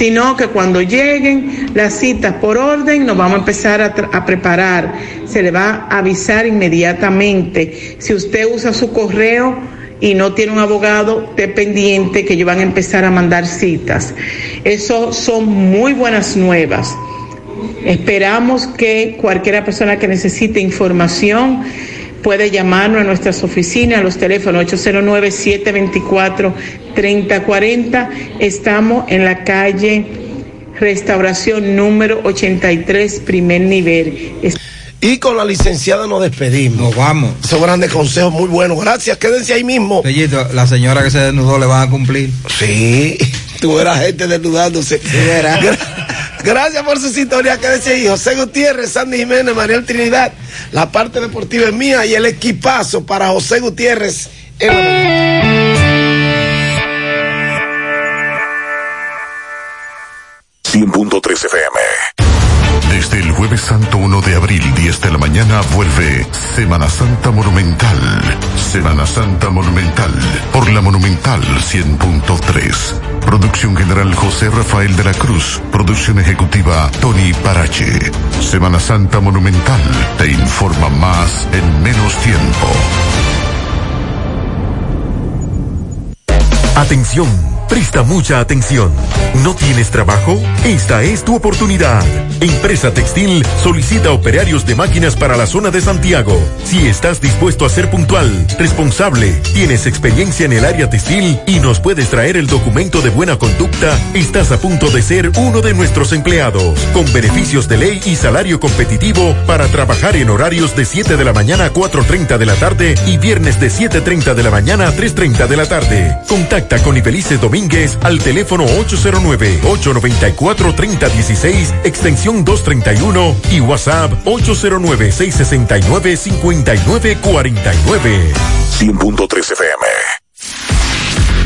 sino que cuando lleguen las citas por orden nos vamos a empezar a, preparar. Se le va a avisar inmediatamente. Si usted usa su correo, y no tiene un abogado dependiente que ellos van a empezar a mandar citas. Eso son muy buenas nuevas. Esperamos que cualquiera persona que necesite información puede llamarnos a nuestras oficinas, a los teléfonos 809-724-3040. Estamos en la calle Restauración número 83, primer nivel. Y con la licenciada nos despedimos. Nos vamos. Esos grandes consejos muy buenos. Gracias, quédense ahí mismo. Bellito, la señora que se desnudó le van a cumplir. Sí, tú eras gente desnudándose. Sí, era. Gracias por su sintonía, quédense ahí. José Gutiérrez, Sandy Jiménez, Mariel Trinidad. La parte deportiva es mía y el equipazo para José Gutiérrez en la 100.3 FM. Desde el jueves santo 1 de abril, 10 de la mañana, vuelve Semana Santa Monumental. Semana Santa Monumental por la Monumental 100.3. Producción general José Rafael de la Cruz. Producción ejecutiva Tony Parache. Semana Santa Monumental te informa más en menos tiempo. Atención, presta mucha atención. ¿No tienes trabajo? Esta es tu oportunidad. Empresa Textil solicita operarios de máquinas para la zona de Santiago. Si estás dispuesto a ser puntual, responsable, tienes experiencia en el área textil y nos puedes traer el documento de buena conducta, estás a punto de ser uno de nuestros empleados, con beneficios de ley y salario competitivo para trabajar en horarios de 7 de la mañana a 4.30 de la tarde y viernes de 7.30 de la mañana a 3.30 de la tarde. Contacta con Ibelice Domínguez al teléfono 809-894-3016, extensión 231 y WhatsApp 809-669-5949. 100.3 FM.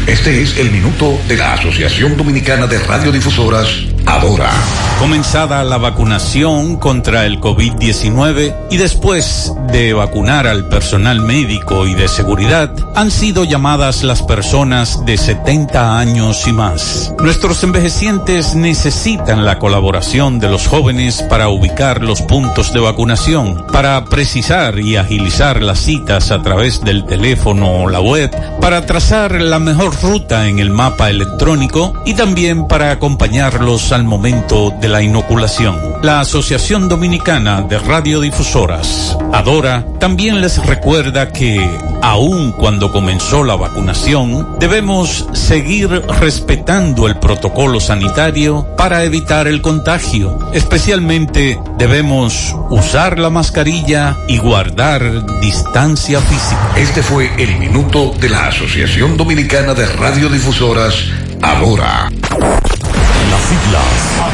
Este es el minuto de la Asociación Dominicana de Radiodifusoras, Adora. Comenzada la vacunación contra el COVID-19 y después de vacunar al personal médico y de seguridad, han sido llamadas las personas de 70 años y más. Nuestros envejecientes necesitan la colaboración de los jóvenes para ubicar los puntos de vacunación, para precisar y agilizar las citas a través del teléfono o la web, para trazar la mejor ruta en el mapa electrónico y también para acompañarlos al momento de la inoculación. La Asociación Dominicana de Radiodifusoras, Adora, también les recuerda que, aun cuando comenzó la vacunación, debemos seguir respetando el protocolo sanitario para evitar el contagio. Especialmente debemos usar la mascarilla y guardar distancia física. Este fue el minuto de la Asociación Dominicana de Radiodifusoras, Adora. Las siglas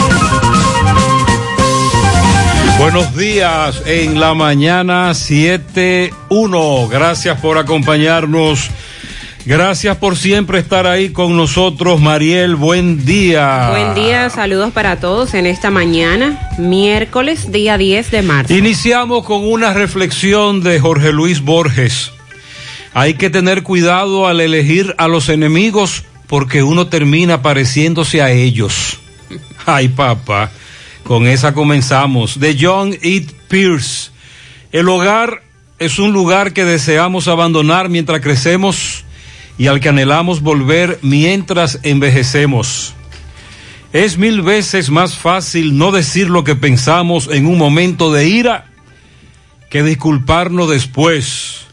Buenos días en la mañana 7.1. Gracias por acompañarnos. Gracias por siempre estar ahí con nosotros, Mariel. Buen día. Buen día, saludos para todos en esta mañana, miércoles, día 10 de marzo. Iniciamos con una reflexión de Jorge Luis Borges. Hay que tener cuidado al elegir a los enemigos porque uno termina pareciéndose a ellos. Ay, papá. Con esa comenzamos. De John E. Pierce. El hogar es un lugar que deseamos abandonar mientras crecemos y al que anhelamos volver mientras envejecemos. Es mil veces más fácil no decir lo que pensamos en un momento de ira que disculparnos después.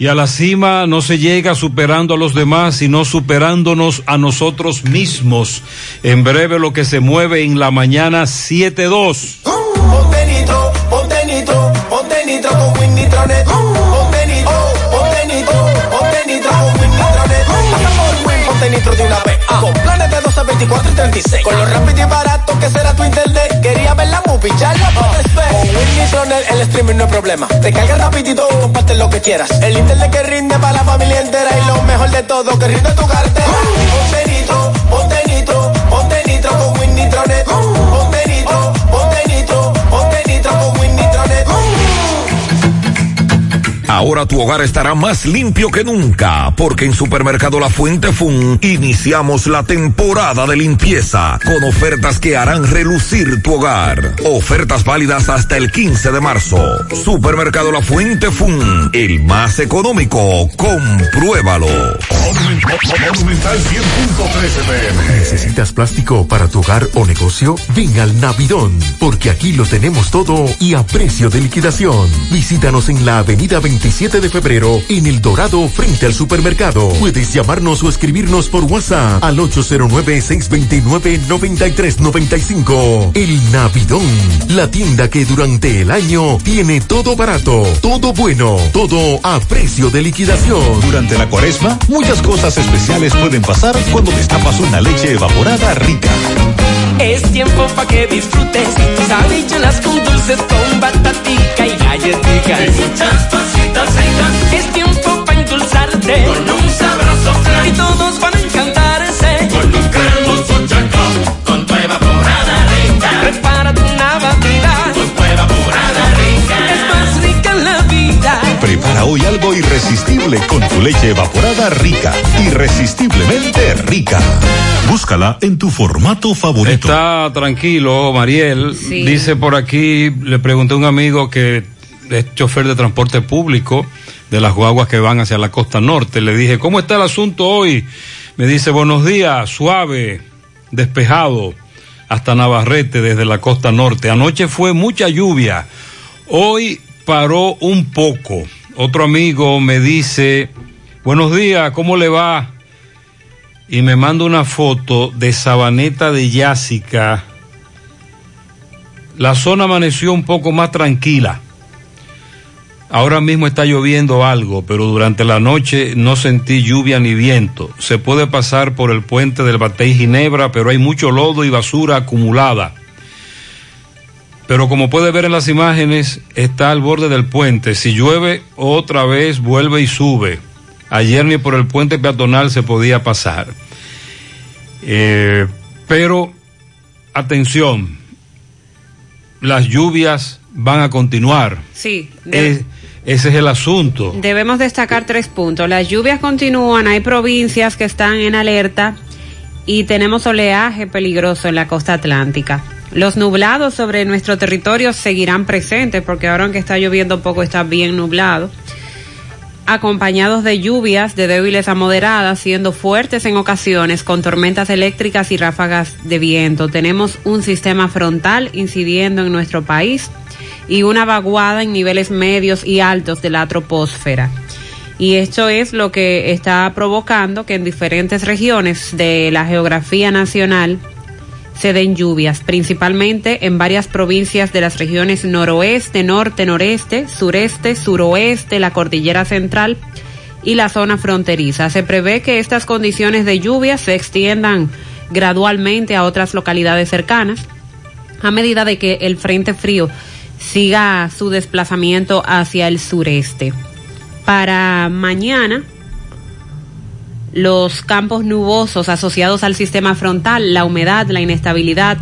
Y a la cima no se llega superando a los demás, sino superándonos a nosotros mismos. En breve lo que se mueve en la mañana 7-2. Ponte nitro, ponte nitro, ponte nitro con Win Nitronet. Ponte nitro, ponte nitro, ponte nitro con Win Nitronet. Pasa por Win, ponte nitro de una vez. Con planes de 12, 24 y 36. Con lo rápido y barato lo que será tu internet. Quería ver la movie, ya la puedes ver. Con Winnie Tronel el streaming no es problema. Te carga rapidito y comparte lo que quieras. El internet que rinde para la familia entera y lo mejor de todo, que rinde tu cartera. Ponte nitro, ponte nitro, ponte nitro con Winnie Tronel. Ahora tu hogar estará más limpio que nunca, porque en Supermercado La Fuente Fun iniciamos la temporada de limpieza con ofertas que harán relucir tu hogar. Ofertas válidas hasta el 15 de marzo. Supermercado La Fuente Fun, el más económico. Compruébalo. Monumental 100.13 pm. ¿Necesitas plástico para tu hogar o negocio? Ven al Navidón, porque aquí lo tenemos todo y a precio de liquidación. Visítanos en la avenida 27 de febrero, en El Dorado, frente al supermercado. Puedes llamarnos o escribirnos por WhatsApp al 809-629-9395. El Navidón, la tienda que durante el año tiene todo barato, todo bueno, todo a precio de liquidación. Durante la cuaresma, muchas cosas especiales pueden pasar cuando destapas una leche evaporada rica. Es tiempo pa' que disfrutes tus habichuelas con dulces con batatica y galletica. Y muchas Es tiempo pa' endulzarte con un sabroso flan. Y todos van a encantarse con un cremoso chancón con tu evaporada rica. Prepara tu Navidad con tu evaporada rica. Es más rica la vida. Prepara hoy algo irresistible con tu leche evaporada rica. Irresistiblemente rica. Búscala en tu formato favorito. Está tranquilo, Mariel. Sí. Dice por aquí, le pregunté a un amigo que es chofer de transporte público de las guaguas que van hacia la costa norte. Le dije, ¿cómo está el asunto hoy? Me dice, buenos días, suave, despejado, hasta Navarrete desde la costa norte. Anoche fue mucha lluvia. Hoy paró un poco. Otro amigo me dice, buenos días, ¿cómo le va? Y me manda una foto de Sabaneta de Yásica. La zona amaneció un poco más tranquila. Ahora mismo está lloviendo algo, pero durante la noche no sentí lluvia ni viento. Se puede pasar por el puente del Batey Ginebra, pero hay mucho lodo y basura acumulada. Pero como puede ver en las imágenes, está al borde del puente. Si llueve, otra vez vuelve y sube. Ayer ni por el puente peatonal se podía pasar. Eh, pero, atención, las lluvias van a continuar. Sí. de- ese es el asunto. Debemos destacar tres puntos. Las lluvias continúan, hay provincias que están en alerta y tenemos oleaje peligroso en la costa atlántica. Los nublados sobre nuestro territorio seguirán presentes porque ahora aunque está lloviendo poco está bien nublado. Acompañados de lluvias de débiles a moderadas, siendo fuertes en ocasiones, con tormentas eléctricas y ráfagas de viento. Tenemos un sistema frontal incidiendo en nuestro país y una vaguada en niveles medios y altos de la troposfera. Y esto es lo que está provocando que en diferentes regiones de la geografía nacional se den lluvias, principalmente en varias provincias de las regiones noroeste, norte, noreste, sureste, suroeste, la cordillera central y la zona fronteriza. Se prevé que estas condiciones de lluvia se extiendan gradualmente a otras localidades cercanas a medida de que el frente frío siga su desplazamiento hacia el sureste. Para mañana, los campos nubosos asociados al sistema frontal, la humedad, la inestabilidad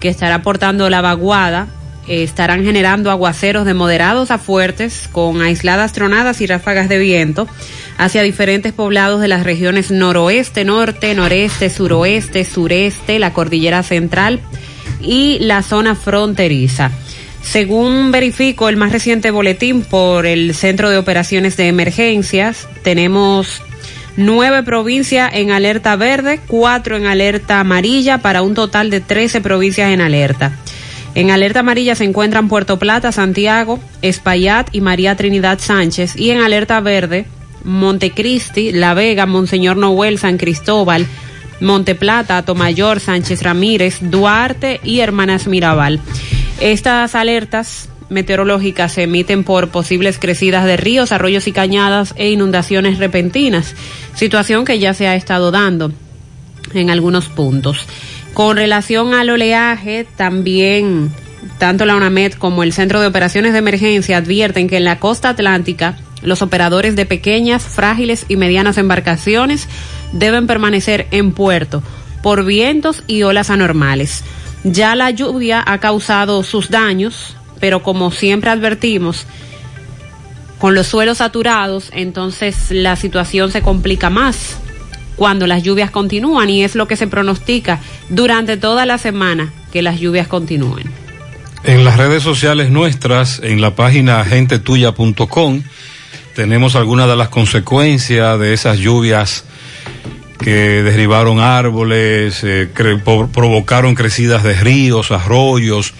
que estará aportando la vaguada, estarán generando aguaceros de moderados a fuertes con aisladas tronadas y ráfagas de viento hacia diferentes poblados de las regiones noroeste, norte, noreste, suroeste, sureste, la cordillera central y la zona fronteriza. Según verifico el más reciente boletín por el Centro de Operaciones de Emergencias, tenemos nueve provincias en alerta verde, cuatro en alerta amarilla, para un total de 13 provincias en alerta. En alerta amarilla se encuentran Puerto Plata, Santiago, Espaillat y María Trinidad Sánchez. Y en alerta verde, Montecristi, La Vega, Monseñor Noel, San Cristóbal, Monteplata, Atomayor, Sánchez Ramírez, Duarte y Hermanas Mirabal. Estas alertas meteorológicas se emiten por posibles crecidas de ríos, arroyos y cañadas e inundaciones repentinas, situación que ya se ha estado dando en algunos puntos. Con relación al oleaje, también tanto la UNAMED como el Centro de Operaciones de Emergencia advierten que en la costa atlántica los operadores de pequeñas, frágiles y medianas embarcaciones deben permanecer en puerto por vientos y olas anormales. Ya la lluvia ha causado sus daños, pero como siempre advertimos, con los suelos saturados, entonces la situación se complica más cuando las lluvias continúan y es lo que se pronostica durante toda la semana que las lluvias continúen. En las redes sociales nuestras, en la página gentetuya.com, tenemos algunas de las consecuencias de esas lluvias que derribaron árboles, eh, provocaron crecidas de ríos, arroyos,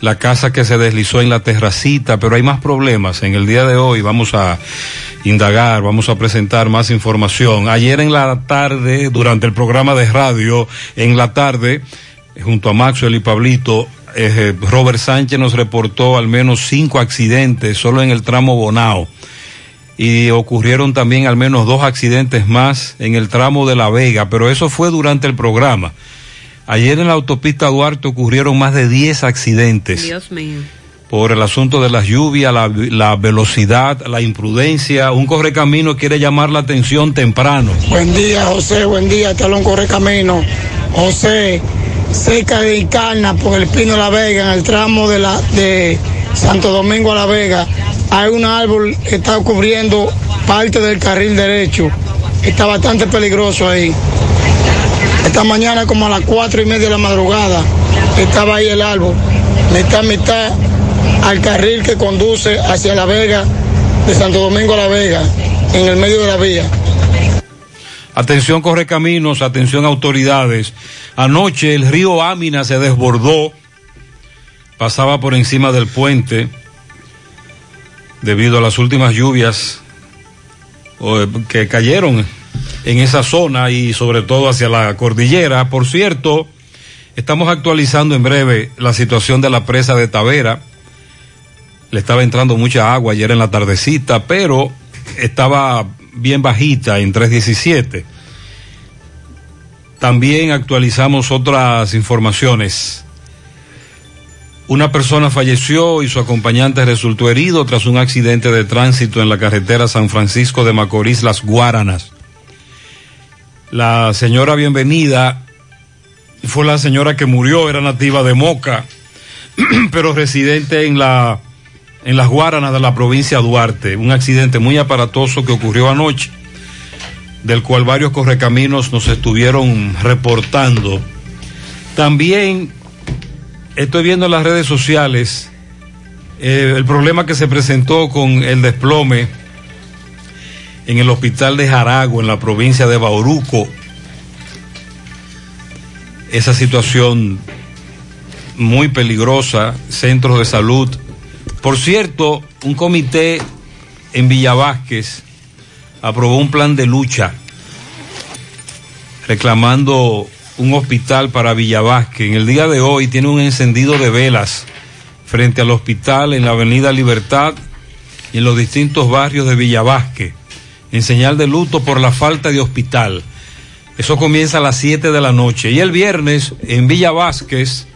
la casa que se deslizó en la terracita, pero hay más problemas. En el día de hoy vamos a indagar, vamos a presentar más información. Ayer en la tarde, durante el programa de radio, en la tarde, junto a Maxwell y Pablito, eh, Robert Sánchez nos reportó al menos cinco accidentes solo en el tramo Bonao y ocurrieron también al menos dos accidentes más en el tramo de La Vega, pero eso fue durante el programa. Ayer en la autopista Duarte ocurrieron más de 10 accidentes Dios mío. por el asunto de las lluvias, la, la velocidad, la imprudencia. Un correcamino quiere llamar la atención temprano. Buen día, José. Buen día, Talón Correcamino. José, cerca de Icarna, por el Pino de la Vega, en el tramo de, la, de Santo Domingo a La Vega, hay un árbol que está cubriendo parte del carril derecho. Está bastante peligroso ahí. Esta mañana, como a las cuatro y media de la madrugada, estaba ahí el árbol. Mitad, mitad al carril que conduce hacia La Vega, de Santo Domingo a La Vega, en el medio de la vía. Atención correcaminos, atención autoridades. Anoche el río Ámina se desbordó, pasaba por encima del puente debido a las últimas lluvias eh, que cayeron en esa zona y sobre todo hacia la cordillera. Por cierto, estamos actualizando en breve la situación de la presa de Tavera. Le estaba entrando mucha agua ayer en la tardecita, pero estaba bien bajita en 317. También actualizamos otras informaciones. Una persona falleció y su acompañante resultó herido tras un accidente de tránsito en la carretera San Francisco de Macorís, Las Guaranas. La señora bienvenida fue la señora que murió, era nativa de Moca, pero residente en la en las Guaranas de la provincia de Duarte. Un accidente muy aparatoso que ocurrió anoche, del cual varios correcaminos nos estuvieron reportando. También estoy viendo en las redes sociales eh, el problema que se presentó con el desplome en el hospital de Jarago, en la provincia de Bauruco. Esa situación muy peligrosa, centros de salud. Por cierto, un comité en Villa Vázquez aprobó un plan de lucha reclamando un hospital para Villa Vázquez. En el día de hoy tiene un encendido de velas frente al hospital en la Avenida Libertad y en los distintos barrios de Villa Vázquez, en señal de luto por la falta de hospital. Eso comienza a las 7 de la noche. Y el viernes en Villa Vázquez,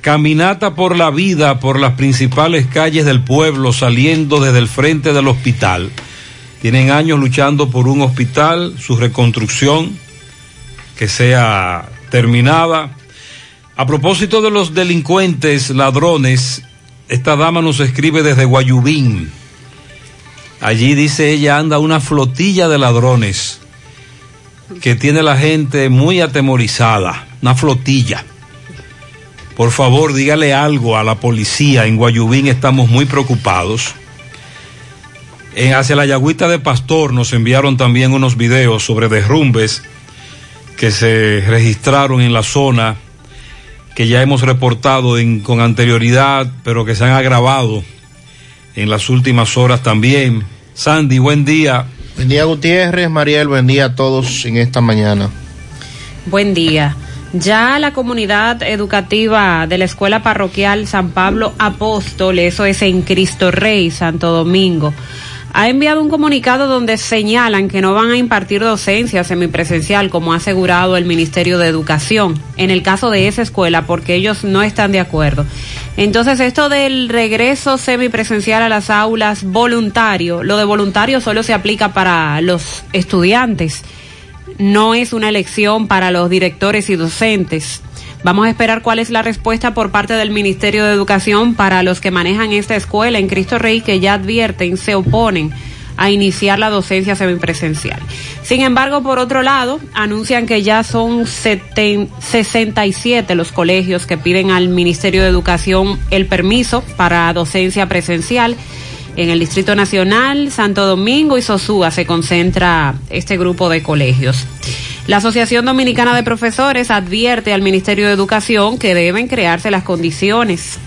caminata por la vida por las principales calles del pueblo saliendo desde el frente del hospital. Tienen años luchando por un hospital, su reconstrucción, que sea terminada. A propósito de los delincuentes, ladrones, esta dama nos escribe desde Guayubín. Allí dice ella anda una flotilla de ladrones que tiene la gente muy atemorizada, una flotilla. Por favor, dígale algo a la policía. En Guayubín estamos muy preocupados. En, hacia la Yagüita de Pastor nos enviaron también unos videos sobre derrumbes que se registraron en la zona, que ya hemos reportado en, con anterioridad, pero que se han agravado en las últimas horas también. Sandy, buen día. Buen día Gutiérrez, Mariel, buen día a todos en esta mañana. Buen día. Ya la comunidad educativa de la Escuela Parroquial San Pablo Apóstol, eso es en Cristo Rey, Santo Domingo, ha enviado un comunicado donde señalan que no van a impartir docencia semipresencial como ha asegurado el Ministerio de Educación en el caso de esa escuela porque ellos no están de acuerdo. Entonces esto del regreso semipresencial a las aulas voluntario, lo de voluntario solo se aplica para los estudiantes, no es una elección para los directores y docentes. Vamos a esperar cuál es la respuesta por parte del Ministerio de Educación para los que manejan esta escuela en Cristo Rey que ya advierten, se oponen a iniciar la docencia semipresencial. Sin embargo, por otro lado, anuncian que ya son 67 los colegios que piden al Ministerio de Educación el permiso para docencia presencial. En el Distrito Nacional, Santo Domingo y Sosúa se concentra este grupo de colegios. La Asociación Dominicana de Profesores advierte al Ministerio de Educación que deben crearse las condiciones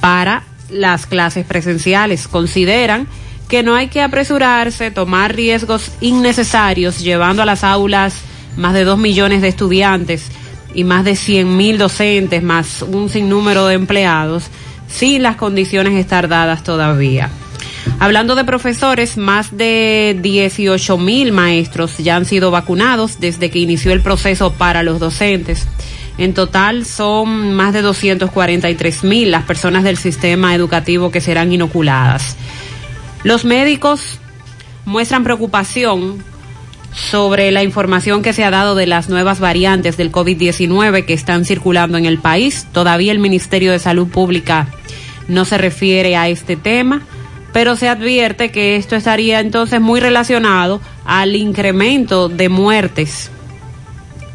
para las clases presenciales. Consideran que no hay que apresurarse, tomar riesgos innecesarios, llevando a las aulas más de dos millones de estudiantes y más de cien mil docentes, más un sinnúmero de empleados, sin las condiciones estar dadas todavía. Hablando de profesores, más de 18 mil maestros ya han sido vacunados desde que inició el proceso para los docentes. En total son más de 243 mil las personas del sistema educativo que serán inoculadas. Los médicos muestran preocupación sobre la información que se ha dado de las nuevas variantes del COVID-19 que están circulando en el país. Todavía el Ministerio de Salud Pública no se refiere a este tema pero se advierte que esto estaría entonces muy relacionado al incremento de muertes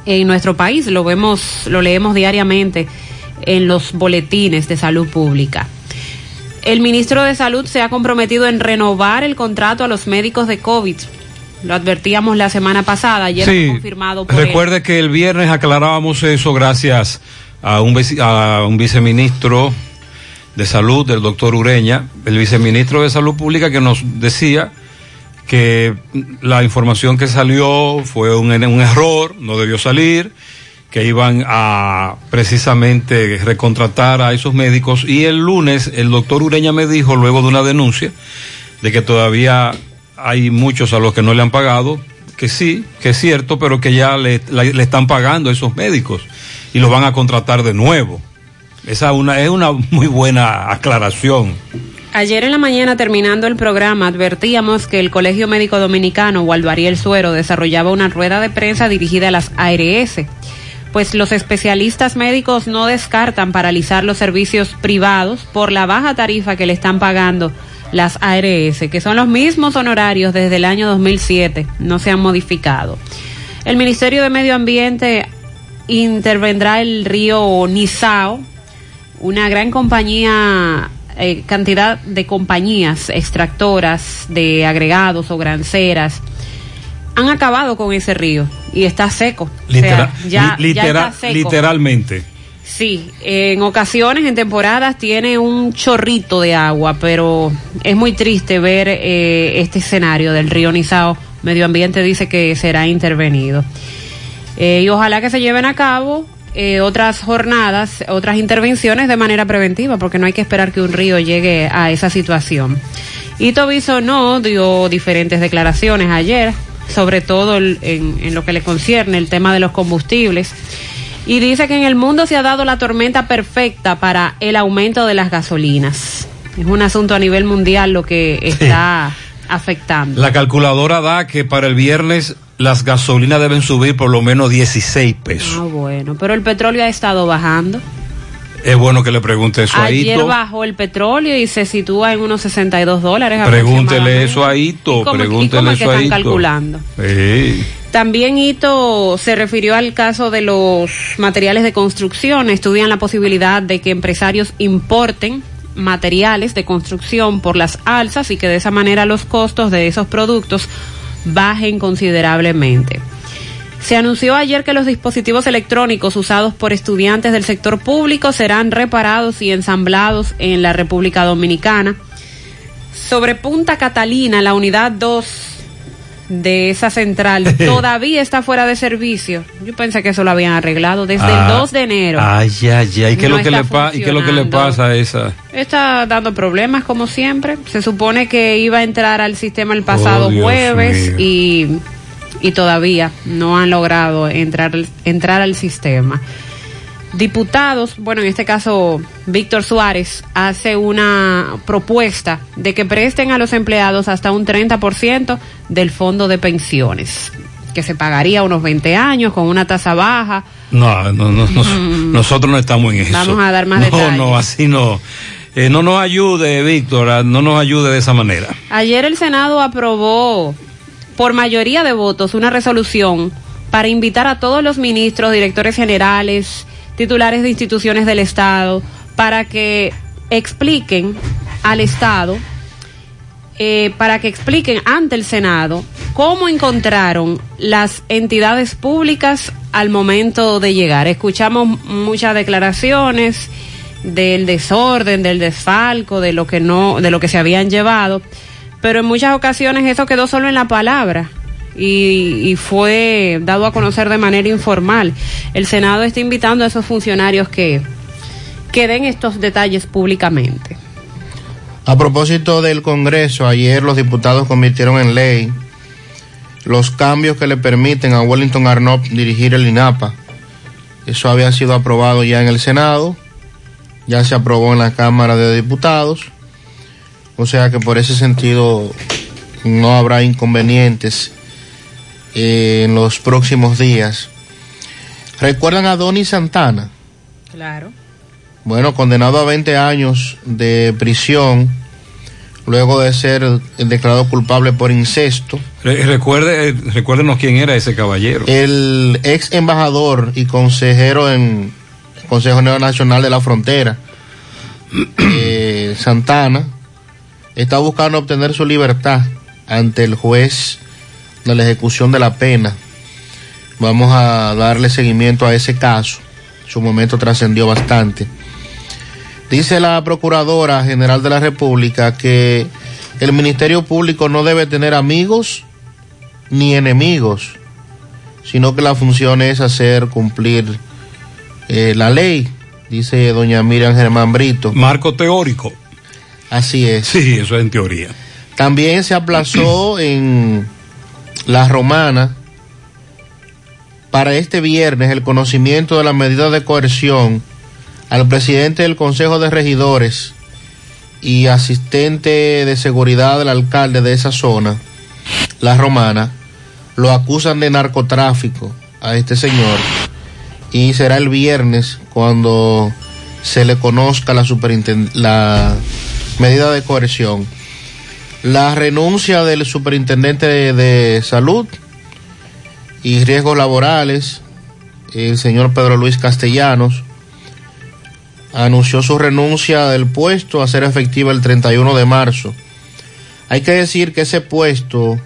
en nuestro país. Lo vemos, lo leemos diariamente en los boletines de salud pública. El ministro de Salud se ha comprometido en renovar el contrato a los médicos de COVID. Lo advertíamos la semana pasada, ayer Sí, confirmado por Recuerde que el viernes aclarábamos eso gracias a un, a un viceministro de salud, del doctor Ureña, el viceministro de salud pública que nos decía que la información que salió fue un, un error, no debió salir, que iban a precisamente recontratar a esos médicos y el lunes el doctor Ureña me dijo, luego de una denuncia, de que todavía hay muchos a los que no le han pagado, que sí, que es cierto, pero que ya le, le están pagando a esos médicos y los van a contratar de nuevo. Esa una, es una muy buena aclaración. Ayer en la mañana, terminando el programa, advertíamos que el Colegio Médico Dominicano, Waldo Ariel Suero, desarrollaba una rueda de prensa dirigida a las ARS, pues los especialistas médicos no descartan paralizar los servicios privados por la baja tarifa que le están pagando las ARS, que son los mismos honorarios desde el año 2007, no se han modificado. El Ministerio de Medio Ambiente intervendrá el río Nizao, una gran compañía, eh, cantidad de compañías extractoras de agregados o granceras han acabado con ese río y está seco. O sea, Litera- ya, está seco. literalmente. Sí, en ocasiones, en temporadas, tiene un chorrito de agua, pero es muy triste ver eh, este escenario del río Nizao. Medio Ambiente dice que será intervenido. Eh, y ojalá que se lleven a cabo eh, otras jornadas, otras intervenciones de manera preventiva, porque no hay que esperar que un río llegue a esa situación. Y Tobiso no dio diferentes declaraciones ayer, sobre todo en, en lo que le concierne el tema de los combustibles. Y dice que en el mundo se ha dado la tormenta perfecta para el aumento de las gasolinas. Es un asunto a nivel mundial lo que está afectando. La calculadora da que para el viernes las gasolinas deben subir por lo menos 16 pesos. Ah, bueno, pero el petróleo ha estado bajando. Es bueno que le pregunte eso a Ayer bajó el petróleo y se sitúa en unos 62 dólares. Pregúntele eso a Ito. ¿Y cómo- Pregúntele que eso a están Ito. calculando? Sí. También Ito se refirió al caso de los materiales de construcción. Estudian la posibilidad de que empresarios importen materiales de construcción por las alzas y que de esa manera los costos de esos productos bajen considerablemente. Se anunció ayer que los dispositivos electrónicos usados por estudiantes del sector público serán reparados y ensamblados en la República Dominicana. Sobre Punta Catalina, la unidad 2 de esa central todavía está fuera de servicio. Yo pensé que eso lo habían arreglado desde Ah, el 2 de enero. Ay, ay, ay. ¿Qué es lo que le ¿Y qué es lo que le pasa a esa? Está dando problemas como siempre. Se supone que iba a entrar al sistema el pasado Oh, jueves mío. y, y todavía no han logrado entrar, entrar al sistema. Diputados, bueno, en este caso Víctor Suárez hace una propuesta de que presten a los empleados hasta un 30% del fondo de pensiones, que se pagaría unos 20 años con una tasa baja. No, no, no, nos- Mm. nosotros no estamos en eso. Vamos a dar más no, detalles. No, así no. Eh, no nos ayude, Víctor, no nos ayude de esa manera. Ayer el Senado aprobó por mayoría de votos una resolución para invitar a todos los ministros, directores generales, titulares de instituciones del Estado, para que expliquen al Estado, eh, para que expliquen ante el Senado cómo encontraron las entidades públicas al momento de llegar. Escuchamos muchas declaraciones del desorden, del desfalco, de lo que no, de lo que se habían llevado, pero en muchas ocasiones eso quedó solo en la palabra y, fue dado a conocer de manera informal. El Senado está invitando a esos funcionarios que, que den estos detalles públicamente. A propósito del Congreso, ayer los diputados convirtieron en ley los cambios que le permiten a Wellington Arnott dirigir el INAPA. Eso había sido aprobado ya en el Senado, ya se aprobó en la Cámara de Diputados, o sea que por ese sentido no habrá inconvenientes eh, en los próximos días. ¿Recuerdan a Donny Santana? Claro. Bueno, condenado a 20 años de prisión luego de ser declarado culpable por incesto. Re- recuerde, eh, recuérdenos quién era ese caballero. El ex embajador y consejero en el Consejo Nacional de la Frontera, eh, Santana, está buscando obtener su libertad ante el juez de la ejecución de la pena. Vamos a darle seguimiento a ese caso. Su momento trascendió bastante. Dice la Procuradora General de la República que el Ministerio Público no debe tener amigos ni enemigos, sino que la función es hacer cumplir eh, la ley, dice doña Miriam Germán Brito. Marco teórico. Así es. Sí, eso es en teoría. También se aplazó en la romana para este viernes el conocimiento de la medida de coerción al presidente del Consejo de Regidores y asistente de seguridad del alcalde de esa zona, la romana, lo acusan de narcotráfico a este señor y será el viernes cuando se le conozca la, la medida de coerción. La renuncia del superintendente de, salud y riesgos laborales, el señor Pedro Luis Castellanos, anunció su renuncia del puesto a ser efectiva el 31 de marzo. Hay que decir que ese puesto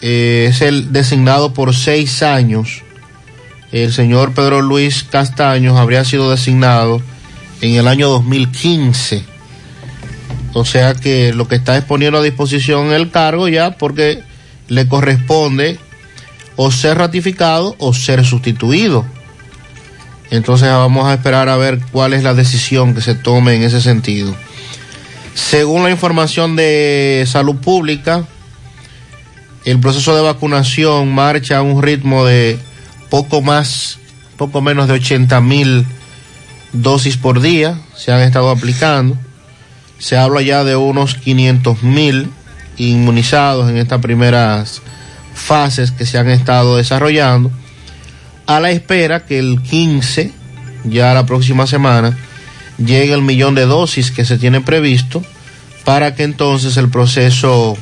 eh, es el designado por seis años. El señor Pedro Luis Castaños habría sido designado en el año 2015. O sea que lo que está es poniendo a disposición el cargo ya porque le corresponde o ser ratificado o ser sustituido. Entonces vamos a esperar a ver cuál es la decisión que se tome en ese sentido. Según la información de salud pública, el proceso de vacunación marcha a un ritmo de poco más, poco menos de 80 mil dosis por día, se han estado aplicando. Se habla ya de unos 500 mil inmunizados en estas primeras fases que se han estado desarrollando, a la espera que el 15, ya la próxima semana, llegue el millón de dosis que se tiene previsto para que entonces el proceso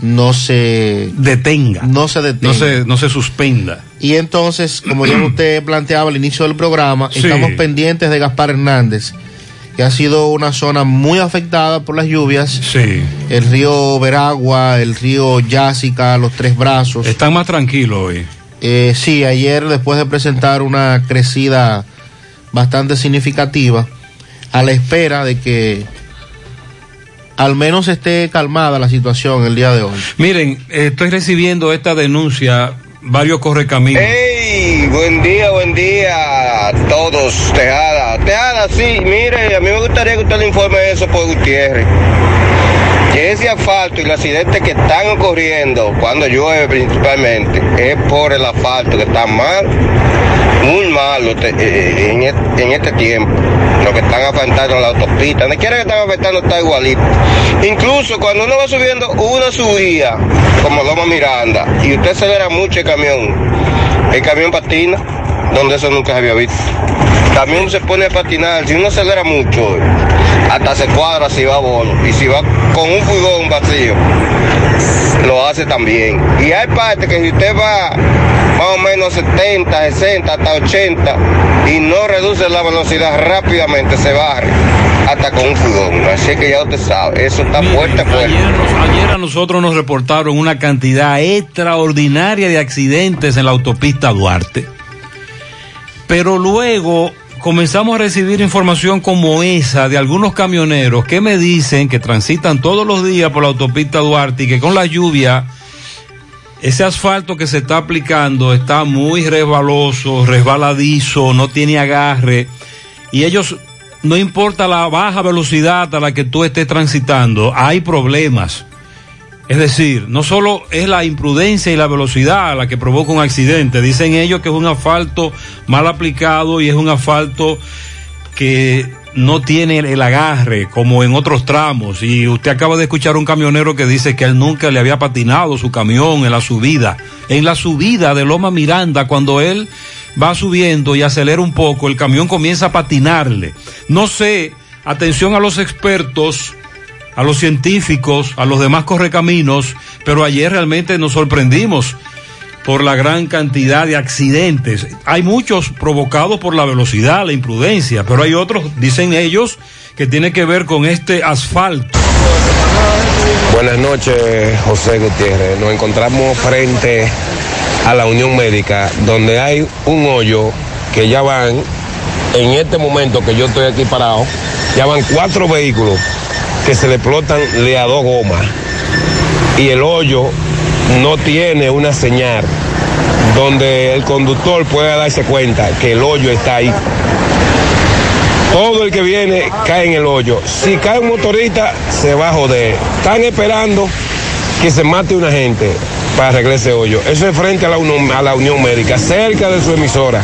no se detenga, no se detenga. No se, no se suspenda. Y entonces, como ya usted planteaba al inicio del programa, Sí. estamos pendientes de Gaspar Hernández, que ha sido una zona muy afectada por las lluvias. Sí. El río Veragua, el río Yásica, los Tres Brazos. Están más tranquilos hoy. Eh, sí, ayer después de presentar una crecida bastante significativa, a la espera de que al menos esté calmada la situación el día de hoy. Miren, estoy recibiendo esta denuncia, varios correcaminos. ¡Hey! Buen día, buen día todos, Tejada. Tejada, sí, mire, a mí me gustaría que usted le informe eso por Gutiérrez. Que ese asfalto y los accidentes que están ocurriendo cuando llueve principalmente es por el asfalto que está mal, muy malo te- eh, en, este tiempo. Lo que están afectando la autopista, donde quiera que están afectando está igualito. Incluso cuando uno va subiendo una subida, como Loma Miranda, y usted acelera mucho el camión, el camión patina, donde eso nunca se había visto. También se pone a patinar, si uno acelera mucho, hasta se cuadra si va a bono. Y si va con un furgón vacío, lo hace también. Y hay partes que si usted va más o menos 70, 60, hasta 80 y no reduce la velocidad rápidamente, se barre hasta con un furgón. Así que ya usted sabe, eso está fuerte, fuerte. Ayer a nosotros nos reportaron una cantidad extraordinaria de accidentes en la autopista Duarte. Pero luego comenzamos a recibir información como esa de algunos camioneros que me dicen que transitan todos los días por la autopista Duarte y que con la lluvia ese asfalto que se está aplicando está muy resbaloso, resbaladizo, no tiene agarre y ellos no importa la baja velocidad a la que tú estés transitando, hay problemas. Es decir, no solo es la imprudencia y la velocidad la que provoca un accidente, dicen ellos que es un asfalto mal aplicado y es un asfalto que no tiene el agarre como en otros tramos. Y usted acaba de escuchar un camionero que dice que él nunca le había patinado su camión en la subida. En la subida de Loma Miranda, cuando él va subiendo y acelera un poco, el camión comienza a patinarle. No sé, atención a los expertos a los científicos, a los demás correcaminos, pero ayer realmente nos sorprendimos por la gran cantidad de accidentes. Hay muchos provocados por la velocidad, la imprudencia, pero hay otros, dicen ellos, que tiene que ver con este asfalto. Buenas noches, José Gutiérrez. Nos encontramos frente a la Unión Médica, donde hay un hoyo que ya van, en este momento que yo estoy aquí parado, ya van cuatro vehículos que se le explotan le a dos gomas. Y el hoyo no tiene una señal donde el conductor pueda darse cuenta que el hoyo está ahí. Todo el que viene cae en el hoyo. Si cae un motorista, se va a joder. Están esperando que se mate una gente para arreglar ese hoyo. Eso es frente a la, Unión, a la Unión Médica, cerca de su emisora.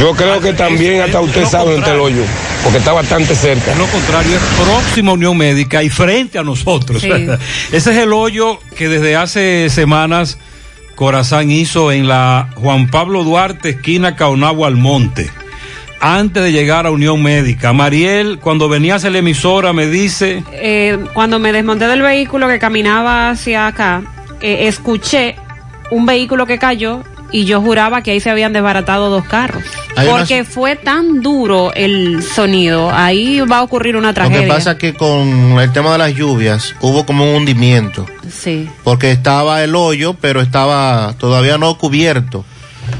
Yo creo que también hasta usted sabe dónde está el hoyo, porque está bastante cerca. Lo contrario, es próxima Unión Médica y frente a nosotros. Sí. Ese es el hoyo que desde hace semanas Corazán hizo en la Juan Pablo Duarte, esquina Caonagua Almonte, antes de llegar a Unión Médica. Mariel, cuando venía hacia la emisora, me dice, Eh, cuando me desmonté del vehículo que caminaba hacia acá, eh, escuché un vehículo que cayó y yo juraba que ahí se habían desbaratado dos carros. Porque fue tan duro el sonido, ahí va a ocurrir una Lo tragedia. que pasa es que con el tema de las lluvias hubo como un hundimiento, Sí. porque estaba el hoyo, pero estaba todavía no cubierto.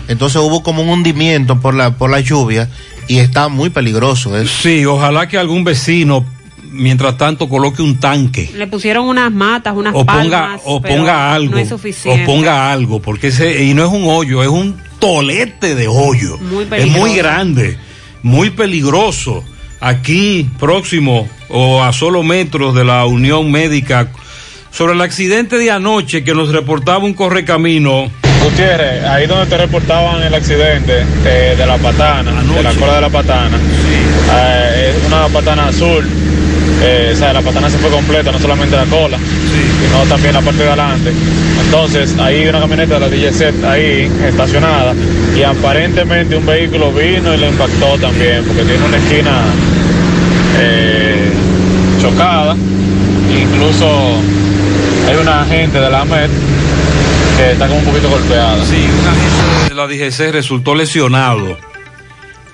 Entonces hubo como un hundimiento por la por la lluvia y está muy peligroso eso. sí, ojalá que algún vecino, mientras tanto, coloque un tanque. Le pusieron unas matas, unas o ponga palmas, o pero ponga algo No es suficiente. o ponga algo porque ese y no es un hoyo es un tolete de hoyo Muy es peligroso. muy grande muy peligroso aquí próximo o a solo metros de la Unión Médica sobre el accidente de anoche que nos reportaba un correcamino Gutiérrez, ahí donde te reportaban el accidente eh, de la patana, de la cola de la patana, eh, es una patana azul, eh, o sea, la patana se fue completa, no solamente la cola, sino también la parte de adelante. Entonces, hay una camioneta de la DJZ ahí estacionada y aparentemente un vehículo vino y le impactó también, porque tiene una esquina eh, chocada, incluso hay una agente de la MED que está como un poquito golpeada. Sí, una agente de la DGC resultó lesionado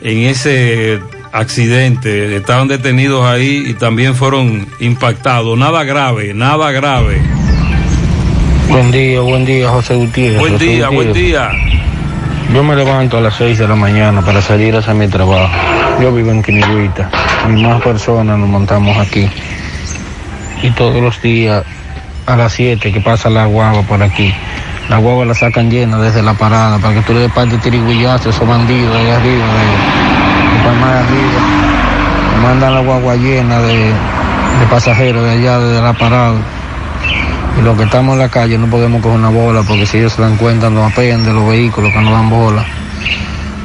en ese accidente. Estaban detenidos ahí y también fueron impactados. Nada grave, nada grave. Buen día, buen día, José Gutiérrez. Buen José día, buen día. Yo me levanto a las 6 de la mañana para salir hacia mi trabajo. Yo vivo en Quinigüita y más personas nos montamos aquí. y todos los días a las 7 que pasa la guagua por aquí. La guagua la sacan llena desde la parada para que tú le des parte de tiriguillazo a esos bandidos ahí arriba, de, de de arriba. Mandan la guagua llena de, de pasajeros de allá, desde la parada. Y los que estamos en la calle no podemos coger una bola porque si ellos se dan cuenta nos apean de los vehículos que nos dan bola.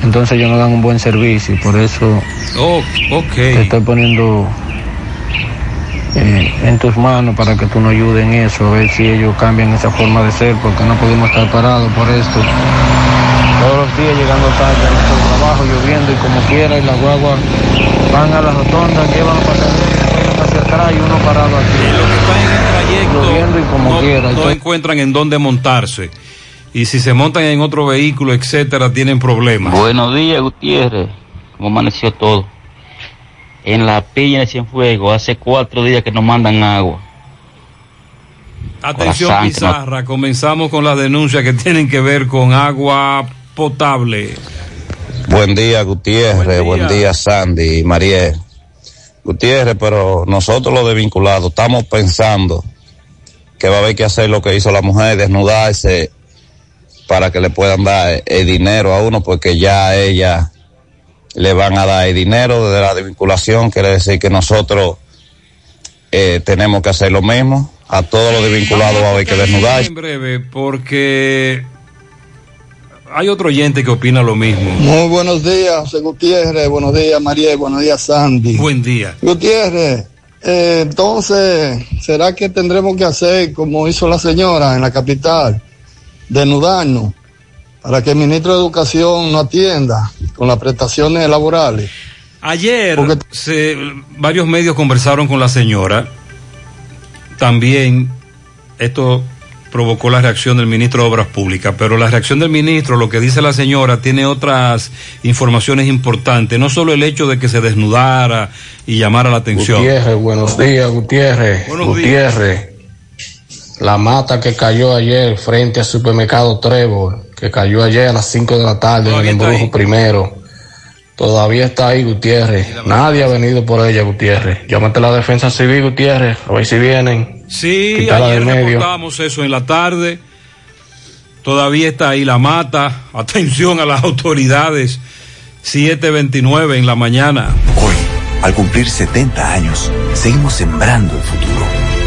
Entonces ellos no dan un buen servicio y por eso Oh, te estoy poniendo eh, en tus manos para que tú nos ayudes en eso, a ver si ellos cambian esa forma de ser, porque no podemos estar parados por esto. Todos los días llegando tarde a nuestro trabajo, lloviendo y como quiera, y las guaguas van a la rotonda, llevan los pasajeros, hacia atrás y uno parado aquí. Lloviendo y como no, quiera. no encuentran en dónde montarse. Y si se montan en otro vehículo, etcétera, tienen problemas. Buenos días, Gutiérrez. ¿Cómo amaneció todo? En la pilla de Cienfuegos, hace cuatro días que nos mandan agua. Atención, que no- Pizarra, comenzamos con las denuncias que tienen que ver con agua potable. Buen día, Gutiérrez. Buen día, Sandy y Mariel. Gutiérrez, pero nosotros los desvinculados estamos pensando que va a haber que hacer lo que hizo la mujer, desnudarse para que le puedan dar el dinero a uno, porque ya a ella le van a dar el dinero de la desvinculación. Quiere decir que nosotros eh, tenemos que hacer lo mismo. A todos los desvinculados va a haber que desnudarse. En breve, porque hay otro oyente que opina lo mismo. Muy buenos días, José Gutiérrez. Buenos días, María. Buenos días, Sandy. Buen día. Gutiérrez, eh, entonces, ¿será que tendremos que hacer como hizo la señora en la capital? Desnudarnos para que el ministro de Educación no atienda con las prestaciones laborales. Ayer se- varios medios conversaron con la señora. También esto provocó la reacción del ministro de Obras Públicas, pero la reacción del ministro, lo que dice la señora, tiene otras informaciones importantes, no solo el hecho de que se desnudara y llamara la atención. Gutiérrez, buenos días, Gutiérrez. Buenos Gutiérrez. La mata que cayó ayer frente al supermercado Trevor, que cayó ayer a las 5 de la tarde en el embrujo primero. Todavía está ahí, Gutiérrez. Nadie ha venido por ella, Gutiérrez. Llámate a la defensa civil, Gutiérrez, a ver si vienen. Sí, ayer reportamos eso en la tarde. Todavía está ahí la mata. Atención a las autoridades. 729 en la mañana. Hoy, al cumplir 70 años, seguimos sembrando el futuro.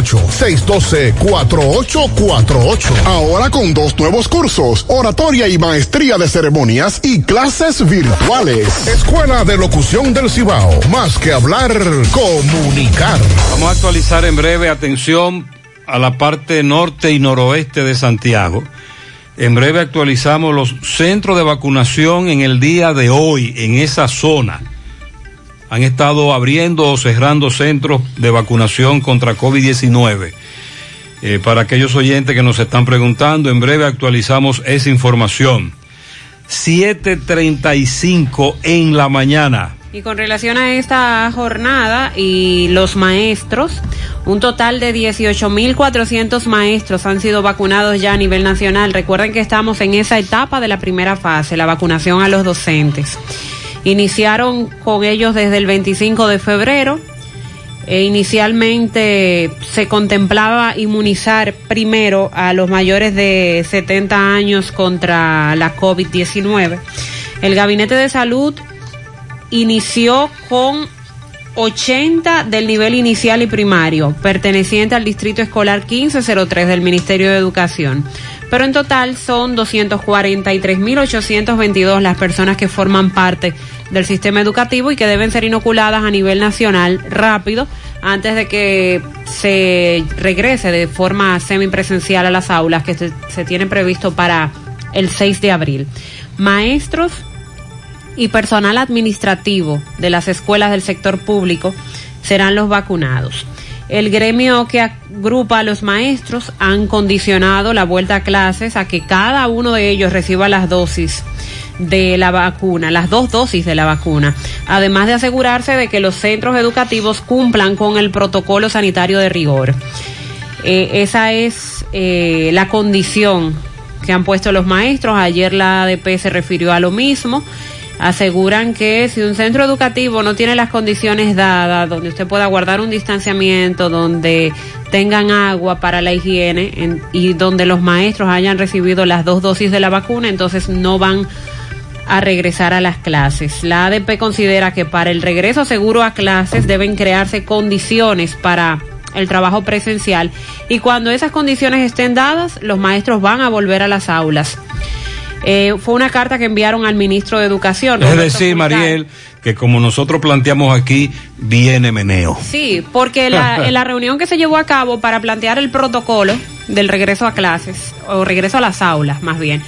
612-4848. Ahora con dos nuevos cursos, oratoria y maestría de ceremonias y clases virtuales. Escuela de Locución del Cibao. Más que hablar, comunicar. Vamos a actualizar en breve, atención a la parte norte y noroeste de Santiago. En breve actualizamos los centros de vacunación en el día de hoy en esa zona han estado abriendo o cerrando centros de vacunación contra COVID-19. Eh, para aquellos oyentes que nos están preguntando, en breve actualizamos esa información. 7.35 en la mañana. Y con relación a esta jornada y los maestros, un total de 18.400 maestros han sido vacunados ya a nivel nacional. Recuerden que estamos en esa etapa de la primera fase, la vacunación a los docentes. Iniciaron con ellos desde el 25 de febrero. E inicialmente se contemplaba inmunizar primero a los mayores de 70 años contra la COVID-19. El Gabinete de Salud inició con 80 del nivel inicial y primario, perteneciente al Distrito Escolar 1503 del Ministerio de Educación. Pero en total son 243.822 las personas que forman parte del sistema educativo y que deben ser inoculadas a nivel nacional rápido antes de que se regrese de forma semipresencial a las aulas que se, se tiene previsto para el 6 de abril. Maestros y personal administrativo de las escuelas del sector público serán los vacunados. El gremio que agrupa a los maestros han condicionado la vuelta a clases a que cada uno de ellos reciba las dosis de la vacuna, las dos dosis de la vacuna, además de asegurarse de que los centros educativos cumplan con el protocolo sanitario de rigor. Eh, esa es eh, la condición que han puesto los maestros. Ayer la ADP se refirió a lo mismo aseguran que si un centro educativo no tiene las condiciones dadas, donde usted pueda guardar un distanciamiento, donde tengan agua para la higiene y donde los maestros hayan recibido las dos dosis de la vacuna, entonces no van a regresar a las clases. La ADP considera que para el regreso seguro a clases deben crearse condiciones para el trabajo presencial y cuando esas condiciones estén dadas, los maestros van a volver a las aulas. Eh, fue una carta que enviaron al ministro de Educación. Es decir. Mariel, que como nosotros planteamos aquí, viene meneo. Sí, porque la, en la reunión que se llevó a cabo para plantear el protocolo del regreso a clases, o regreso a las aulas más bien,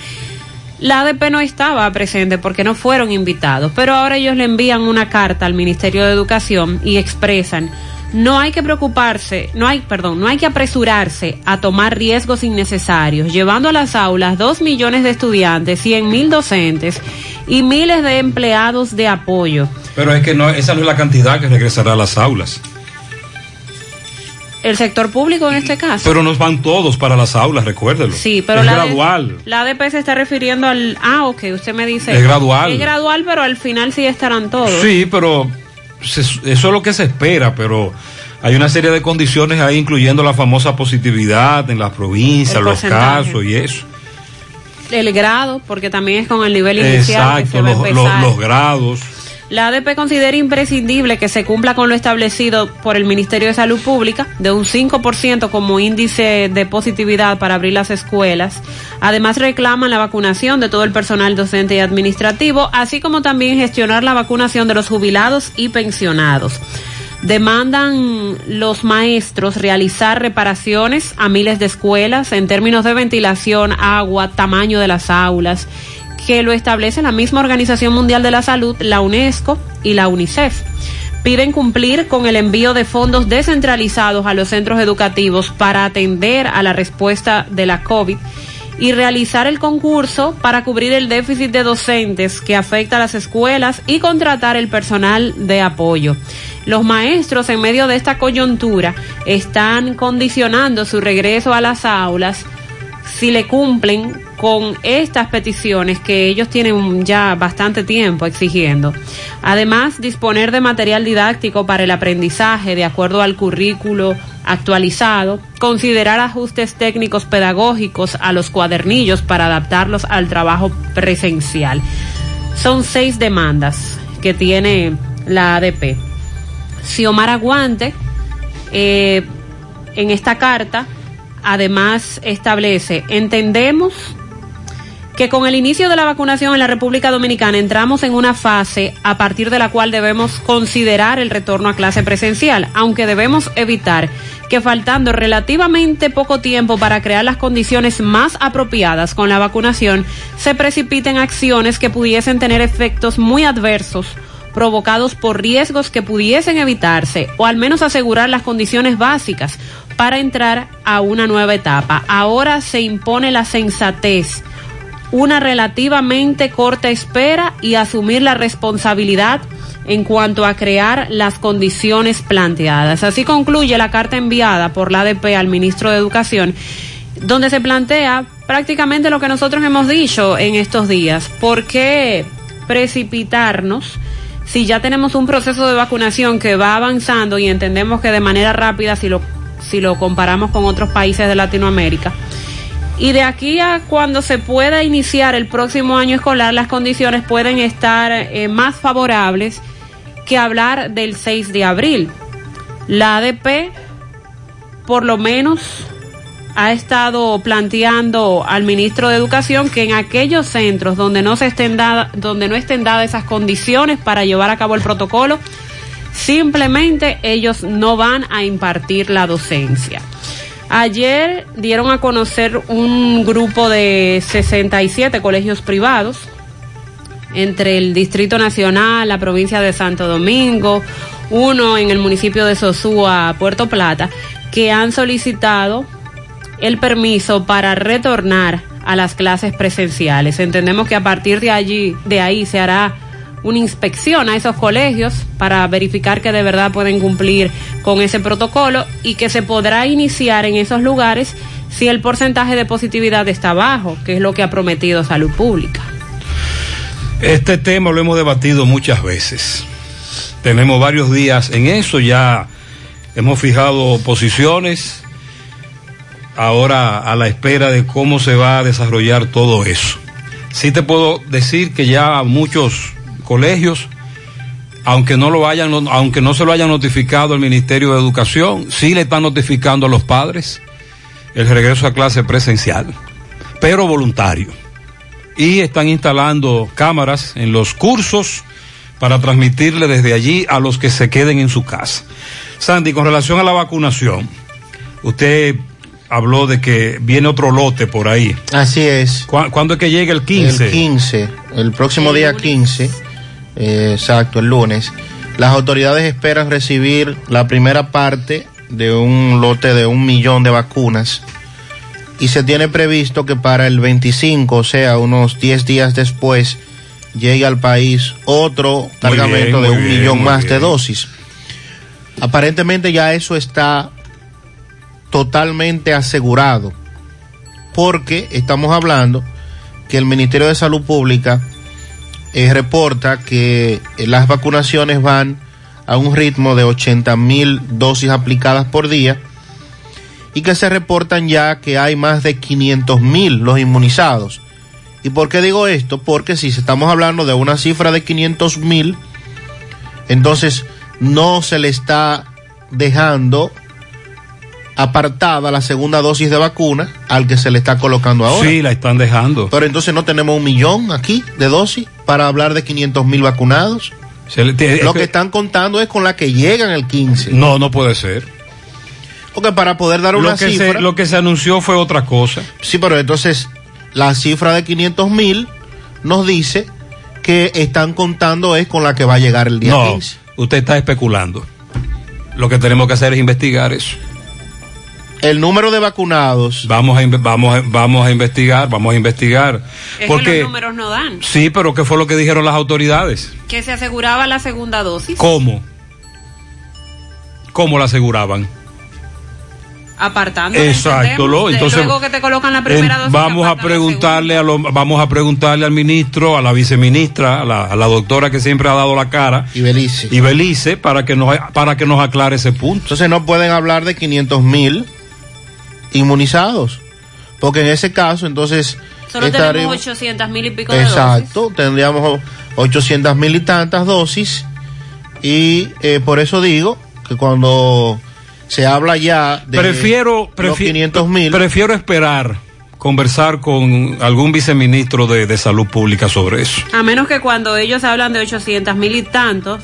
la ADP no estaba presente porque no fueron invitados, pero ahora ellos le envían una carta al Ministerio de Educación y expresan no hay que preocuparse, no hay, perdón, no hay que apresurarse a tomar riesgos innecesarios, llevando a las aulas dos millones de estudiantes, cien mil docentes y miles de empleados de apoyo. Pero es que no, esa no es la cantidad que regresará a las aulas. El sector público en este caso. Pero nos van todos para las aulas, recuérdelo. Sí, pero es la gradual. La ADP se está refiriendo al. Ah, ok, usted me dice. Es gradual. Es gradual, pero al final sí estarán todos. Sí, pero se- eso es lo que se espera, pero hay una serie de condiciones ahí, incluyendo la famosa positividad en las provincias, los casos y eso. El grado, porque también es con el nivel inicial que se Exacto, a los, los grados. La ADP considera imprescindible que se cumpla con lo establecido por el Ministerio de Salud Pública, de un 5% como índice de positividad para abrir las escuelas. Además, reclaman la vacunación de todo el personal docente y administrativo, así como también gestionar la vacunación de los jubilados y pensionados. Demandan los maestros realizar reparaciones a miles de escuelas en términos de ventilación, agua, tamaño de las aulas, que lo establece la misma Organización Mundial de la Salud, la UNESCO y la UNICEF. Piden cumplir con el envío de fondos descentralizados a los centros educativos para atender a la respuesta de la COVID y realizar el concurso para cubrir el déficit de docentes que afecta a las escuelas y contratar el personal de apoyo. Los maestros en medio de esta coyuntura están condicionando su regreso a las aulas si le cumplen con estas peticiones que ellos tienen ya bastante tiempo exigiendo. Además, disponer de material didáctico para el aprendizaje de acuerdo al currículo actualizado, considerar ajustes técnicos pedagógicos a los cuadernillos para adaptarlos al trabajo presencial. Son seis demandas que tiene la ADP. Xiomara Aguante, eh, en esta carta, además establece, entendemos que con el inicio de la vacunación en la República Dominicana entramos en una fase a partir de la cual debemos considerar el retorno a clase presencial, aunque debemos evitar que faltando relativamente poco tiempo para crear las condiciones más apropiadas con la vacunación, se precipiten acciones que pudiesen tener efectos muy adversos provocados por riesgos que pudiesen evitarse o al menos asegurar las condiciones básicas para entrar a una nueva etapa. Ahora se impone la sensatez, una relativamente corta espera y asumir la responsabilidad en cuanto a crear las condiciones planteadas. Así concluye la carta enviada por la ADP al ministro de Educación, donde se plantea prácticamente lo que nosotros hemos dicho en estos días. ¿Por qué precipitarnos? si ya tenemos un proceso de vacunación que va avanzando y entendemos que de manera rápida si lo si lo comparamos con otros países de Latinoamérica y de aquí a cuando se pueda iniciar el próximo año escolar las condiciones pueden estar eh, más favorables que hablar del 6 de abril. La ADP por lo menos ha estado planteando al ministro de Educación que en aquellos centros donde no se estén dada- donde no estén dadas esas condiciones para llevar a cabo el protocolo, simplemente ellos no van a impartir la docencia. Ayer dieron a conocer un grupo de 67 colegios privados entre el Distrito Nacional, la provincia de Santo Domingo, uno en el municipio de Sosúa, Puerto Plata, que han solicitado el permiso para retornar a las clases presenciales. Entendemos que a partir de allí, de ahí se hará una inspección a esos colegios para verificar que de verdad pueden cumplir con ese protocolo y que se podrá iniciar en esos lugares si el porcentaje de positividad está bajo, que es lo que ha prometido Salud Pública. Este tema lo hemos debatido muchas veces. Tenemos varios días en eso, ya hemos fijado posiciones, ahora a la espera de cómo se va a desarrollar todo eso. Sí te puedo decir que ya muchos colegios, aunque no lo hayan, aunque no se lo hayan notificado al Ministerio de Educación, sí le están notificando a los padres el regreso a clase presencial, pero voluntario. y están instalando cámaras en los cursos para transmitirle desde allí a los que se queden en su casa. Sandy, con relación a la vacunación, usted habló de que viene otro lote por ahí. Así es. ¿Cuándo es que llega el 15? El 15, el próximo día lunes. 15, eh, exacto, el lunes. Las autoridades esperan recibir la primera parte de un lote de un millón de vacunas y se tiene previsto que para el 25, o sea, unos 10 días después, llegue al país otro cargamento bien, de un bien, millón más de dosis. Aparentemente ya eso está totalmente asegurado, porque estamos hablando que el Ministerio de Salud Pública eh, reporta que eh, las vacunaciones van a un ritmo de 80 mil dosis aplicadas por día y que se reportan ya que hay más de 500 mil los inmunizados. ¿Y por qué digo esto? Porque si estamos hablando de una cifra de 500 mil, entonces no se le está dejando apartada la segunda dosis de vacuna al que se le está colocando ahora. Sí, la están dejando. Pero entonces no tenemos un millón aquí de dosis para hablar de 500 mil vacunados. Se le- te- Lo es que que- están contando es con la que llegan el 15. No, no puede ser. Porque para poder dar una Lo que, cifra. se, lo que se anunció fue otra cosa. Sí, pero entonces la cifra de 500 mil nos dice que están contando es con la que va a llegar el día No, 15. usted está especulando. Lo que tenemos que hacer es investigar eso. El número de vacunados. Vamos a, vamos a, vamos a investigar, vamos a investigar. Es que Porque, los números no dan. sí, pero ¿qué fue lo que dijeron las autoridades? Que se aseguraba la segunda dosis. ¿Cómo? ¿Cómo la aseguraban? Apartando. Exacto, lo, entonces luego que te colocan la primera en- dosis. vamos a preguntarle a lo- vamos a preguntarle al ministro, a la viceministra, a la, a la doctora que siempre ha dado la cara y Belice, y Belice para que nos para que nos aclare ese punto. Entonces no pueden hablar de 500 mil inmunizados. Porque en ese caso, entonces. Solo tenemos 800 mil y pico de dosis. Exacto, tendríamos 800 mil y tantas dosis. Y eh, por eso digo que cuando se habla ya de prefiero los prefi- 500 mil. prefiero esperar conversar con algún viceministro de, de salud pública sobre eso. A menos que cuando ellos hablan de 800 mil y tantos,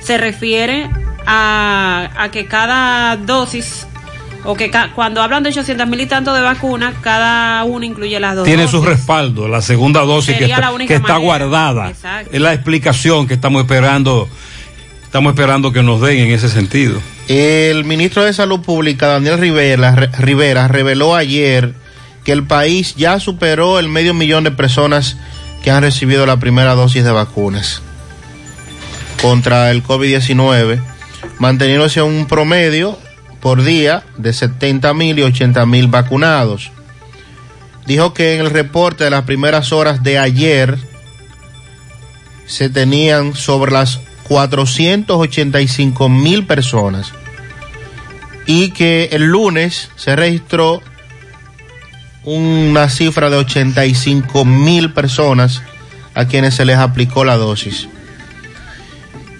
se refiere a, a que cada dosis, o que ca- cuando hablan de 800 mil y tantos de vacunas, cada uno incluye las dos Tiene dosis. su respaldo, la segunda dosis que está, que guardada. Exacto. Es la explicación que estamos esperando, estamos esperando que nos den en ese sentido. El ministro de Salud Pública, Daniel Rivera, Re- Rivera, reveló ayer que el país ya superó el medio millón de personas que han recibido la primera dosis de vacunas contra el COVID-19, manteniéndose un promedio por día de 70 mil y 80 mil vacunados. Dijo que en el reporte de las primeras horas de ayer se tenían sobre las 485 mil personas y que el lunes se registró una cifra de 85 mil personas a quienes se les aplicó la dosis.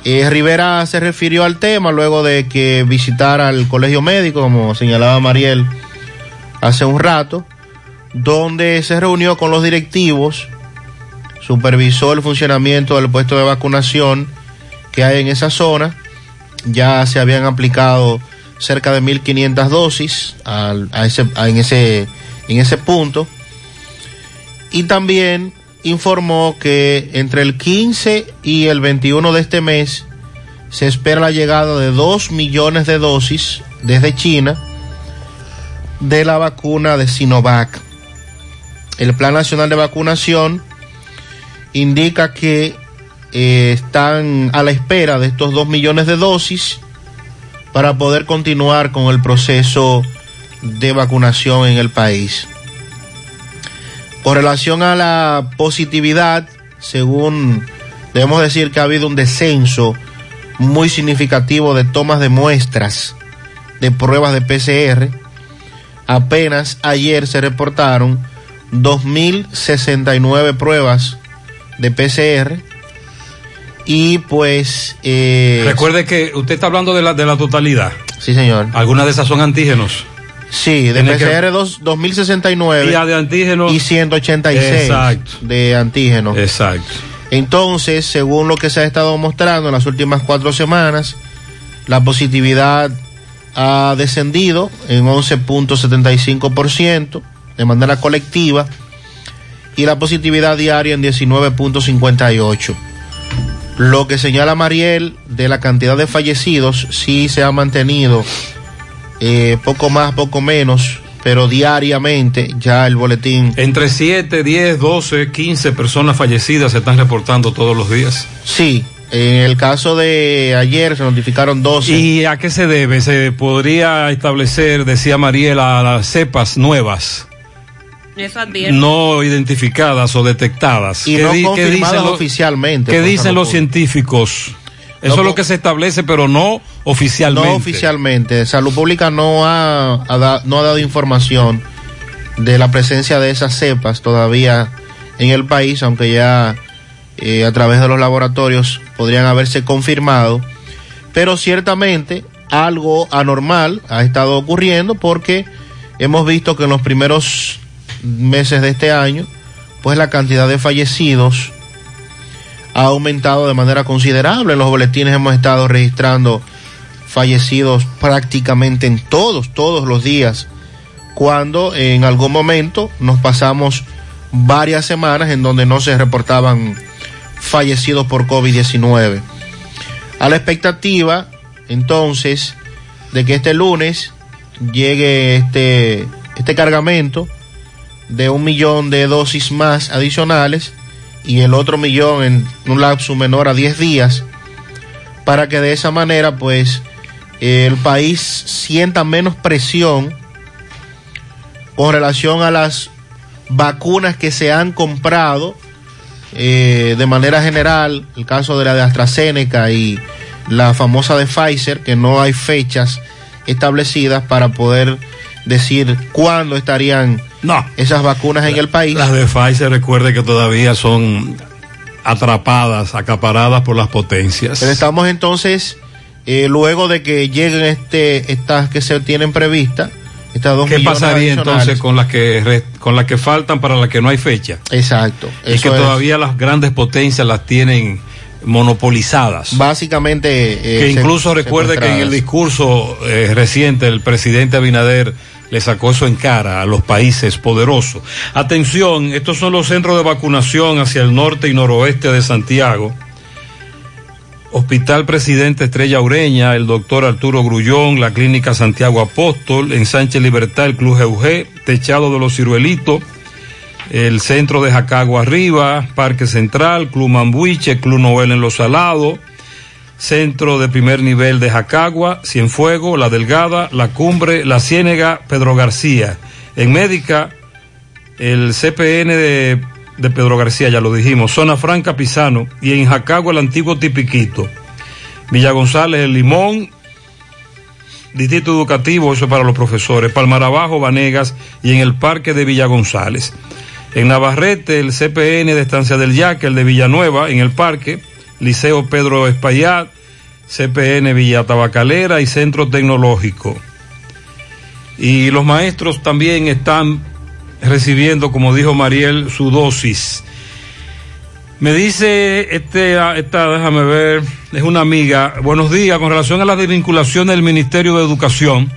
Rivera se refirió al tema luego de que visitara el colegio médico, como señalaba Mariel hace un rato, donde se reunió con los directivos, supervisó el funcionamiento del puesto de vacunación que hay en esa zona. Ya se habían aplicado cerca de 1.500 dosis en, ese, en ese punto. Y también informó que entre el 15 y el 21 de este mes se espera la llegada de 2 millones de dosis desde China de la vacuna de Sinovac. El Plan Nacional de Vacunación indica que eh, están a la espera de estos 2 millones de dosis para poder continuar con el proceso de vacunación en el país. Con relación a la positividad, según debemos decir que ha habido un descenso muy significativo de tomas de muestras de pruebas de PCR. Apenas ayer se reportaron 2.069 pruebas de PCR y pues... eh, Recuerde que usted está hablando de la, de la totalidad. Sí, señor. Algunas de esas son antígenos. Sí, de PCR dos- 2069 Y de antígeno. y 186 Exacto. de antígeno. Exacto. Entonces, según lo que se ha estado mostrando en las últimas cuatro semanas, la positividad ha descendido en 11.75% de manera colectiva y la positividad diaria en 19.58%. Lo que señala Mariel de la cantidad de fallecidos sí se ha mantenido eh, poco más, poco menos, pero diariamente ya el boletín Entre 7, 10, 12, 15 personas fallecidas se están reportando todos los días. Sí, en el caso de ayer se notificaron 12. ¿Y a qué se debe? Se podría establecer, decía Mariela, las cepas nuevas, Eso no identificadas o detectadas. Y ¿Qué no di- qué confirmadas dicen los- oficialmente ¿Qué dicen los científicos? Eso No es lo que se establece, pero no oficialmente. No oficialmente. Salud Pública no ha, ha da- no ha dado información de la presencia de esas cepas todavía en el país, aunque ya eh, a través de los laboratorios podrían haberse confirmado. Pero ciertamente algo anormal ha estado ocurriendo porque hemos visto que en los primeros meses de este año, pues la cantidad de fallecidos ha aumentado de manera considerable. En los boletines hemos estado registrando fallecidos prácticamente en todos, todos los días, cuando en algún momento nos pasamos varias semanas en donde no se reportaban fallecidos por COVID-19. A la expectativa, entonces, de que este lunes llegue este, este cargamento de un millón de dosis más adicionales y el otro millón en un lapso menor a 10 días, para que de esa manera, pues, el país sienta menos presión con relación a las vacunas que se han comprado eh, de manera general, el caso de la de AstraZeneca y la famosa de Pfizer, que no hay fechas establecidas para poder decir cuándo estarían No. esas vacunas en el país. Las de Pfizer, recuerde que todavía son atrapadas, acaparadas por las potencias. Pero estamos entonces, eh, luego de que lleguen este, estas que se tienen previstas, estas dos ¿Qué pasaría entonces con las que con las que faltan para las que no hay fecha? Exacto. Y eso que es. todavía las grandes potencias las tienen monopolizadas. Básicamente. eh, que incluso recuerde que en el discurso eh, reciente el presidente Abinader le sacó eso en cara a los países poderosos. Atención, estos son los centros de vacunación hacia el norte y noroeste de Santiago. Hospital Presidente Estrella Ureña, el doctor Arturo Grullón, la Clínica Santiago Apóstol, en Sánchez Libertad, el Club GUG, Techado de los Ciruelitos, el Centro de Jacagua Arriba, Parque Central, Club Mambuiche, Club Noel en Los Salados, Centro de Primer Nivel de Jacagua, Cienfuego, La Delgada, La Cumbre, La Ciénega, Pedro García. En Médica, el CPN de, de Pedro García, ya lo dijimos, Zona Franca Pisano y en Jacagua el antiguo Tipiquito. Villa González, El Limón, Distrito Educativo, eso es para los profesores, Palmar Abajo, Vanegas y en el Parque de Villa González. En Navarrete, el CPN de Estancia del Yaque, el de Villanueva, en el Parque, Liceo Pedro Espaillat, CPN Villa Tabacalera y Centro Tecnológico. Y los maestros también están recibiendo, como dijo Mariel, su dosis. Me dice este, esta, déjame ver, es una amiga. Buenos días, con relación a la desvinculación del Ministerio de Educación,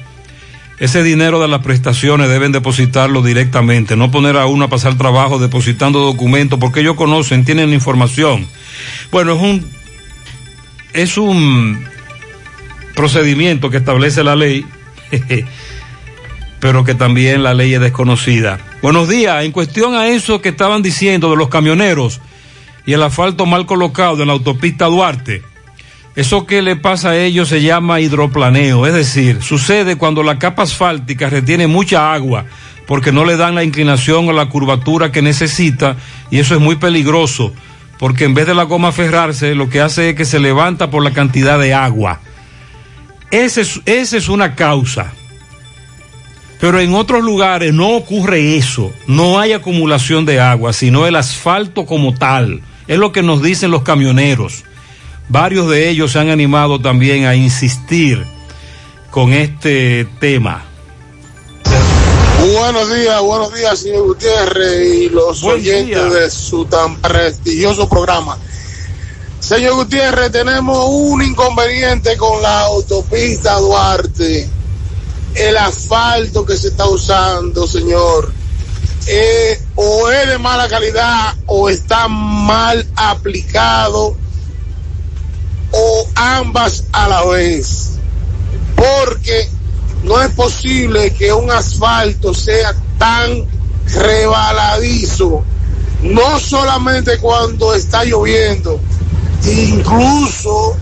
ese dinero de las prestaciones deben depositarlo directamente, no poner a uno a pasar trabajo depositando documentos, porque ellos conocen, tienen la información. Bueno, es un, es un procedimiento que establece la ley, pero que también la ley es desconocida. Buenos días, en cuestión a eso que estaban diciendo de los camioneros y el asfalto mal colocado en la autopista Duarte. Eso que le pasa a ellos se llama hidroplaneo, es decir, sucede cuando la capa asfáltica retiene mucha agua porque no le dan la inclinación o la curvatura que necesita y eso es muy peligroso porque en vez de la goma aferrarse lo que hace es que se levanta por la cantidad de agua. Esa es, es una causa. Pero en otros lugares no ocurre eso, no hay acumulación de agua, sino el asfalto como tal. Es lo que nos dicen los camioneros. Varios de ellos se han animado también a insistir con este tema. Buenos días, buenos días, señor Gutiérrez y los oyentes de su tan prestigioso programa. Señor Gutiérrez, tenemos un inconveniente con la autopista Duarte. El asfalto que se está usando, señor, eh, o es de mala calidad o está mal aplicado o ambas a la vez. Porque no es posible que un asfalto sea tan rebaladizo, no solamente cuando está lloviendo, incluso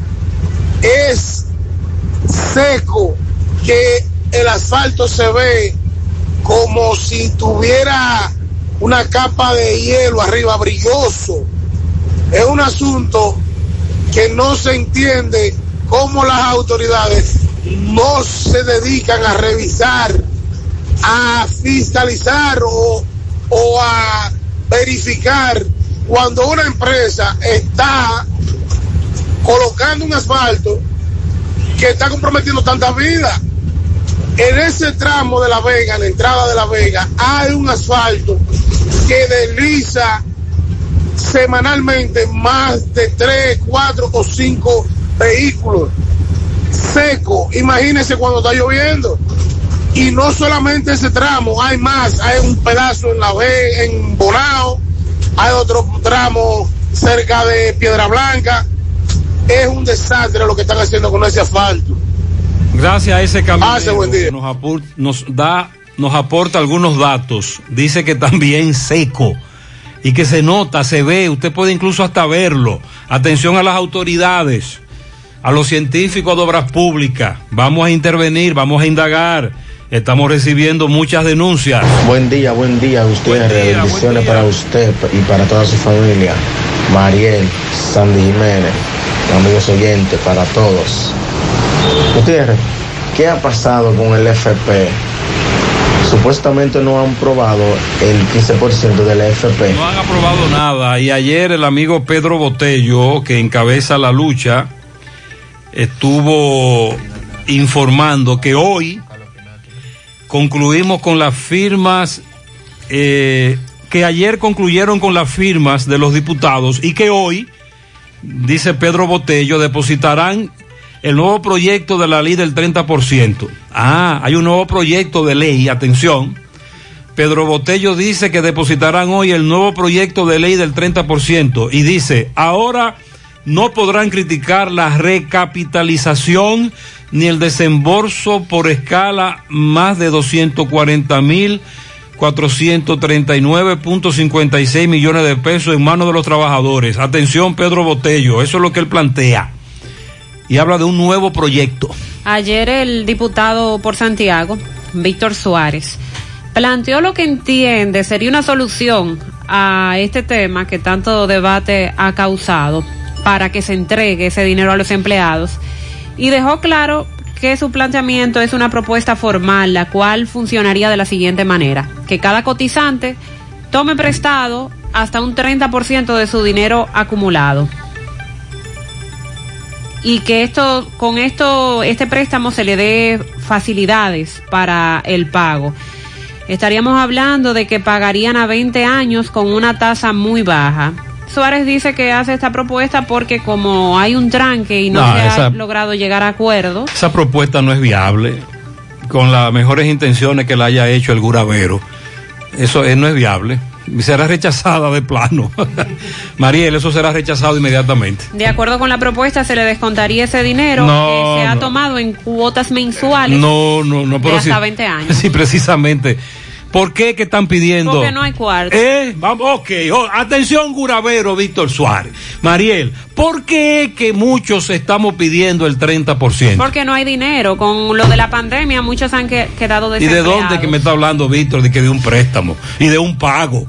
es seco que el asfalto se ve como si tuviera una capa de hielo arriba brilloso. Es un asunto que no se entiende cómo las autoridades no se dedican a revisar, a fiscalizar o, o a verificar cuando una empresa está colocando un asfalto que está comprometiendo tanta vida. En ese tramo de La Vega, en la entrada de La Vega, hay un asfalto que desliza semanalmente más de tres, cuatro o cinco vehículos seco. Imagínense cuando está lloviendo. Y no solamente ese tramo, hay más. Hay un pedazo en la B, en Bonao, hay otro tramo cerca de Piedra Blanca. Es un desastre lo que están haciendo con ese asfalto. Gracias a ese cambio Nos, nos da, nos aporta algunos datos. Dice que también seco y que se nota, se ve, usted puede incluso hasta verlo. Atención a las autoridades a los científicos de obras públicas. Vamos a intervenir, vamos a indagar. Estamos recibiendo muchas denuncias. Buen día, buen día, usted. Bendiciones para usted y para toda su familia. Mariel, Sandy Jiménez, amigos oyentes, para todos. Gutiérrez, ¿qué ha pasado con el FP? Supuestamente no han probado el 15% del FP. No han aprobado nada. Y ayer el amigo Pedro Botello, que encabeza la lucha, estuvo informando que hoy concluimos con las firmas, eh, que ayer concluyeron con las firmas de los diputados y que hoy, dice Pedro Botello, depositarán el nuevo proyecto de la ley del 30%. Ah, hay un nuevo proyecto de ley, atención. Pedro Botello dice que depositarán hoy el nuevo proyecto de ley del 30% y dice, ahora no podrán criticar la recapitalización ni el desembolso por escala más de 240 mil 439.56 millones de pesos en manos de los trabajadores. Atención, Pedro Botello, eso es lo que él plantea. Y habla de un nuevo proyecto. Ayer el diputado por Santiago, Víctor Suárez, planteó lo que entiende sería una solución a este tema que tanto debate ha causado para que se entregue ese dinero a los empleados y dejó claro que su planteamiento es una propuesta formal, la cual funcionaría de la siguiente manera, que cada cotizante tome prestado hasta un 30% de su dinero acumulado. Y que esto, con esto, este préstamo se le dé facilidades para el pago. Estaríamos hablando de que pagarían a 20 años con una tasa muy baja Suárez dice que hace esta propuesta porque como hay un tranque y no, se ha logrado llegar a acuerdo. Esa propuesta no es viable con las mejores intenciones que la haya hecho el Guravero. Eso no es viable. Será rechazada de plano. Mariel, eso será rechazado inmediatamente. De acuerdo con la propuesta, se le descontaría ese dinero que se ha tomado en cuotas mensuales. No, no, no, pero de hasta 20 años. Sí, precisamente ¿Por qué que están pidiendo? Porque no hay cuarto. ¿Eh? Vamos, ok. Oh, atención, Guravero, Víctor Suárez. Mariel, ¿por qué que muchos estamos pidiendo el 30%? Porque no hay dinero. Con lo de la pandemia, muchos han quedado desempleados. ¿Y de dónde que me está hablando Víctor? De que de un préstamo y de un pago.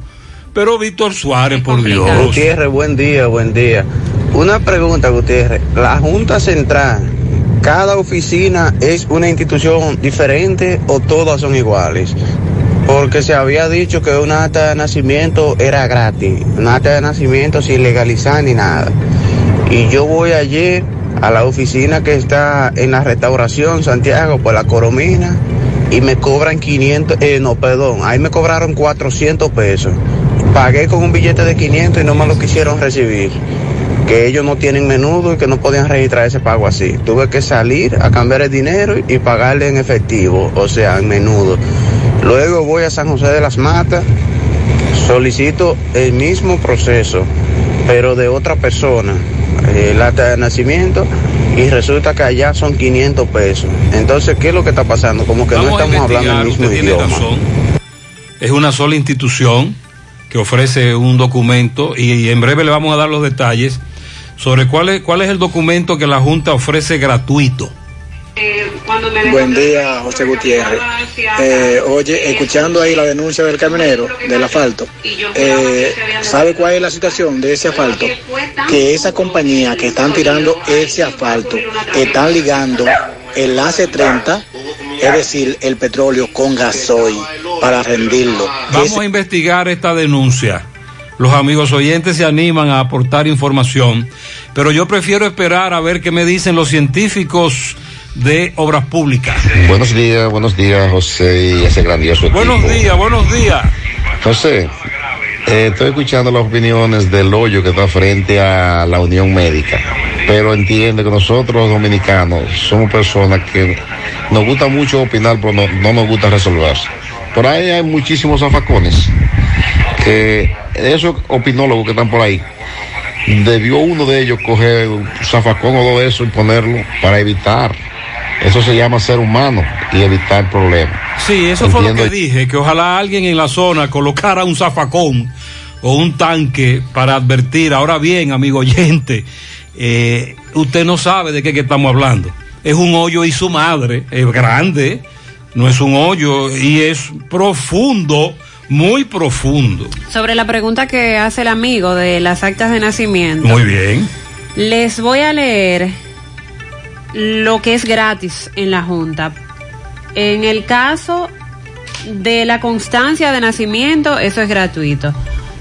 Pero Víctor Suárez, por Dios. Gutiérrez, buen día, buen día. Una pregunta, Gutiérrez. La Junta Central, ¿cada oficina es una institución diferente o todas son iguales? porque se había dicho que un acta de nacimiento era gratis, un acta de nacimiento sin legalizar ni nada. Y yo voy allí a la oficina que está en la restauración Santiago por la Coromina y me cobran 500, eh, no, perdón, ahí me cobraron 400 pesos. Pagué con un billete de 500 y no me lo quisieron recibir. Que ellos no tienen menudo y que no podían registrar ese pago así. Tuve que salir a cambiar el dinero y pagarle en efectivo, o sea, en menudo. Luego voy a San José de las Matas, solicito el mismo proceso, pero de otra persona, el acta de nacimiento, y resulta que allá son 500 pesos. Entonces, ¿qué es lo que está pasando? Como que Vamos no estamos hablando el mismo idioma. razón. Es una sola institución que ofrece un documento y, y en breve le vamos a dar los detalles sobre cuál es, cuál es el documento que la Junta ofrece gratuito. Buen día, José Gutiérrez. Eh, oye, escuchando ahí la denuncia del camionero del asfalto, eh, ¿sabe cuál es la situación de ese asfalto? Que esa compañía que están tirando ese asfalto están ligando el AC30, es decir, el petróleo con gasoil para rendirlo. Vamos a investigar esta denuncia. Los amigos oyentes se animan a aportar información, pero yo prefiero esperar a ver qué me dicen los científicos de obras públicas. Buenos días, buenos días, José, y ese grandioso equipo. Buenos días, buenos días. José, eh, estoy escuchando las opiniones del hoyo que está frente a la Unión Médica, pero entiende que nosotros los dominicanos somos personas que nos gusta mucho opinar, pero no, no nos gusta resolver. Por ahí hay muchísimos zafacones que esos opinólogos que están por ahí, debió uno de ellos coger un zafacón o dos de esos y ponerlo para evitar. Eso se llama ser humano y evitar problemas. Sí, eso fue lo Entiendo. que dije, que ojalá alguien en la zona colocara un zafacón o un tanque para advertir. Ahora bien, amigo oyente, eh, usted no sabe de qué, que estamos hablando. Es un hoyo y su madre, es grande, no es un hoyo y es profundo, muy profundo. Sobre la pregunta que hace el amigo de las actas de nacimiento. Muy bien. Les voy a leer lo que es gratis en la Junta. En el caso de la constancia de nacimiento, eso es gratuito.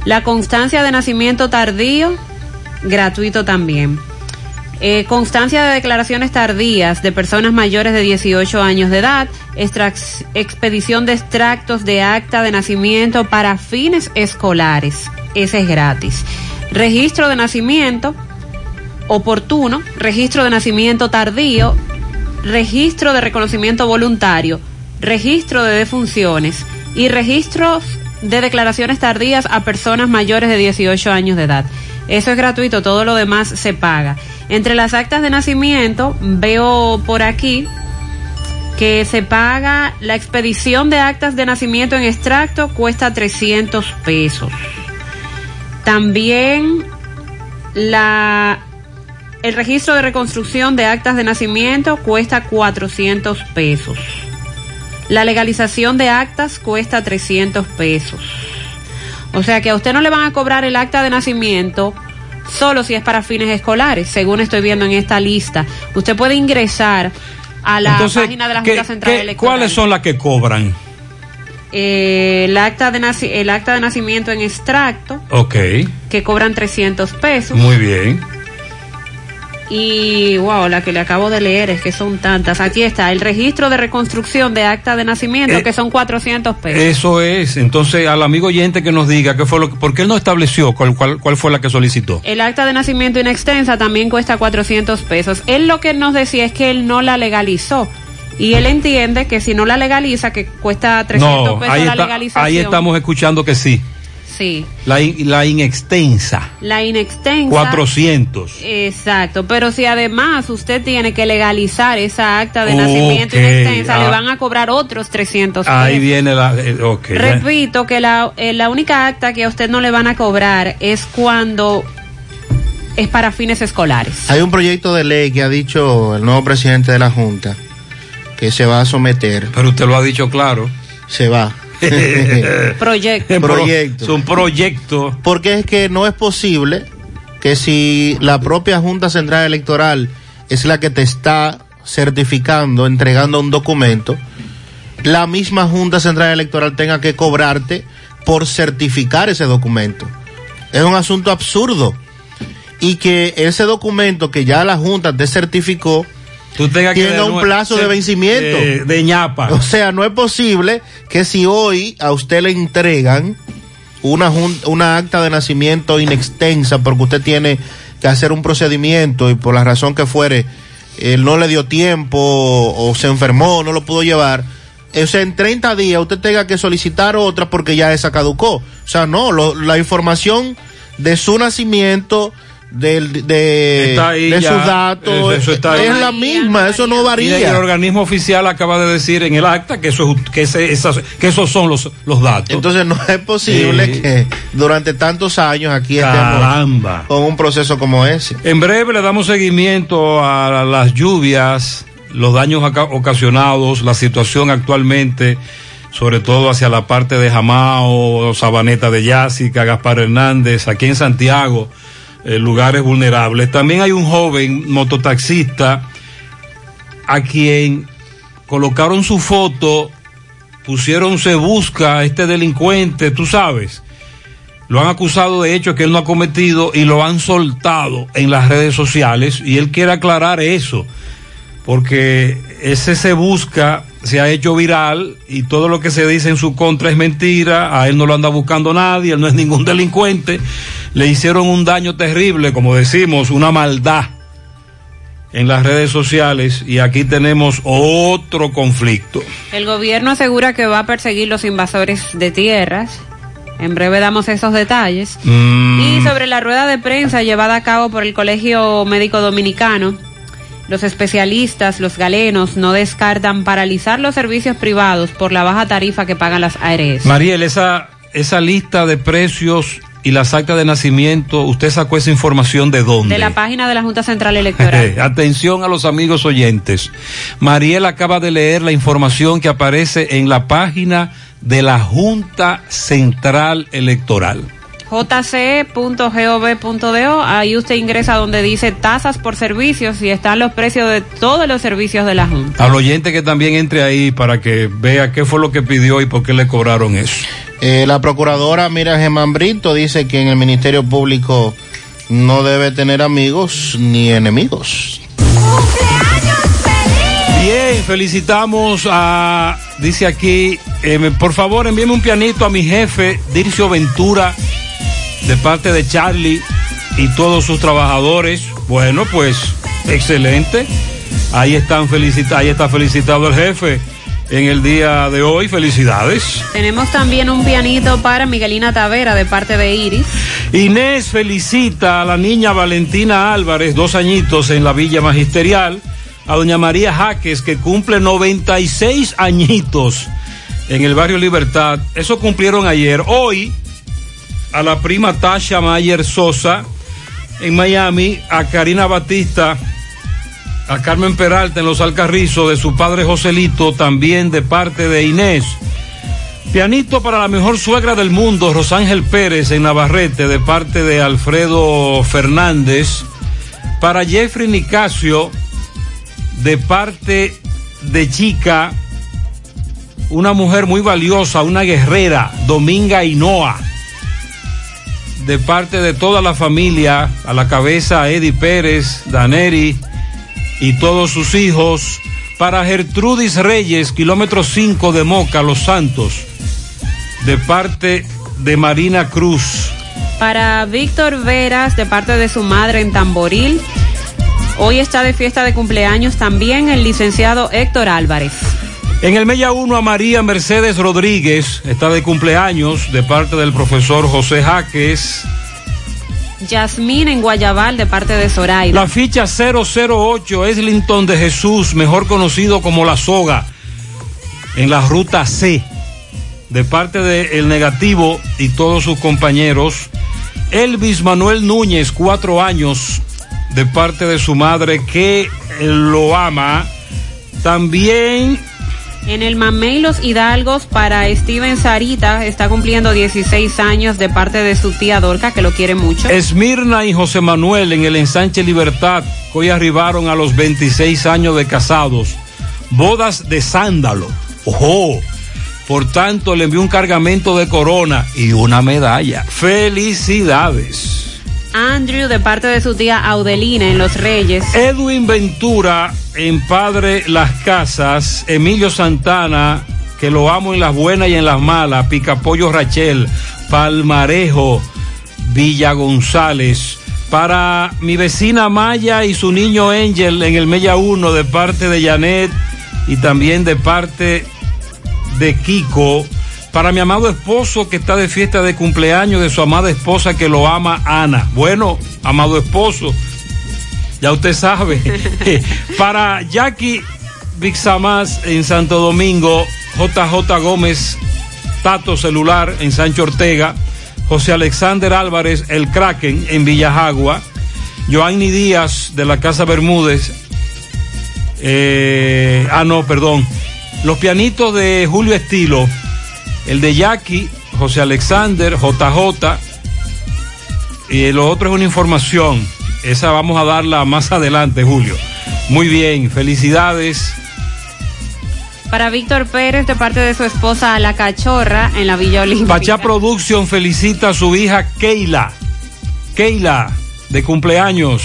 La constancia de nacimiento tardío, gratuito también. Eh, constancia de declaraciones tardías de personas mayores de 18 años de edad, expedición de extractos de acta de nacimiento para fines escolares, ese es gratis. Registro de nacimiento oportuno, registro de nacimiento tardío, registro de reconocimiento voluntario, registro de defunciones y registros de declaraciones tardías a personas mayores de 18 años de edad. Eso es gratuito, todo lo demás se paga. Entre las actas de nacimiento veo por aquí que se paga la expedición de actas de nacimiento en extracto cuesta 300 pesos. También la el registro de reconstrucción de actas de nacimiento cuesta 400 pesos. La legalización de actas cuesta 300 pesos. O sea que a usted no le van a cobrar el acta de nacimiento solo si es para fines escolares, según estoy viendo en esta lista. Usted puede ingresar a la Entonces, página de la ¿qué- Junta Central qué- Electoral. ¿cuáles son las que cobran? Eh, el, acta de naci- el acta de nacimiento en extracto, Ok, que cobran 300 pesos. muy bien. Y wow, la que le acabo de leer es que son tantas. Aquí está el registro de reconstrucción de acta de nacimiento, Eh, que son 400 pesos. Eso es. Entonces, al amigo oyente que nos diga qué fue lo que, por qué él no estableció cuál, cuál, cuál fue la que solicitó. El acta de nacimiento inextensa también cuesta 400 pesos. Él lo que nos decía es que él no la legalizó. Y él entiende que si no la legaliza, que cuesta 300 No, pesos ahí, la está- legalización. ahí estamos escuchando que sí. Sí. La, in- la inextensa, La inextensa. 400. Exacto, pero si además usted tiene que legalizar esa acta de nacimiento inextensa, ah. le van a cobrar otros 300 pesos. Ahí viene la... eh. Repito que la, eh, la única acta que a usted no le van a cobrar es cuando es para fines escolares. Hay un proyecto de ley que ha dicho el nuevo presidente de la Junta que se va a someter. Pero usted lo ha dicho claro. Se va. Proyecto. proyecto. Es un proyecto. Porque es que no es posible que si la propia Junta Central Electoral es la que te está certificando, entregando un documento, la misma Junta Central Electoral tenga que cobrarte por certificar ese documento. Es un asunto absurdo. Y que ese documento que ya la Junta te certificó, tenga un plazo de vencimiento. De, de, ñapa. O sea, no es posible que si hoy a usted le entregan una, una acta de nacimiento inextensa porque usted tiene que hacer un procedimiento y por la razón que fuere, él no le dio tiempo o se enfermó, no lo pudo llevar. O sea, en 30 días usted tenga que solicitar otra porque ya esa caducó. O sea, no, la información de su nacimiento, de, de, sus datos eso, está es la misma, eso no varía. Y el organismo oficial acaba de decir en el acta que eso que, ese, esas, que esos son los, los datos. Entonces no es posible que durante tantos años aquí Caramba. con un proceso como ese. En breve le damos seguimiento a las lluvias, los daños ocasionados, la situación actualmente sobre todo hacia la parte de Jamao, Sabaneta de Yásica, Gaspar Hernández, aquí en Santiago eh, lugares vulnerables. También hay un joven mototaxista a quien colocaron su foto, pusieron se busca a este delincuente, tú sabes. Lo han acusado de hecho que él no ha cometido y lo han soltado en las redes sociales y él quiere aclarar eso, porque ese se busca se ha hecho viral y todo lo que se dice en su contra es mentira, a él no lo anda buscando nadie, él no es ningún delincuente, le hicieron un daño terrible, como decimos, una maldad en las redes sociales y aquí tenemos otro conflicto. El gobierno asegura que va a perseguir los invasores de tierras. En breve damos esos detalles. Mm. Y sobre la rueda de prensa llevada a cabo por el Colegio Médico Dominicano, los especialistas, los galenos, no descartan paralizar los servicios privados por la baja tarifa que pagan las ARS. Mariel, esa, esa lista de precios y las actas de nacimiento, ¿usted sacó esa información de dónde? De la página de la Junta Central Electoral. Atención a los amigos oyentes. Mariel acaba de leer la información que aparece en la página de la Junta Central Electoral jce.gov.do. Ahí usted ingresa donde dice tasas por servicios y están los precios de todos los servicios de la Junta. Al oyente que también entre ahí para que vea qué fue lo que pidió y por qué le cobraron eso. Eh, la procuradora Mira Gemán Brito dice que en el Ministerio Público no debe tener amigos ni enemigos. Bien, felicitamos a, dice aquí, eh, por favor envíeme un pianito a mi jefe, Dircio Ventura de parte de Charlie y todos sus trabajadores. Bueno, pues excelente. Ahí están felicitados, ahí está felicitado el jefe en el día de hoy. Felicidades. Tenemos también un pianito para Miguelina Tavera de parte de Iris. Inés felicita a la niña Valentina Álvarez, dos añitos en la Villa Magisterial. A doña María Jaques, que cumple 96 añitos en el barrio Libertad. Eso cumplieron ayer. Hoy a la prima Tasha Mayer Sosa en Miami, a Karina Batista, a Carmen Peralta en Los Alcarrizos, de su padre Joselito, también de parte de Inés. Pianito para la mejor suegra del mundo, Rosángel Pérez en Navarrete, de parte de Alfredo Fernández. Para Jeffrey Nicasio, de parte de Chica, una mujer muy valiosa, una guerrera, Dominga Hinoa de parte de toda la familia, a la cabeza Eddie Pérez, Daneri y todos sus hijos, para Gertrudis Reyes, kilómetro 5 de Moca, Los Santos, de parte de Marina Cruz. Para Víctor Veras, de parte de su madre en Tamboril. Hoy está de fiesta de cumpleaños también el licenciado Héctor Álvarez. En el Mella 1 a María Mercedes Rodríguez, está de cumpleaños de parte del profesor José Jaques. Yasmín en Guayabal de parte de Zoraida. La ficha 008 Eslington de Jesús, mejor conocido como La Soga, en la ruta C, de parte de El Negativo y todos sus compañeros. Elvis Manuel Núñez, cuatro años, de parte de su madre que lo ama. También en el Mamey Los Hidalgos para Steven Sarita está cumpliendo 16 años de parte de su tía Dorca que lo quiere mucho. Esmirna y José Manuel en el ensanche Libertad hoy arribaron a los 26 años de casados. Bodas de sándalo. Ojo. Por tanto, le envió un cargamento de corona y una medalla. Felicidades. Andrew de parte de su tía Audelina en Los Reyes. Edwin Ventura en Padre Las Casas, Emilio Santana, que lo amo en las buenas y en las malas, Picapollo Rachel, Palmarejo, Villa González. Para mi vecina Maya y su niño Angel en el Mella 1 de parte de Janet y también de parte de Kiko. Para mi amado esposo que está de fiesta de cumpleaños de su amada esposa que lo ama, Ana. Bueno, amado esposo, ya usted sabe. Para Jackie Vixamas en Santo Domingo, JJ Gómez, Tato Celular en Sancho Ortega, José Alexander Álvarez, el Kraken en Villajagua, Joanny Díaz de la Casa Bermúdez, eh, ah no, perdón, los pianitos de Julio Estilo, el de Jackie, José Alexander, JJ, y lo otro es una información, esa vamos a darla más adelante, Julio. Muy bien, felicidades. Para Víctor Pérez, de parte de su esposa La Cachorra, en la Villa Olímpica. Pachá Production felicita a su hija Keila. Keila, de cumpleaños.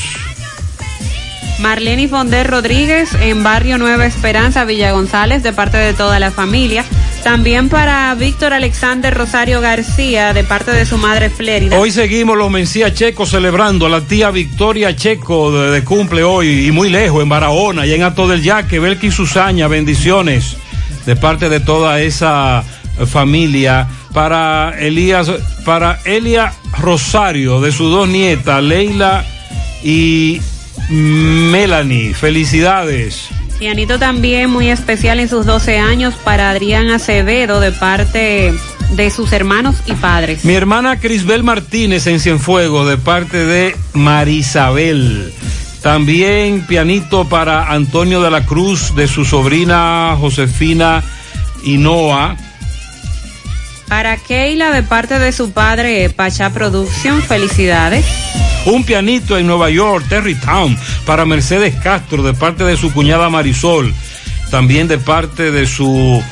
Marlene Fonder Rodríguez, en Barrio Nueva Esperanza, Villa González, de parte de toda la familia. También para Víctor Alexander Rosario García, de parte de su madre Flérida. Hoy seguimos los Mencía Checo celebrando a la tía Victoria Checo de, cumple hoy y muy lejos, en Barahona y en Ato del Yaque, Belki Susaña, bendiciones de parte de toda esa familia. Para Elías, para Elia Rosario, de sus dos nietas, Leila y Melanie. Felicidades. Pianito también muy especial en sus 12 años para Adrián Acevedo de parte de sus hermanos y padres. Mi hermana Crisbel Martínez en Cienfuegos de parte de Marisabel. También pianito para Antonio de la Cruz de su sobrina Josefina Hinoa. Para Keila de parte de su padre Pachá Production, felicidades. Un pianito en Nueva York, Terrytown, para Mercedes Castro de parte de su cuñada Marisol. También de parte de su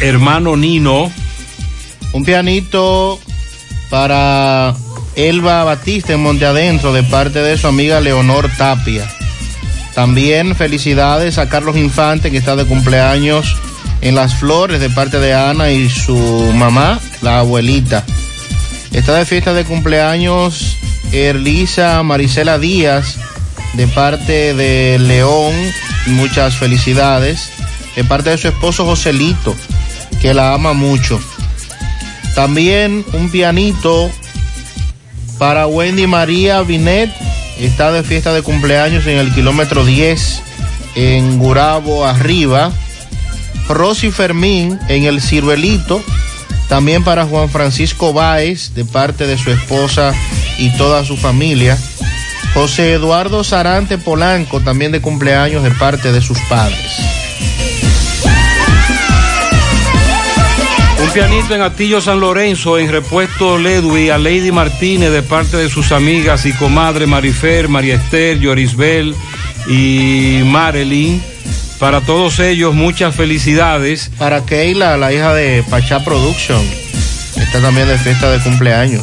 hermano Nino. Un pianito para Elba Batista en Monte Adentro de parte de su amiga Leonor Tapia. También felicidades a Carlos Infante que está de cumpleaños en Las Flores de parte de Ana y su mamá, la abuelita. Está de fiesta de cumpleaños Erlisa Marisela Díaz de parte de León. Muchas felicidades. De parte de su esposo Joselito, que la ama mucho. También un pianito para Wendy María Binet. Está de fiesta de cumpleaños en el kilómetro 10 en Gurabo arriba. Rosy Fermín en el Ciruelito. También para Juan Francisco Báez de parte de su esposa y toda su familia. José Eduardo Sarante Polanco también de cumpleaños de parte de sus padres. Un pianito en Atillo San Lorenzo, en repuesto Ledwi, a Lady Martínez de parte de sus amigas y comadre Marifer, María Esther, Yorisbel y Marilyn. Para todos ellos, muchas felicidades. Para Keila, la hija de Pachá Production, está también de fiesta de cumpleaños.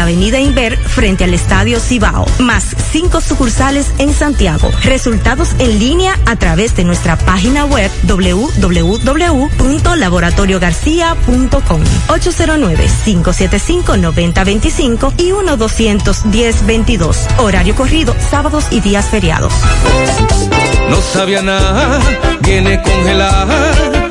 avenida Inver frente al Estadio Cibao, más cinco sucursales en Santiago. Resultados en línea a través de nuestra página web www.laboratoriogarcia.com 809-575-9025 y 1-210-22. Horario corrido, sábados y días feriados. No sabía nada, viene congelada.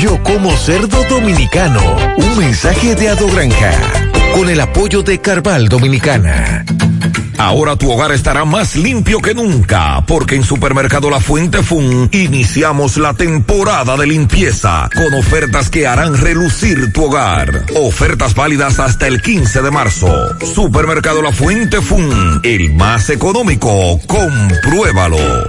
Yo como cerdo dominicano. Un mensaje de Ado Granja. Con el apoyo de Carval Dominicana. Ahora tu hogar estará más limpio que nunca, porque en Supermercado La Fuente Fun iniciamos la temporada de limpieza con ofertas que harán relucir tu hogar. Ofertas válidas hasta el 15 de marzo. Supermercado La Fuente Fun, el más económico. Compruébalo.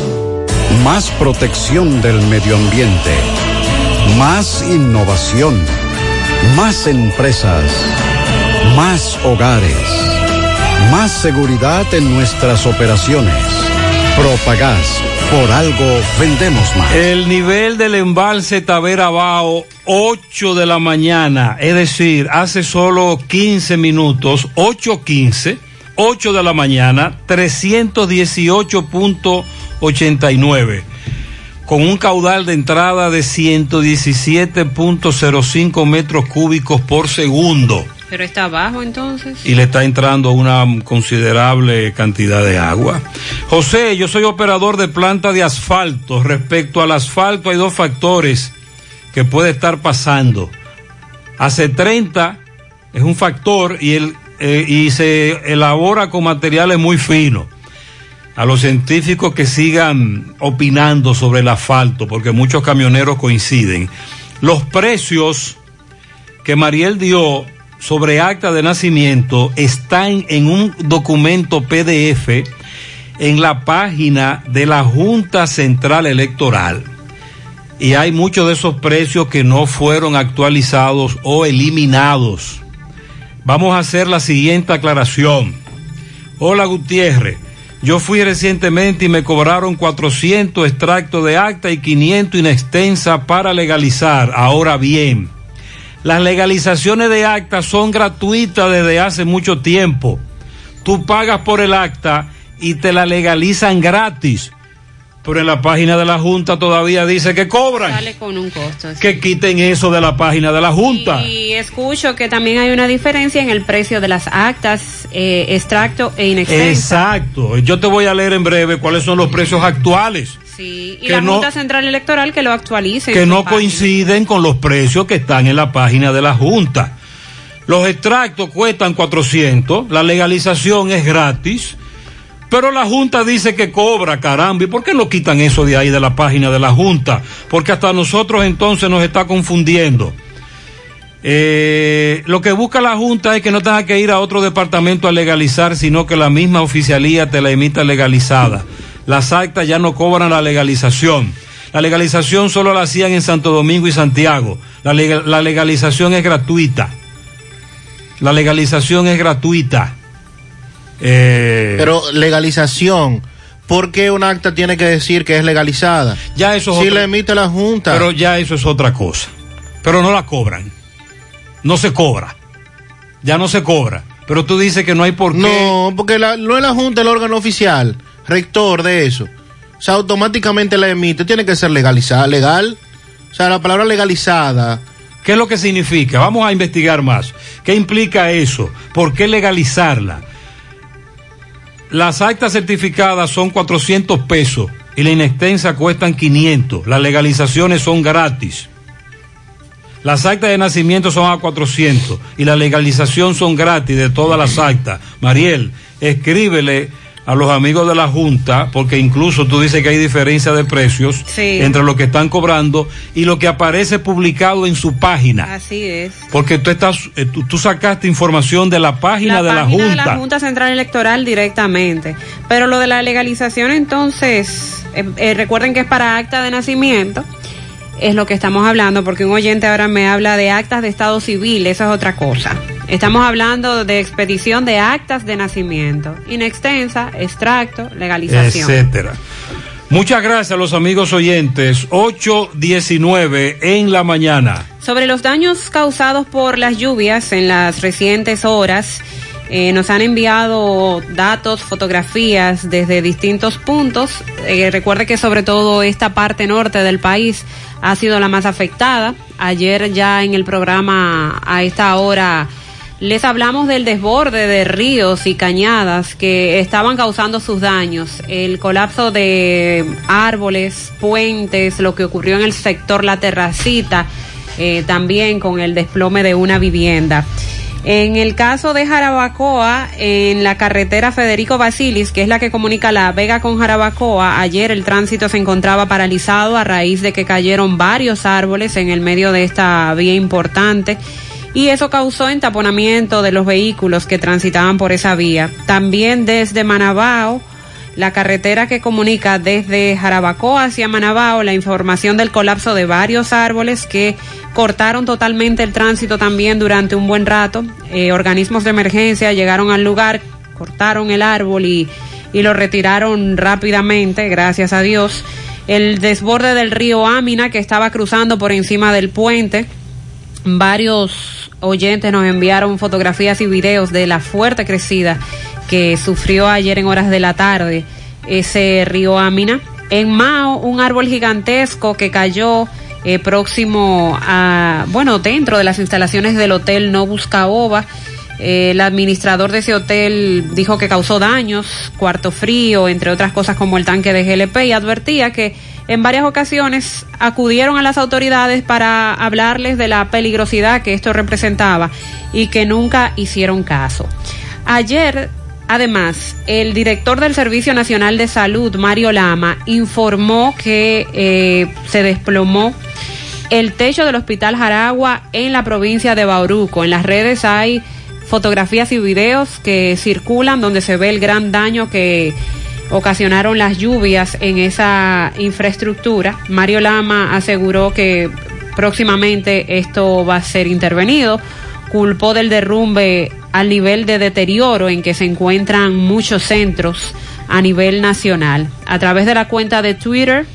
Más protección del medio ambiente. Más innovación. Más empresas. Más hogares. Más seguridad en nuestras operaciones. Propagás. Por algo vendemos más. El nivel del embalse Tavera Bao, 8 de la mañana, es decir, hace solo 15 minutos, 8.15, 8 de la mañana, 318.89, con un caudal de entrada de 117.05 metros cúbicos por segundo. Pero está abajo entonces. y le está entrando una considerable cantidad de agua. José, yo soy operador de planta de asfalto. Respecto al asfalto hay dos factores que puede estar pasando. Hace 30 es un factor y, el, eh, y se elabora con materiales muy finos. A los científicos que sigan opinando sobre el asfalto, porque muchos camioneros coinciden. Los precios que Mariel dio sobre acta de nacimiento están en un documento PDF en la página de la Junta Central Electoral. Y hay muchos de esos precios que no fueron actualizados o eliminados. vamos a hacer la siguiente aclaración. Hola Gutiérrez, yo fui recientemente y me cobraron 400 extractos de acta y 500 inextensa para legalizar. Ahora bien, las legalizaciones de acta son gratuitas desde hace mucho tiempo. Tú pagas por el acta y te la legalizan gratis. Pero en la página de la Junta todavía dice que cobran. Sale con un costo. sí. Que quiten eso de la página de la Junta. Y escucho que también hay una diferencia en el precio de las actas, eh, extracto e inextensa. Exacto. Yo te voy a leer en breve cuáles son los precios actuales. Sí, y que la no- Junta Central Electoral que lo actualice. que no página. coinciden con los precios que están en la página de la Junta. Los extractos cuestan 400, la legalización es gratis, pero la Junta dice que cobra, caramba. ¿Y por qué no quitan eso de ahí de la página de la Junta? Porque hasta nosotros entonces nos está confundiendo. Eh, lo que busca la Junta es que no tenga que ir a otro departamento a legalizar, sino que la misma oficialía te la emita legalizada. Las actas ya no cobran la legalización. La legalización solo la hacían en Santo Domingo y Santiago. La, lega- la legalización es gratuita. La legalización es gratuita. Eh, Pero legalización, ¿por qué un acta tiene que decir que es legalizada? Ya eso es Si otra- la emite la Junta. Pero ya eso es otra cosa. Pero no la cobran. No se cobra. Ya no se cobra. Pero tú dices que no hay por qué. No, porque la- no es la Junta el órgano oficial, rector de eso. O sea, automáticamente la emite, tiene que ser legalizada, legal. O sea, la palabra legalizada. ¿Qué es lo que significa? Vamos a investigar más. ¿Qué implica eso? ¿Por qué legalizarla? Las actas certificadas son 400 pesos y la inextensa cuestan 500. Las legalizaciones son gratis. Las actas de nacimiento son a 400 y la legalización son gratis de todas las actas. Mariel, escríbele a los amigos de la Junta, porque incluso tú dices que hay diferencia de precios Sí. entre lo que están cobrando y lo que aparece publicado en su página. Así es. Porque tú estás, eh, tú, tú sacaste información de la página, de, la Junta. de la Junta Central Electoral directamente. Pero lo de la legalización, entonces, eh, eh, recuerden que es para acta de nacimiento, es lo que estamos hablando, porque un oyente ahora me habla de actas de estado civil, eso es otra cosa. Estamos hablando de expedición de actas de nacimiento, inextensa, extracto, legalización. etcétera. Muchas gracias a los amigos oyentes. 8.19 en la mañana. Sobre los daños causados por las lluvias en las recientes horas, eh, nos han enviado datos, fotografías desde distintos puntos. Eh, recuerde que sobre todo esta parte norte del país ha sido la más afectada. Ayer ya en el programa a esta hora les hablamos del desborde de ríos y cañadas que estaban causando sus daños, el colapso de árboles, puentes, lo que ocurrió en el sector La Terracita, eh, también con el desplome de una vivienda. En el caso de Jarabacoa, en la carretera Federico Basilis, que es la que comunica La Vega con Jarabacoa, ayer el tránsito se encontraba paralizado a raíz de que cayeron varios árboles en el medio de esta vía importante y eso causó entaponamiento de los vehículos que transitaban por esa vía. También desde Manabao, la carretera que comunica desde Jarabacoa hacia Manabao, la información del colapso de varios árboles que cortaron totalmente el tránsito también durante un buen rato. Eh, organismos de emergencia llegaron al lugar, cortaron el árbol y, y lo retiraron rápidamente, gracias a Dios. El desborde del río Ámina que estaba cruzando por encima del puente varios oyentes nos enviaron fotografías y videos de la fuerte crecida que sufrió ayer en horas de la tarde ese río Ámina. En Mao, un árbol gigantesco que cayó eh, próximo a, bueno, dentro de las instalaciones del hotel Novus Caoba. El administrador de ese hotel dijo que causó daños, cuarto frío, entre otras cosas como el tanque de GLP y advertía que en varias ocasiones acudieron a las autoridades para hablarles de la peligrosidad que esto representaba y que nunca hicieron caso. Ayer, además, el director del Servicio Nacional de Salud, Mario Lama, informó que eh, se desplomó el techo del Hospital Jaragua en la provincia de Bauruco. En las redes hay fotografías y videos que circulan donde se ve el gran daño que ocasionaron las lluvias en esa infraestructura. Mario Lama aseguró que próximamente esto va a ser intervenido. culpó del derrumbe al nivel de deterioro en que se encuentran muchos centros a nivel nacional. A través de la cuenta de Twitter,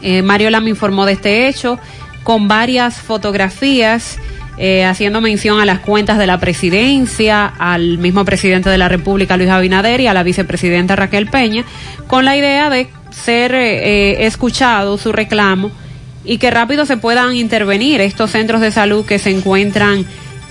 eh, Mario Lam informó de este hecho con varias fotografías eh, haciendo mención a las cuentas de la presidencia, al mismo presidente de la República, Luis Abinader, y a la vicepresidenta Raquel Peña, con la idea de ser eh, escuchado su reclamo y que rápido se puedan intervenir estos centros de salud que se encuentran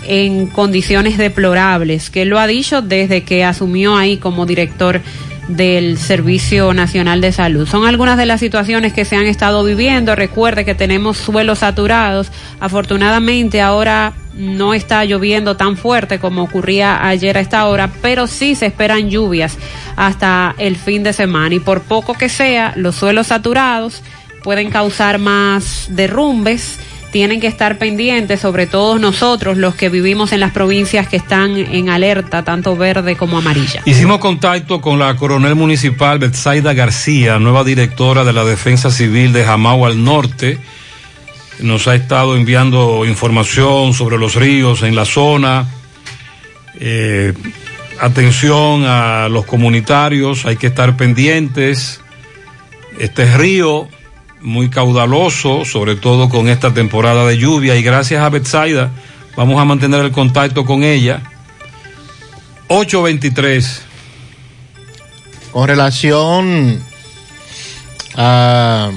en condiciones deplorables, que él lo ha dicho desde que asumió ahí como director del Servicio Nacional de Salud. Son algunas de las situaciones que se han estado viviendo. Recuerde que tenemos suelos saturados. Afortunadamente ahora no está lloviendo tan fuerte como ocurría ayer a esta hora, pero sí se esperan lluvias hasta el fin de semana. Y por poco que sea, los suelos saturados pueden causar más derrumbes tienen que estar pendientes, sobre todo nosotros, los que vivimos en las provincias que están en alerta, tanto verde como amarilla. Hicimos contacto con la coronel municipal Betsaida García, nueva directora de la Defensa Civil de Jamao al Norte. Nos ha estado enviando información sobre los ríos en la zona. Eh, atención a los comunitarios, hay que estar pendientes. Este río muy caudaloso, sobre todo con esta temporada de lluvia. Y gracias a Betsaida, vamos a mantener el contacto con ella. 823. Con relación a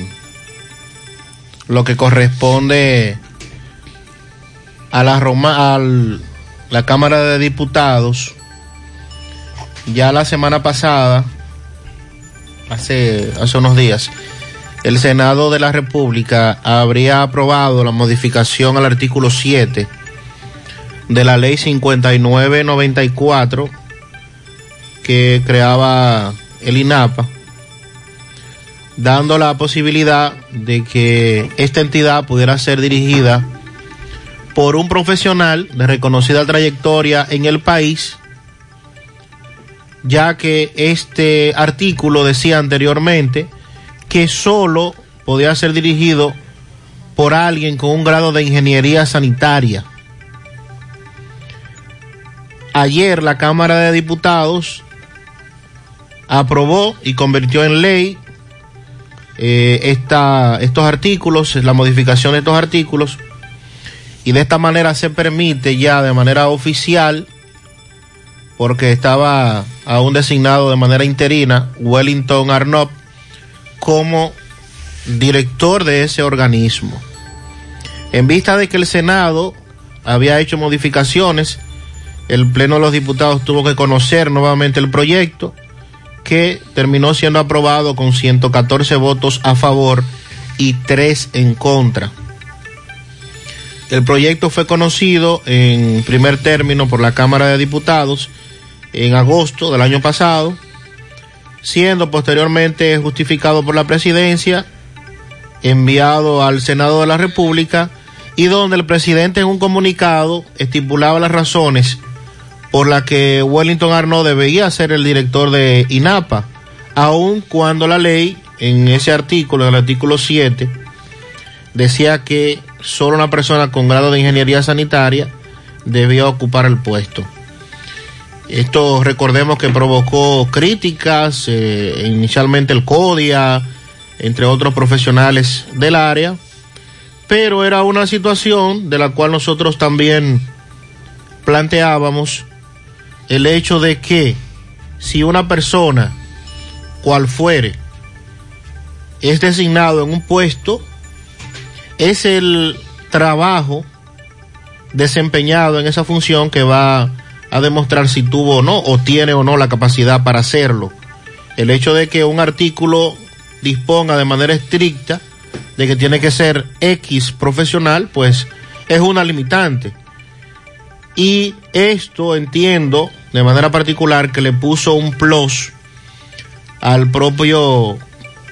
lo que corresponde a la Roma, al, la Cámara de Diputados, ya la semana pasada, hace, hace unos días, el Senado de la República habría aprobado la modificación al artículo 7 de la ley 5994 que creaba el INAPA, dando la posibilidad de que esta entidad pudiera ser dirigida por un profesional de reconocida trayectoria en el país, ya que este artículo decía anteriormente que solo podía ser dirigido por alguien con un grado de ingeniería sanitaria. Ayer la Cámara de Diputados aprobó y convirtió en ley eh, estos artículos, la modificación de estos artículos, y de esta manera se permite ya de manera oficial, porque estaba aún designado de manera interina, Wellington Arnott como director de ese organismo. En vista de que el Senado había hecho modificaciones, el Pleno de los Diputados tuvo que conocer nuevamente el proyecto que terminó siendo aprobado con 114 votos a favor y 3 en contra. El proyecto fue conocido en primer término por la Cámara de Diputados en agosto del año pasado siendo posteriormente justificado por la presidencia, enviado al Senado de la República y donde el presidente en un comunicado estipulaba las razones por las que Wellington Arnaud debía ser el director de INAPA, aun cuando la ley en ese artículo, en el artículo 7, decía que solo una persona con grado de ingeniería sanitaria debía ocupar el puesto. Esto recordemos que provocó críticas, eh, inicialmente el CODIA, entre otros profesionales del área, pero era una situación de la cual nosotros también planteábamos el hecho de que si una persona, cual fuere, es designado en un puesto, es el trabajo desempeñado en esa función que va a demostrar si tuvo o no, o tiene o no la capacidad para hacerlo. El hecho de que un artículo disponga de manera estricta de que tiene que ser X profesional, pues es una limitante. Y esto entiendo de manera particular que le puso un plus al propio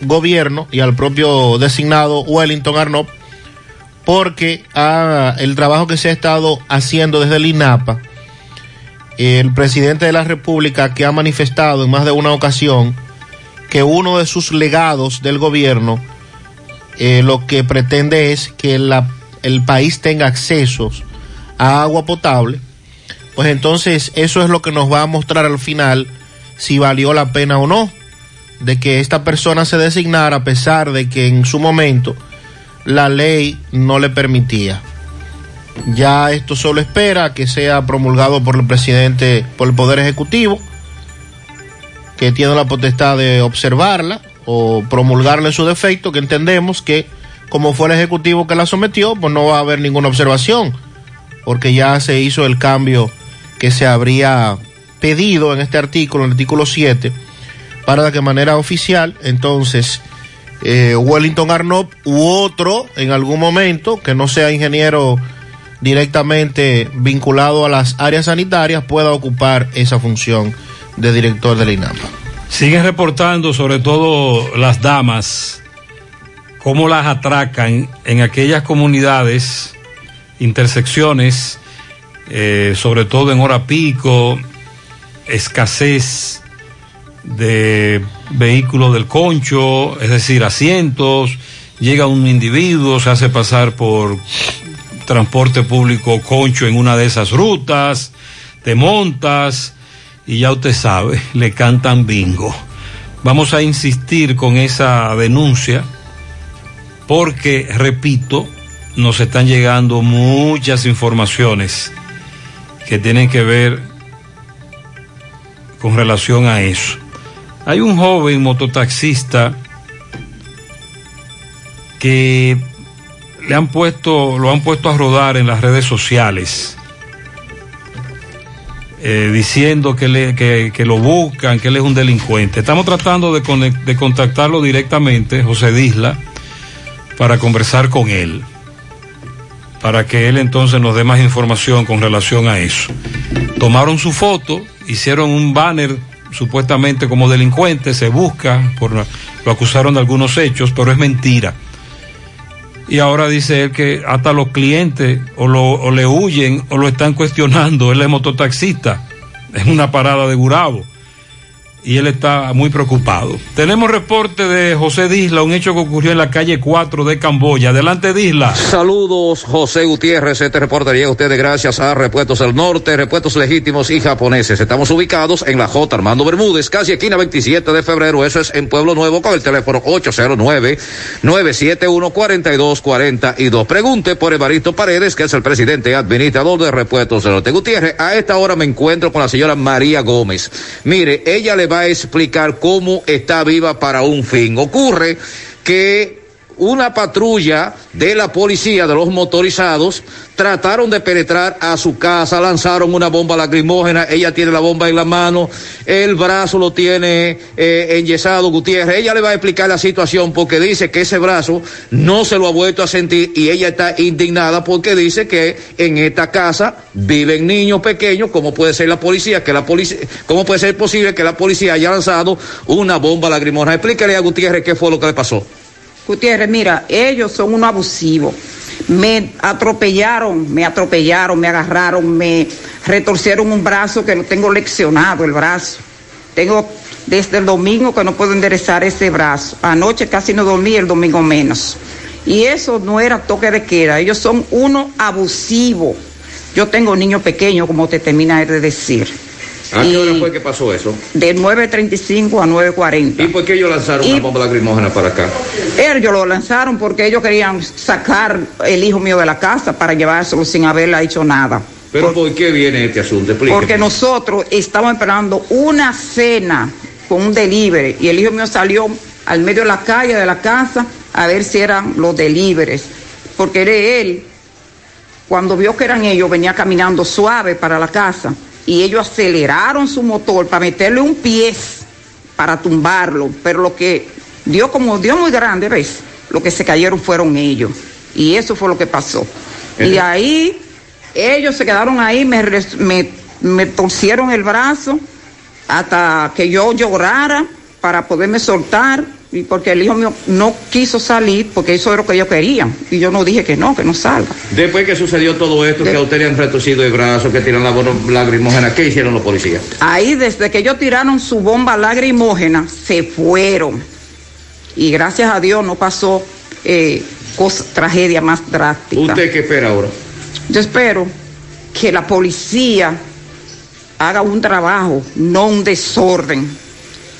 gobierno y al propio designado Wellington Arnott, porque ah, el trabajo que se ha estado haciendo desde el INAPA el presidente de la República que ha manifestado en más de una ocasión que uno de sus legados del gobierno eh, lo que pretende es que el país tenga accesos a agua potable, pues entonces eso es lo que nos va a mostrar al final si valió la pena o no de que esta persona se designara a pesar de que en su momento la ley no le permitía. Ya esto solo espera que sea promulgado por el presidente, por el Poder Ejecutivo, que tiene la potestad de observarla o promulgarla en su defecto, que entendemos que como fue el Ejecutivo que la sometió, pues no va a haber ninguna observación, porque ya se hizo el cambio que se habría pedido en este artículo, en el artículo 7, para que de manera oficial, entonces, eh, Wellington Arnott u otro en algún momento que no sea ingeniero directamente vinculado a las áreas sanitarias pueda ocupar esa función de director del INAMA. Siguen reportando sobre todo las damas, cómo las atracan en aquellas comunidades, intersecciones, eh, sobre todo en hora pico, escasez de vehículos del concho, es decir, asientos, llega un individuo, se hace pasar por transporte público concho en una de esas rutas, te montas y ya usted sabe, le cantan bingo. Vamos a insistir con esa denuncia porque, repito, nos están llegando muchas informaciones que tienen que ver con relación a eso. Hay un joven mototaxista que le han puesto, lo han puesto a rodar en las redes sociales, eh, diciendo que, le, que, que, lo buscan, que él es un delincuente. Estamos tratando de, de contactarlo directamente, José Disla, para conversar con él, para que él entonces nos dé más información con relación a eso. Tomaron su foto, hicieron un banner supuestamente como delincuente, se busca, por, lo acusaron de algunos hechos, pero es mentira. Y ahora dice él que hasta los clientes o, lo, o le huyen o lo están cuestionando. Él es mototaxista en una parada de Gurabo y él está muy preocupado. Tenemos reporte de José Disla, un hecho que ocurrió en la calle 4 de Camboya. Adelante, Disla. Saludos, José Gutiérrez. Este reporte llega a ustedes gracias a Repuestos del Norte, Repuestos Legítimos y Japoneses. Estamos ubicados en la J. Armando Bermúdez, casi esquina 27 de febrero. Eso es en Pueblo Nuevo con el teléfono 809-971-4242. Pregunte por Evaristo Paredes, que es el presidente administrador de Repuestos del Norte. Gutiérrez, a esta hora me encuentro con la señora María Gómez. Mire, ella le va a explicar cómo está viva para un fin. Ocurre que una patrulla de la policía de los motorizados trataron de penetrar a su casa, lanzaron una bomba lacrimógena, ella tiene la bomba en la mano, el brazo lo tiene eh, enyesado Gutiérrez, ella le va a explicar la situación porque dice que ese brazo no se lo ha vuelto a sentir y ella está indignada porque dice que en esta casa viven niños pequeños, ¿cómo puede ser la policía, cómo puede ser posible que la policía haya lanzado una bomba lacrimógena? Explíquele a Gutiérrez qué fue lo que le pasó. Gutiérrez, mira, ellos son unos abusivos. Me atropellaron, me atropellaron, me agarraron, me retorcieron un brazo que lo tengo leccionado, el brazo. Tengo desde el domingo que no puedo enderezar ese brazo. Anoche casi no dormí, el domingo menos. Y eso no era toque de queda, ellos son unos abusivos. Yo tengo niños pequeños, como te termina de decir. ¿A qué hora fue que pasó eso? De 9.35 a 9.40. ¿Y por qué ellos lanzaron Y- una bomba lacrimógena para acá? Ellos lo lanzaron porque ellos querían sacar el hijo mío de la casa para llevárselo sin haberle hecho nada. ¿Pero por qué viene este asunto? Explíqueme. Porque nosotros estamos esperando una cena con un delivery y el hijo mío salió al medio de la calle de la casa a ver si eran los deliveries. Porque era él, cuando vio que eran ellos, venía caminando suave para la casa y ellos aceleraron su motor para meterle un pie para tumbarlo. Pero lo que dio como dio muy grande, ¿ves? Lo que se cayeron fueron ellos. Y eso fue lo que pasó. Y ahí ellos se quedaron ahí, me, me torcieron el brazo hasta que yo llorara para poderme soltar. Y porque el hijo mío no quiso salir, porque eso era lo que ellos querían. Y yo no dije que no, que no salga. Después que sucedió todo esto, que a usted le han retorcido el brazo, que tiran la bomba lacrimógena, ¿qué hicieron los policías? Ahí desde que ellos tiraron su bomba lacrimógena, se fueron. Y gracias a Dios no pasó eh, cosa- tragedia más drástica. ¿Usted qué espera ahora? Yo espero que la policía haga un trabajo, no un desorden,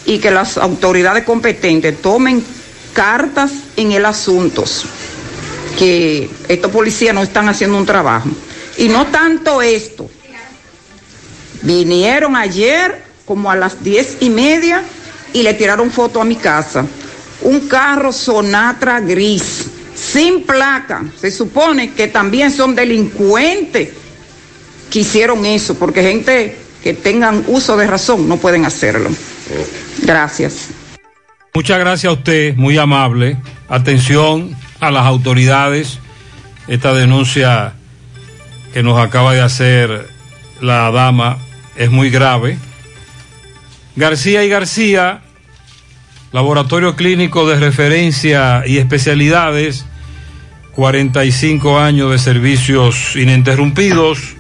y que las autoridades competentes tomen cartas en el asunto, que estos policías no están haciendo un trabajo. Y no tanto esto, vinieron ayer como a las diez y media y le tiraron foto a mi casa. Un carro Sonatra gris, sin placa. Se supone que también son delincuentes que hicieron eso, porque gente que tengan uso de razón no pueden hacerlo. Gracias. Muchas gracias a usted, muy amable. Atención a las autoridades. Esta denuncia que nos acaba de hacer la dama es muy grave. García y García, Laboratorio Clínico de Referencia y Especialidades, 45 años de servicios ininterrumpidos.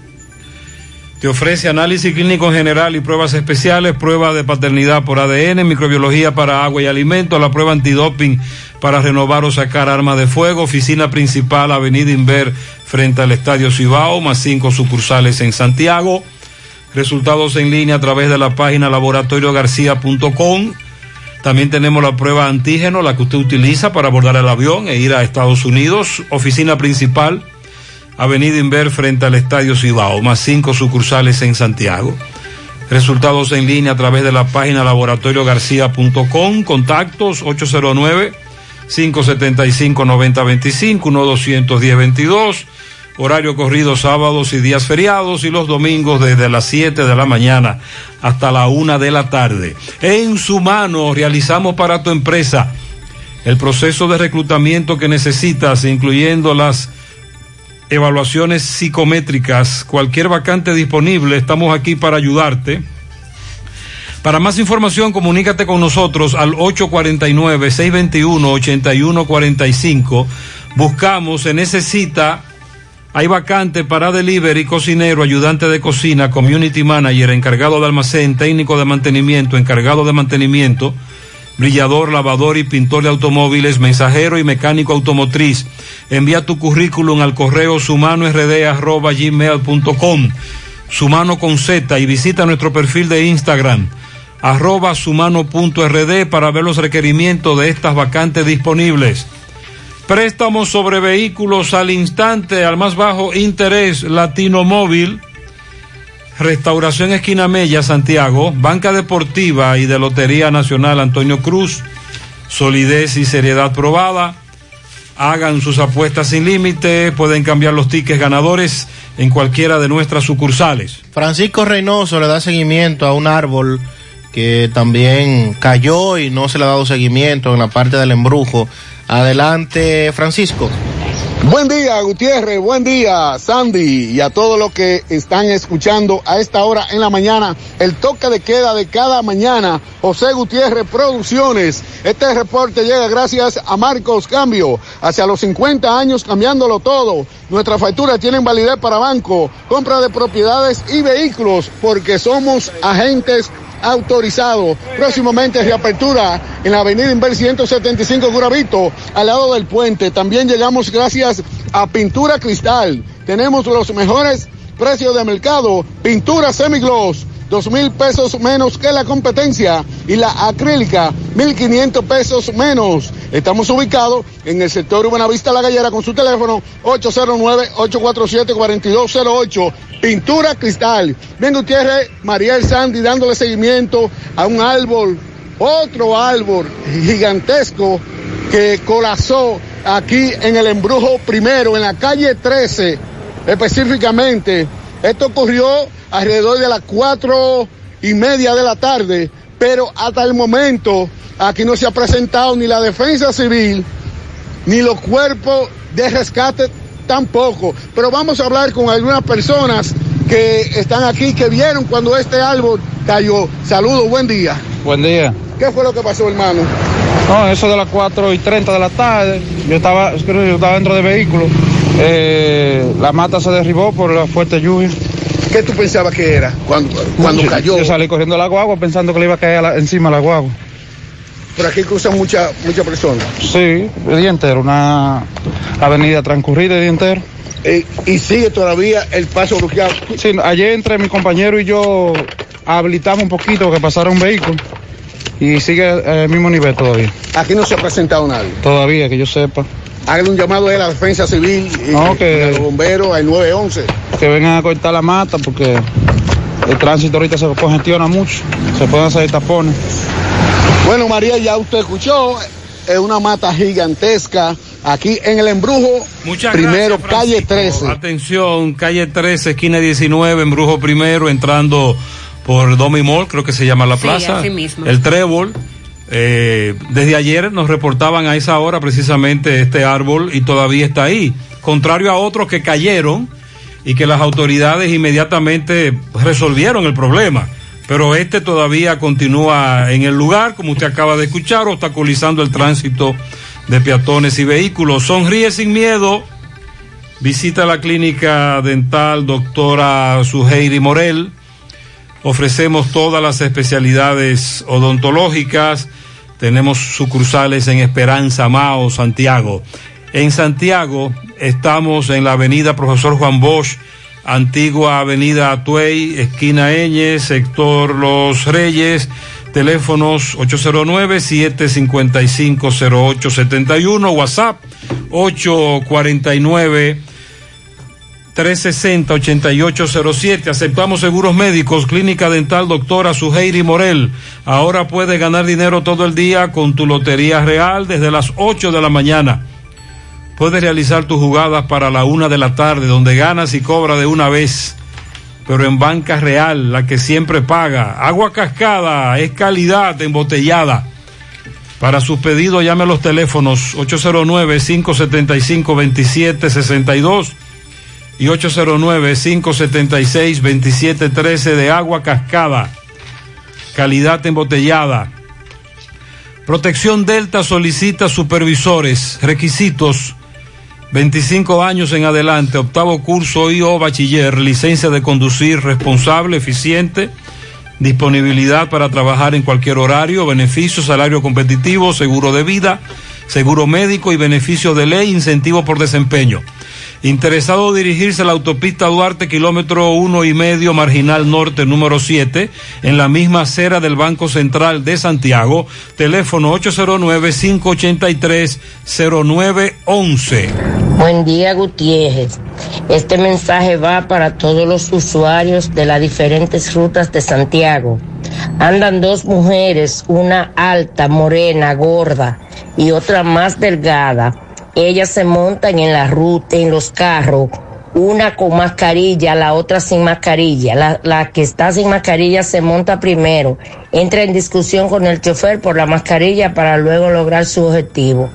Te ofrece análisis clínico en general y pruebas especiales, prueba de paternidad por ADN, microbiología para agua y alimentos, la prueba antidoping para renovar o sacar armas de fuego, oficina principal, Avenida Inver, frente al Estadio Cibao, más cinco sucursales en Santiago. Resultados en línea a través de la página laboratoriogarcía.com. También tenemos la prueba antígeno, la que usted utiliza para abordar el avión e ir a Estados Unidos. Oficina principal, Avenida Inver frente al Estadio Cibao, más cinco sucursales en Santiago. Resultados en línea a través de la página laboratoriogarcía.com. Contactos 809-575-9025, 1-210-22. Horario corrido sábados y días feriados y los domingos desde las 7 de la mañana hasta la 1 de la tarde. En su mano realizamos para tu empresa el proceso de reclutamiento que necesitas, incluyendo las evaluaciones psicométricas, cualquier vacante disponible, estamos aquí para ayudarte. Para más información, comunícate con nosotros al 849-621-8145. Buscamos, se necesita, hay vacante para delivery, cocinero, ayudante de cocina, community manager, encargado de almacén, técnico de mantenimiento, encargado de mantenimiento, brillador, lavador y pintor de automóviles, mensajero y mecánico automotriz. Envía tu currículum al correo sumanord.gmail.com Sumano con Z y visita nuestro perfil de Instagram arroba sumano.rd para ver los requerimientos de estas vacantes disponibles. Préstamos sobre vehículos al instante, al más bajo interés, Latino Móvil. Restauración Esquina Mella, Santiago, Banca Deportiva y de Lotería Nacional Antonio Cruz, solidez y seriedad probada. Hagan sus apuestas sin límite, pueden cambiar los tickets ganadores en cualquiera de nuestras sucursales. Francisco Reynoso le da seguimiento a un árbol que también cayó y no se le ha dado seguimiento en la parte del embrujo. Adelante, Francisco. Buen día, Gutiérrez. Buen día, Sandy. Y a todos los que están escuchando a esta hora en la mañana, el toque de queda de cada mañana. José Gutiérrez Producciones. Este reporte llega gracias a Marcos Cambio. Hacia los 50 años cambiándolo todo. Nuestras facturas tienen validez para banco, compra de propiedades y vehículos, porque somos agentes autorizado. Próximamente reapertura en la avenida Inver 175 Guravito, al lado del puente. También llegamos gracias a Pintura Cristal. Tenemos los mejores precios de mercado. Pintura semigloss. Dos mil pesos menos que la competencia y la acrílica, mil quinientos pesos menos. Estamos ubicados en el sector Buenavista La Gallera con su teléfono 809-847-4208. Pintura Cristal. Bien Gutiérrez, Mariel Sandy dándole seguimiento a un árbol, otro árbol gigantesco que colapsó aquí en el embrujo primero, en la calle 13 específicamente. Esto ocurrió alrededor de las cuatro y media de la tarde, pero hasta el momento aquí no se ha presentado ni la defensa civil ni los cuerpos de rescate tampoco. Pero vamos a hablar con algunas personas que están aquí, que vieron cuando este árbol cayó. Saludos, buen día. Buen día. ¿Qué fue lo que pasó, hermano? No, eso de las 4 y 30 de la tarde, yo estaba, yo estaba dentro del vehículo. Eh, la mata se derribó por la fuerte lluvia. ¿Qué tú pensabas que era cuando, cuando yo, cayó? Yo salí corriendo la guagua pensando que le iba a caer la, encima la guagua. por aquí cruzan muchas muchas personas. Sí, el día entero, una avenida transcurrida el día entero. Eh, y sigue todavía el paso bloqueado. Sí, ayer entre mi compañero y yo habilitamos un poquito que pasara un vehículo y sigue al mismo nivel todavía. Aquí no se ha presentado nadie. Todavía, que yo sepa. Háganle un llamado a la defensa civil y, No, que- y a los bomberos al 911. Que vengan a cortar la mata porque el tránsito ahorita se congestiona mucho, se pueden hacer tapones. Bueno, María, ya usted escuchó, es una mata gigantesca aquí en el embrujo. Muchas primero, gracias, calle Francisco. 13. Atención, calle 13, esquina 19, embrujo primero, entrando por Domi Mall, creo que se llama la Sí, plaza. así mismo. El Trébol. Eh, desde ayer nos reportaban a esa hora precisamente este árbol y todavía está ahí. Contrario a otros que cayeron y que las autoridades inmediatamente resolvieron el problema. Pero este todavía continúa en el lugar, como usted acaba de escuchar, obstaculizando el tránsito de peatones y vehículos. Sonríe sin miedo. Visita la clínica dental doctora Suheiri Morel. Ofrecemos todas las especialidades odontológicas. Tenemos sucursales en Esperanza, Mao, Santiago. En Santiago estamos en la avenida Profesor Juan Bosch, antigua avenida Atuey, esquina Eñez, sector Los Reyes, teléfonos 809-755-0871, WhatsApp 849 360-8807. Aceptamos seguros médicos. Clínica Dental Doctora Suheiri Morel. Ahora puedes ganar dinero todo el día con tu Lotería Real desde las 8 de la mañana. Puedes realizar tus jugadas para la una de la tarde, donde ganas y cobras de una vez. Pero en banca real, la que siempre paga. Agua cascada es calidad embotellada. Para sus pedidos, llame a los teléfonos 809-575-2762 y 809-576-2713 de agua cascada. Calidad embotellada. Protección Delta solicita supervisores. Requisitos. 25 años en adelante, octavo curso y o bachiller, licencia de conducir responsable, eficiente, disponibilidad para trabajar en cualquier horario, beneficio, salario competitivo, seguro de vida, seguro médico y beneficio de ley, incentivo por desempeño. Interesado dirigirse a la autopista Duarte, kilómetro uno y medio, marginal norte, número 7, en la misma acera del Banco Central de Santiago, teléfono 809-583-0911. Buen día, Gutiérrez. Este mensaje va para todos los usuarios de las diferentes rutas de Santiago. Andan dos mujeres, una alta, morena, gorda y otra más delgada. Ellas se montan en la ruta, en los carros, una con mascarilla, la otra sin mascarilla. La, la que está sin mascarilla se monta primero, entra en discusión con el chofer por la mascarilla para luego lograr su objetivo.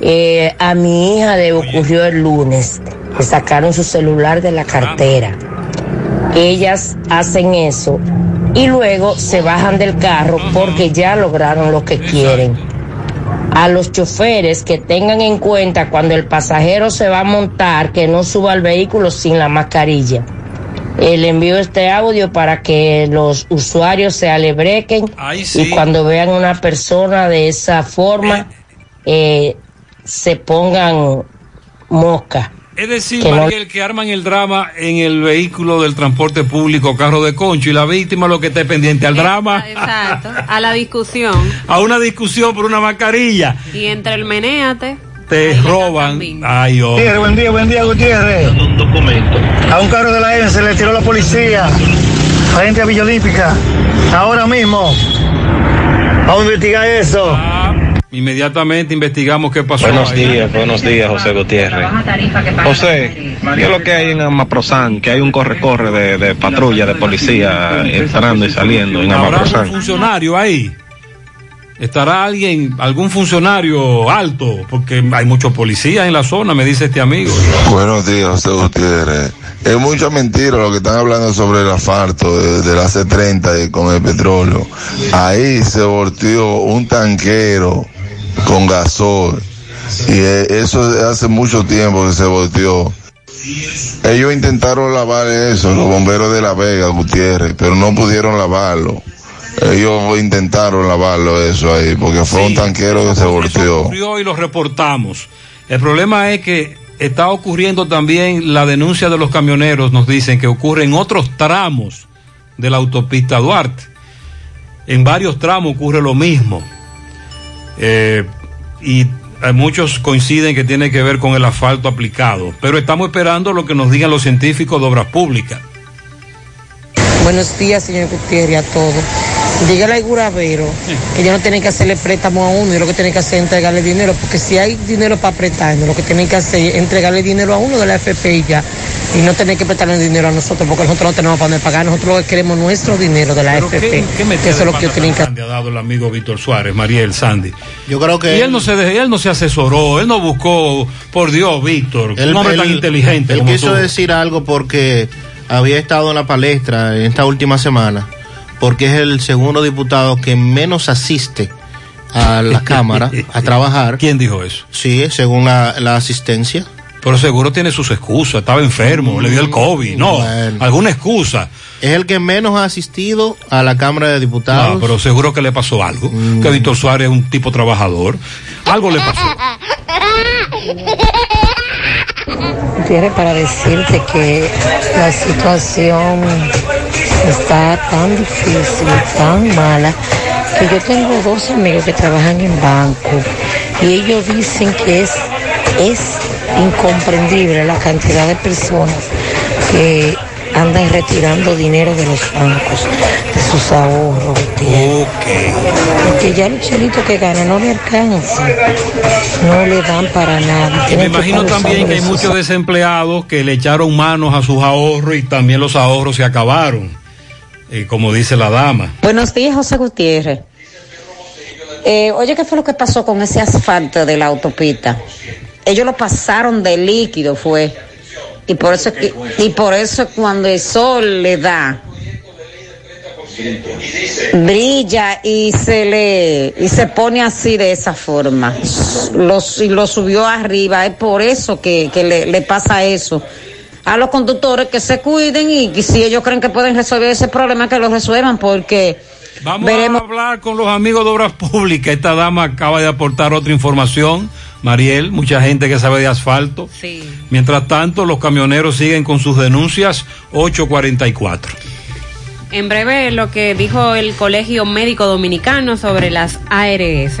Eh, a mi hija le ocurrió el lunes. Le sacaron su celular de la cartera. Ellas hacen eso y luego se bajan del carro porque ya lograron lo que quieren. A los choferes que tengan en cuenta cuando el pasajero se va a montar que no suba al vehículo sin la mascarilla. Eh, le envío este audio para que los usuarios se alebrequen y cuando vean una persona de esa forma eh, se pongan mosca. Es decir, Mariel, que arman el drama en el vehículo del transporte público, carro de concho, y la víctima lo que esté pendiente al drama, Exacto. A la discusión. a una discusión por una mascarilla, Y entre el menéate. te roban. Ay, oh. Gutiérrez, buen día, buen día, Gutiérrez. A un carro de la ENSE le tiró la policía frente a Villa Olímpica. Ahora mismo. Vamos a investigar eso. Inmediatamente investigamos qué pasó. Buenos ahí. días, buenos días, José Gutiérrez. José, ¿qué es lo que hay en Amaprosan? Que hay un corre-corre de, de patrulla, de policía entrando y saliendo en ¿Habrá algún Amaprosan. funcionario ahí? ¿Estará alguien, algún funcionario alto? Porque hay muchos policías en la zona, me dice este amigo. Buenos días, José Gutiérrez. Es mucha mentira lo que están hablando sobre el asfalto de, de la C30 y con el petróleo. Ahí se volteó un tanquero con gasol. Y eh, eso hace mucho tiempo que se volteó. Ellos intentaron lavar eso, los bomberos de La Vega, Gutiérrez, pero no pudieron lavarlo. Ellos intentaron lavarlo eso ahí, porque fue un tanquero que se volteó. ocurrió y lo reportamos. El problema es que está ocurriendo también la denuncia de los camioneros, nos dicen que ocurre en otros tramos de la autopista Duarte. En varios tramos ocurre lo mismo. Eh, y muchos coinciden que tiene que ver con el asfalto aplicado. Pero estamos esperando lo que nos digan los científicos de obras públicas. Buenos días, señor Gutiérrez, a todos. Dígale al Guravero que ellos no tienen que hacerle préstamo a uno y lo que tienen que hacer es entregarle dinero, porque si hay dinero para prestarnos, lo que tienen que hacer es entregarle dinero a uno de la FP y ya, y no tener que prestarle dinero a nosotros, porque nosotros no tenemos para dónde pagar, nosotros lo que queremos nuestro dinero de la Pero FP. ¿qué, qué que eso es lo que tienen que ha dado el amigo Víctor Suárez, Mariel Sandy. Yo creo que Y él no se dejó, él no se asesoró, él no buscó, por Dios, Víctor, un hombre tan inteligente Él como quiso tú. decir algo porque había estado en la palestra en esta última semana, porque es el segundo diputado que menos asiste a la Cámara a trabajar. ¿Quién dijo eso? Sí, según la, la asistencia. Pero seguro tiene sus excusas, estaba enfermo, le dio el COVID, no, Bueno. alguna excusa. Es el que menos ha asistido a la Cámara de Diputados. No, pero seguro que le pasó algo, Mm. que Víctor Suárez es un tipo trabajador, algo le pasó. Gutiérrez, para decirte que la situación está tan difícil, tan mala, que yo tengo dos amigos que trabajan en banco y ellos dicen que es, es incomprendible la cantidad de personas que andan retirando dinero de los bancos, de sus ahorros. Porque ya los chelitos que ganan no le alcanzan, no le dan para nada. Y me imagino también que hay muchos desempleados que le echaron manos a sus ahorros y también los ahorros se acabaron, eh, como dice la dama. Buenos días, José Gutiérrez. Eh, oye, ¿qué fue lo que pasó con ese asfalto de la autopista? Ellos lo pasaron de líquido, fue. Y por eso, que- y por eso cuando el sol le da, brilla y se le y se pone así de esa forma. Y lo subió arriba, es por eso que, que le pasa eso. A los conductores que se cuiden y, que si ellos creen que pueden resolver ese problema, que lo resuelvan, porque Vamos veremos. a hablar con los amigos de Obras Públicas. Esta dama acaba de aportar otra información. Mariel, mucha gente que sabe de asfalto. Sí. Mientras tanto, los camioneros siguen con sus denuncias 844. En breve, lo que dijo el Colegio Médico Dominicano sobre las ARS.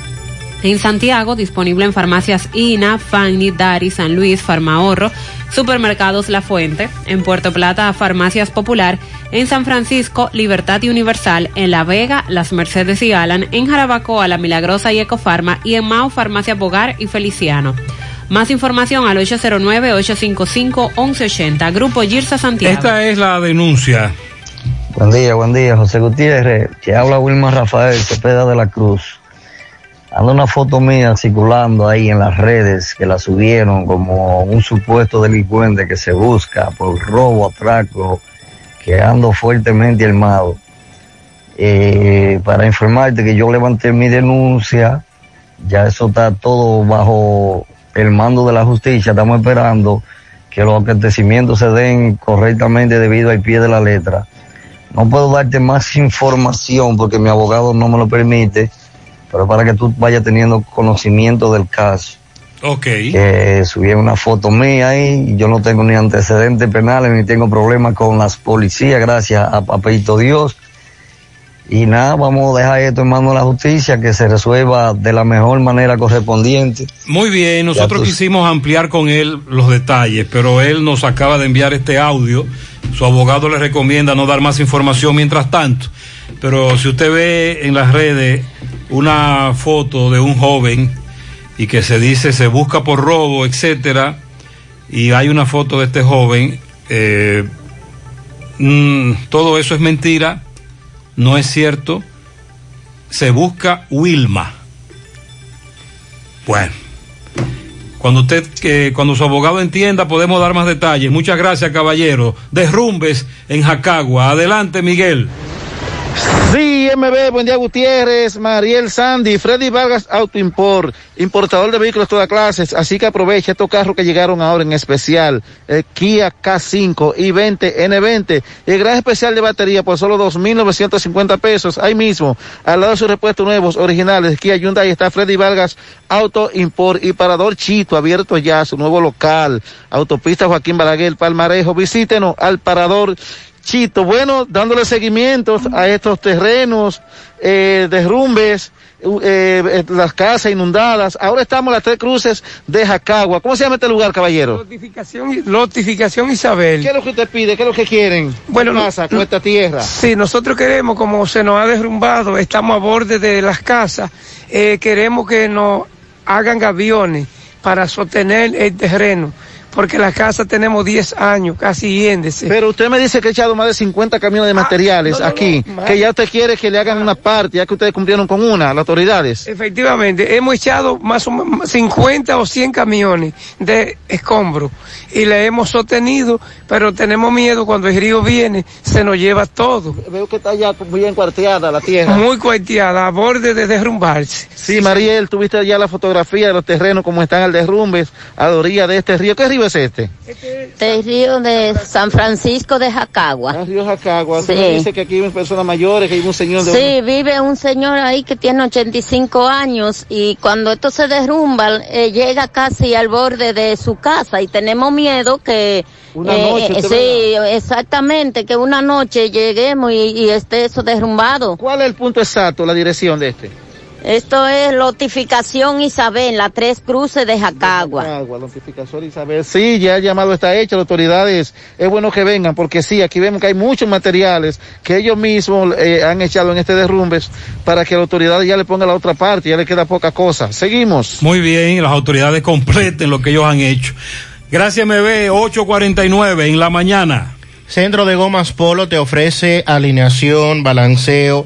En Santiago, disponible en farmacias INA, Fanny, Dari, San Luis, Farmahorro, Supermercados La Fuente, en Puerto Plata, Farmacias Popular, en San Francisco, Libertad y Universal, en La Vega, Las Mercedes y Alan, en Jarabacoa, La Milagrosa y Ecofarma, y en Mao, Farmacia Bogar y Feliciano. Más información al 809-855-1180. Grupo Girsa Santiago. Esta es la denuncia. Buen día, buen día, José Gutiérrez. Que habla Wilmar Rafael Cepeda de la Cruz. Anda una foto mía circulando ahí en las redes que la subieron como un supuesto delincuente que se busca por robo, atraco, que ando fuertemente armado. Eh, para informarte que yo levanté mi denuncia, ya eso está todo bajo el mando de la justicia, estamos esperando que los acontecimientos se den correctamente debido al pie de la letra. No puedo darte más información porque mi abogado no me lo permite, pero para que tú vayas teniendo conocimiento del caso. Ok. Que subí una foto mía ahí, yo no tengo ni antecedentes penales ni tengo problemas con las policías, gracias a Papito Dios. Y nada, vamos a dejar esto en manos de la justicia, que se resuelva de la mejor manera correspondiente. Muy bien, nosotros quisimos ampliar con él los detalles, pero él nos acaba de enviar este audio. Su abogado le recomienda no dar más información mientras tanto. Pero si usted ve en las redes una foto de un joven y que se dice se busca por robo, etcétera, y hay una foto de este joven, eh, mm, todo eso es mentira no es cierto. Se busca Wilma. Bueno, cuando usted, que cuando su abogado entienda, podemos dar más detalles. Muchas gracias, caballero. Derrumbes en Jacagua. Adelante, Miguel. Sí, MB, buen día Gutiérrez, Mariel Sandy, Freddy Vargas Auto Import, importador de vehículos de todas clases, así que aprovecha estos carros que llegaron ahora en especial, el Kia K5 y 20 N20, el gran especial de batería por solo 2.950 pesos, ahí mismo, al lado de sus repuestos nuevos, originales, Kia Hyundai está Freddy Vargas Auto Import y Parador Chito, abierto ya su nuevo local, autopista Joaquín Balaguer, Palmarejo, visítenos al Parador bueno, dándole seguimientos a estos terrenos, eh, derrumbes, eh, eh, las casas inundadas. Ahora estamos en las tres cruces de Jacagua. ¿Cómo se llama este lugar, caballero? Notificación, notificación Isabel. ¿Qué es lo que usted pide? ¿Qué es lo que quieren? Bueno, ¿Qué pasa con esta tierra? Sí, nosotros queremos, como se nos ha derrumbado, estamos a borde de las casas, eh, queremos que nos hagan gaviones para sostener el terreno porque la casa tenemos 10 años casi yéndese. Pero usted me dice que ha echado más de 50 camiones de materiales no, no, aquí, no, que ya usted quiere que le hagan una parte, ya que ustedes cumplieron con una, las autoridades. Efectivamente, hemos echado más o menos 50 o 100 camiones de escombro y le hemos sostenido, pero tenemos miedo cuando el río viene, se nos lleva todo. Veo que está ya muy bien cuarteada la tierra. Muy cuarteada, a borde de derrumbarse. Sí, Mariel, tuviste ya la fotografía de los terrenos, como están al derrumbes, a la orilla de este río. ¿Qué río es este? Este río de San Francisco de Jacagua. El río Jacagua. Sí. Dice que aquí viven personas mayores, que hay un señor de... Sí, vive un señor ahí que tiene 85 años y cuando esto se derrumba, eh, llega casi al borde de su casa y tenemos miedo que... Una noche, eh, usted sí, exactamente, que una noche lleguemos y, y esté eso derrumbado. ¿Cuál es el punto exacto, la dirección de este? Esto es notificación Isabel, la tres cruces de Jacagua. Agua, notificación Isabel. Sí, ya el llamado está hecho, las autoridades, es bueno que vengan, porque sí, aquí vemos que hay muchos materiales que ellos mismos eh, han echado en este derrumbes para que la autoridad ya le ponga la otra parte, ya le queda poca cosa. Seguimos. Muy bien, las autoridades completen lo que ellos han hecho. Gracias, MB, 849 en la mañana. Centro de Gomas Polo te ofrece alineación, balanceo,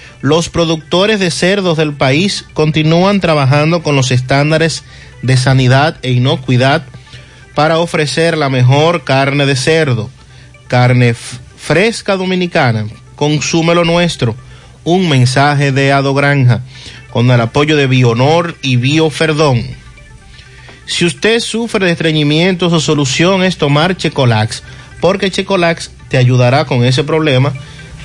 los productores de cerdos del país continúan trabajando con los estándares de sanidad e inocuidad para ofrecer la mejor carne de cerdo, carne fresca dominicana, consúmelo nuestro, un mensaje de Ado Granja, con el apoyo de Bionor y Bioferdón. Si usted sufre de estreñimiento, su solución es tomar Checolax, porque Checolax te ayudará con ese problema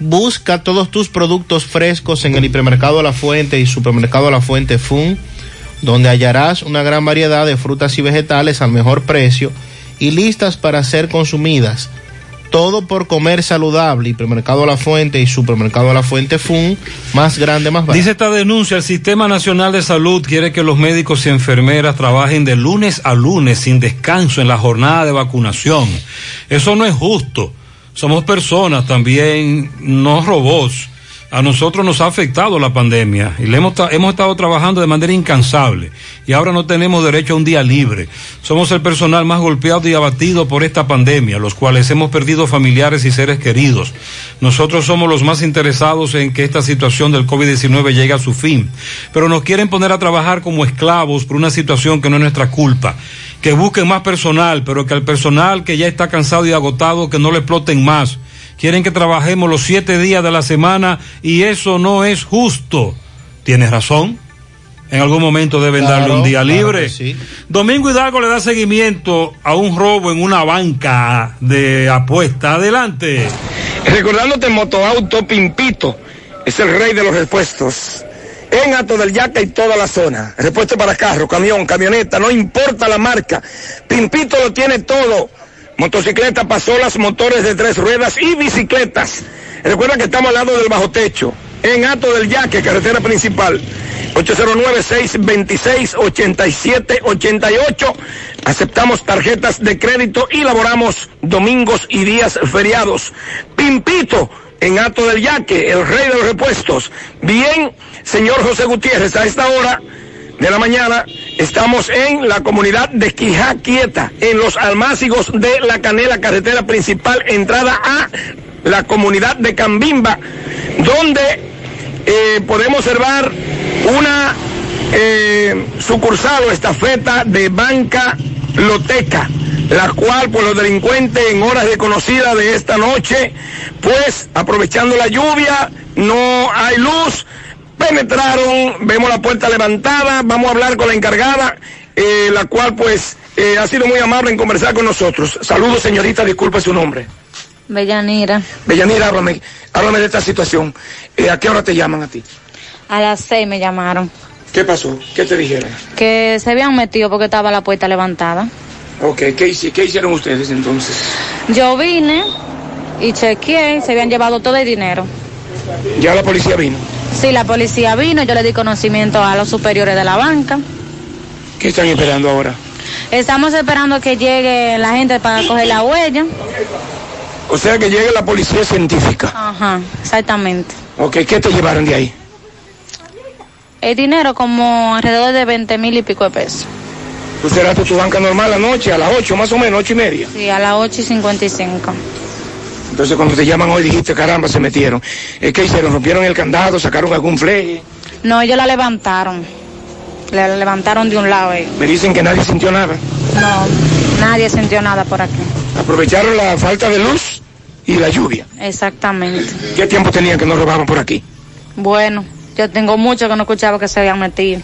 Busca todos tus productos frescos en el hipermercado La Fuente y supermercado La Fuente Fun, donde hallarás una gran variedad de frutas y vegetales al mejor precio y listas para ser consumidas. Todo por comer saludable. Hipermercado La Fuente y Supermercado La Fuente Fun, más grande, más barato. Dice esta denuncia, el Sistema Nacional de Salud quiere que los médicos y enfermeras trabajen de lunes a lunes sin descanso en la jornada de vacunación. Eso no es justo. Somos personas también, no robots a nosotros nos ha afectado la pandemia y le hemos, hemos estado trabajando de manera incansable y ahora no tenemos derecho a un día libre. Somos el personal más golpeado y abatido por esta pandemia, los cuales hemos perdido familiares y seres queridos. Nosotros somos los más interesados en que esta situación del COVID-19 llegue a su fin, pero nos quieren poner a trabajar como esclavos por una situación que no es nuestra culpa. Que busquen más personal, pero que al personal que ya está cansado y agotado, que no le exploten más quieren que trabajemos los siete días de la semana y eso no es justo. Tienes razón. En algún momento deben darle un día libre. Domingo Hidalgo le da seguimiento a un robo en una banca de apuesta. Adelante. Recordándote Motoauto Pimpito, es el rey de los repuestos. En Ato del Yaca y toda la zona. Repuesto para carro, camión, camioneta, no importa la marca. Pimpito lo tiene todo motocicletas, pasolas, motores de tres ruedas y bicicletas. Recuerda que estamos al lado del bajo techo, en Ato del Yaque, carretera principal. 809-626-8788. Aceptamos tarjetas de crédito y laboramos domingos y días feriados. Pimpito, en Ato del Yaque, el rey de los repuestos. Bien, señor José Gutiérrez, a esta hora de la mañana estamos en la comunidad de Quijá Quieta, en los almácigos de la Canela, carretera principal, entrada a la comunidad de Cambimba, donde eh, podemos observar una eh, sucursal o estafeta de banca loteca, la cual por los delincuentes en horas desconocidas de esta noche, pues aprovechando la lluvia, no hay luz, penetraron, vemos la puerta levantada, vamos a hablar con la encargada, eh, la cual pues eh, ha sido muy amable en conversar con nosotros. Saludos señorita, disculpe su nombre. Bellanira. Bellanira, háblame, háblame de esta situación. Eh, ¿A qué hora te llaman a ti? A las seis me llamaron. ¿Qué pasó? ¿Qué te dijeron? Que se habían metido porque estaba la puerta levantada. Ok, ¿qué, qué hicieron ustedes entonces? Yo vine y chequeé, se habían llevado todo el dinero. ¿Ya la policía vino? Sí, la policía vino, yo le di conocimiento a los superiores de la banca. ¿Qué están esperando ahora? Estamos esperando que llegue la gente para coger la huella. O sea, que llegue la policía científica. Ajá, exactamente. Ok, ¿qué te llevaron de ahí? El dinero como alrededor de 20 mil y pico de pesos. ¿Tú cerraste tu banca normal anoche, a las 8 más o menos, 8 y media? Sí, a las 8 y 55. Entonces cuando te llaman hoy dijiste, caramba, se metieron. ¿Qué hicieron? ¿Rompieron el candado? ¿Sacaron algún fleje? No, ellos la levantaron. La levantaron de un lado. Me dicen que nadie sintió nada. No, nadie sintió nada por aquí. Aprovecharon la falta de luz y la lluvia. Exactamente. ¿Qué tiempo tenían que no robaban por aquí? Bueno, yo tengo mucho que no escuchaba que se habían metido.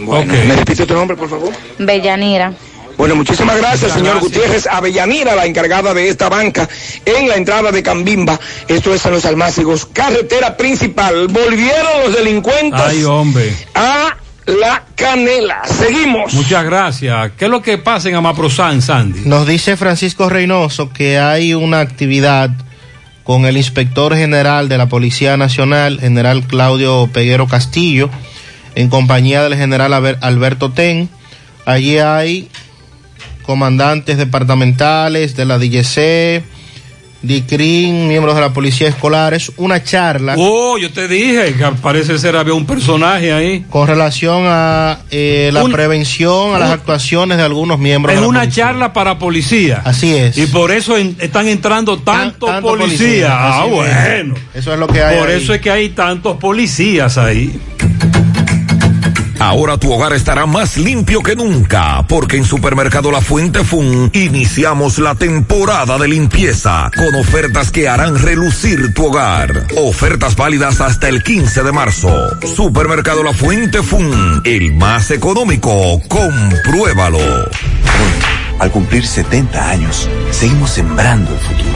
Bueno, ¿me repite tu nombre, por favor? Bellanira. Bueno, muchísimas gracias, señor Gutiérrez Avellanira, la encargada de esta banca en la entrada de Cambimba. Esto es en los Almácigos, carretera principal. Volvieron los delincuentes Ay, hombre. a la canela. Seguimos. Muchas gracias. ¿Qué es lo que pasa en Amaprosan, Sandy? Nos dice Francisco Reynoso que hay una actividad con el inspector general de la Policía Nacional, general Claudio Peguero Castillo, en compañía del general Alberto Ten. Allí hay comandantes departamentales de la DGC, DICRIN, miembros de la policía escolares, una charla. Oh, yo te dije que parece ser había un personaje ahí. Con relación a eh, la prevención, a las actuaciones de algunos miembros. Es de la una policía. charla para policía. Así es. Y por eso en- están entrando tantos tanto policías. policía, Ah, es. bueno. Eso es lo que hay Por ahí. eso es que hay tantos policías ahí. Ahora tu hogar estará más limpio que nunca, porque en Supermercado La Fuente Fun iniciamos la temporada de limpieza con ofertas que harán relucir tu hogar. Ofertas válidas hasta el 15 de marzo. Supermercado La Fuente Fun, el más económico. Compruébalo. Al cumplir 70 años, seguimos sembrando el futuro.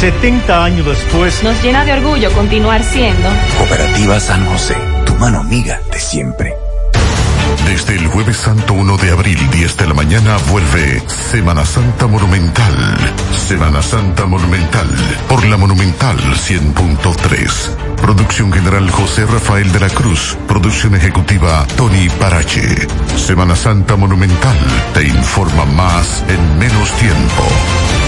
70 años después, nos llena de orgullo continuar siendo Cooperativa San José, tu mano amiga de siempre. Desde el jueves santo 1 de abril, 10 de la mañana, vuelve Semana Santa Monumental. Semana Santa Monumental por la Monumental 100.3. Producción general José Rafael de la Cruz. Producción ejecutiva Tony Parache. Semana Santa Monumental te informa más en menos tiempo.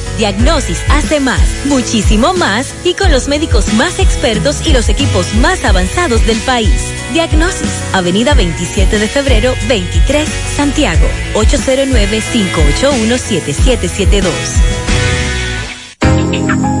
Diagnosis hace más, muchísimo más y con los médicos más expertos y los equipos más avanzados del país. Diagnosis, Avenida 27 de febrero, 23, Santiago, 809-581-7772.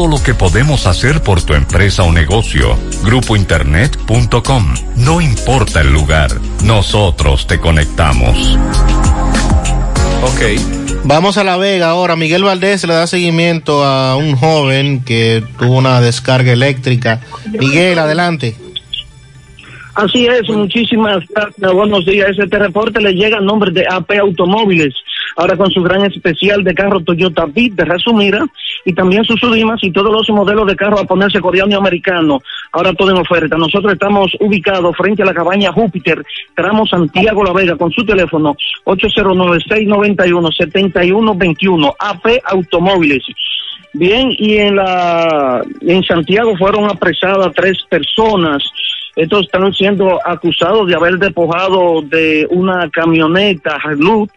lo que podemos hacer por tu empresa o negocio. Grupointernet.com. No importa el lugar, nosotros te conectamos. Ok. Vamos a La Vega ahora. Miguel Valdés le da seguimiento a un joven que tuvo una descarga eléctrica. Miguel, adelante. Así es, muchísimas gracias, buenos días. Este reporte le llega a nombre de AP Automóviles, ahora con su gran especial de carro Toyota Beat de Resumira y también sus Sudimas y todos los modelos de carro a ponerse coreano y americano, ahora todo en oferta. Nosotros estamos ubicados frente a la cabaña Júpiter, tramo Santiago La Vega, con su teléfono 809-691-7121, AP Automóviles. Bien, y en la en Santiago fueron apresadas tres personas. Estos están siendo acusados de haber despojado de una camioneta Hilux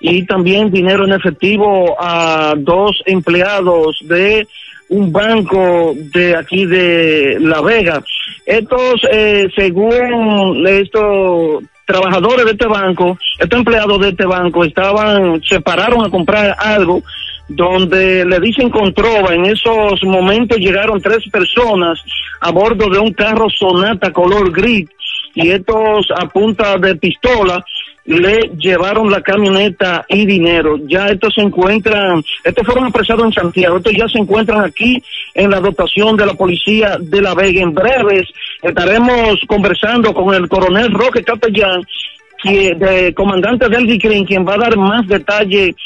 y también dinero en efectivo a dos empleados de un banco de aquí de La Vega. Estos, eh, según estos trabajadores de este banco, estos empleados de este banco estaban, se pararon a comprar algo donde le dicen controva, en esos momentos llegaron tres personas a bordo de un carro Sonata color gris y estos a punta de pistola le llevaron la camioneta y dinero. Ya estos se encuentran, estos fueron apresados en Santiago, estos ya se encuentran aquí en la dotación de la policía de La Vega. En breves estaremos conversando con el coronel Roque Capellán, que, de comandante del DICRIN, quien va a dar más detalle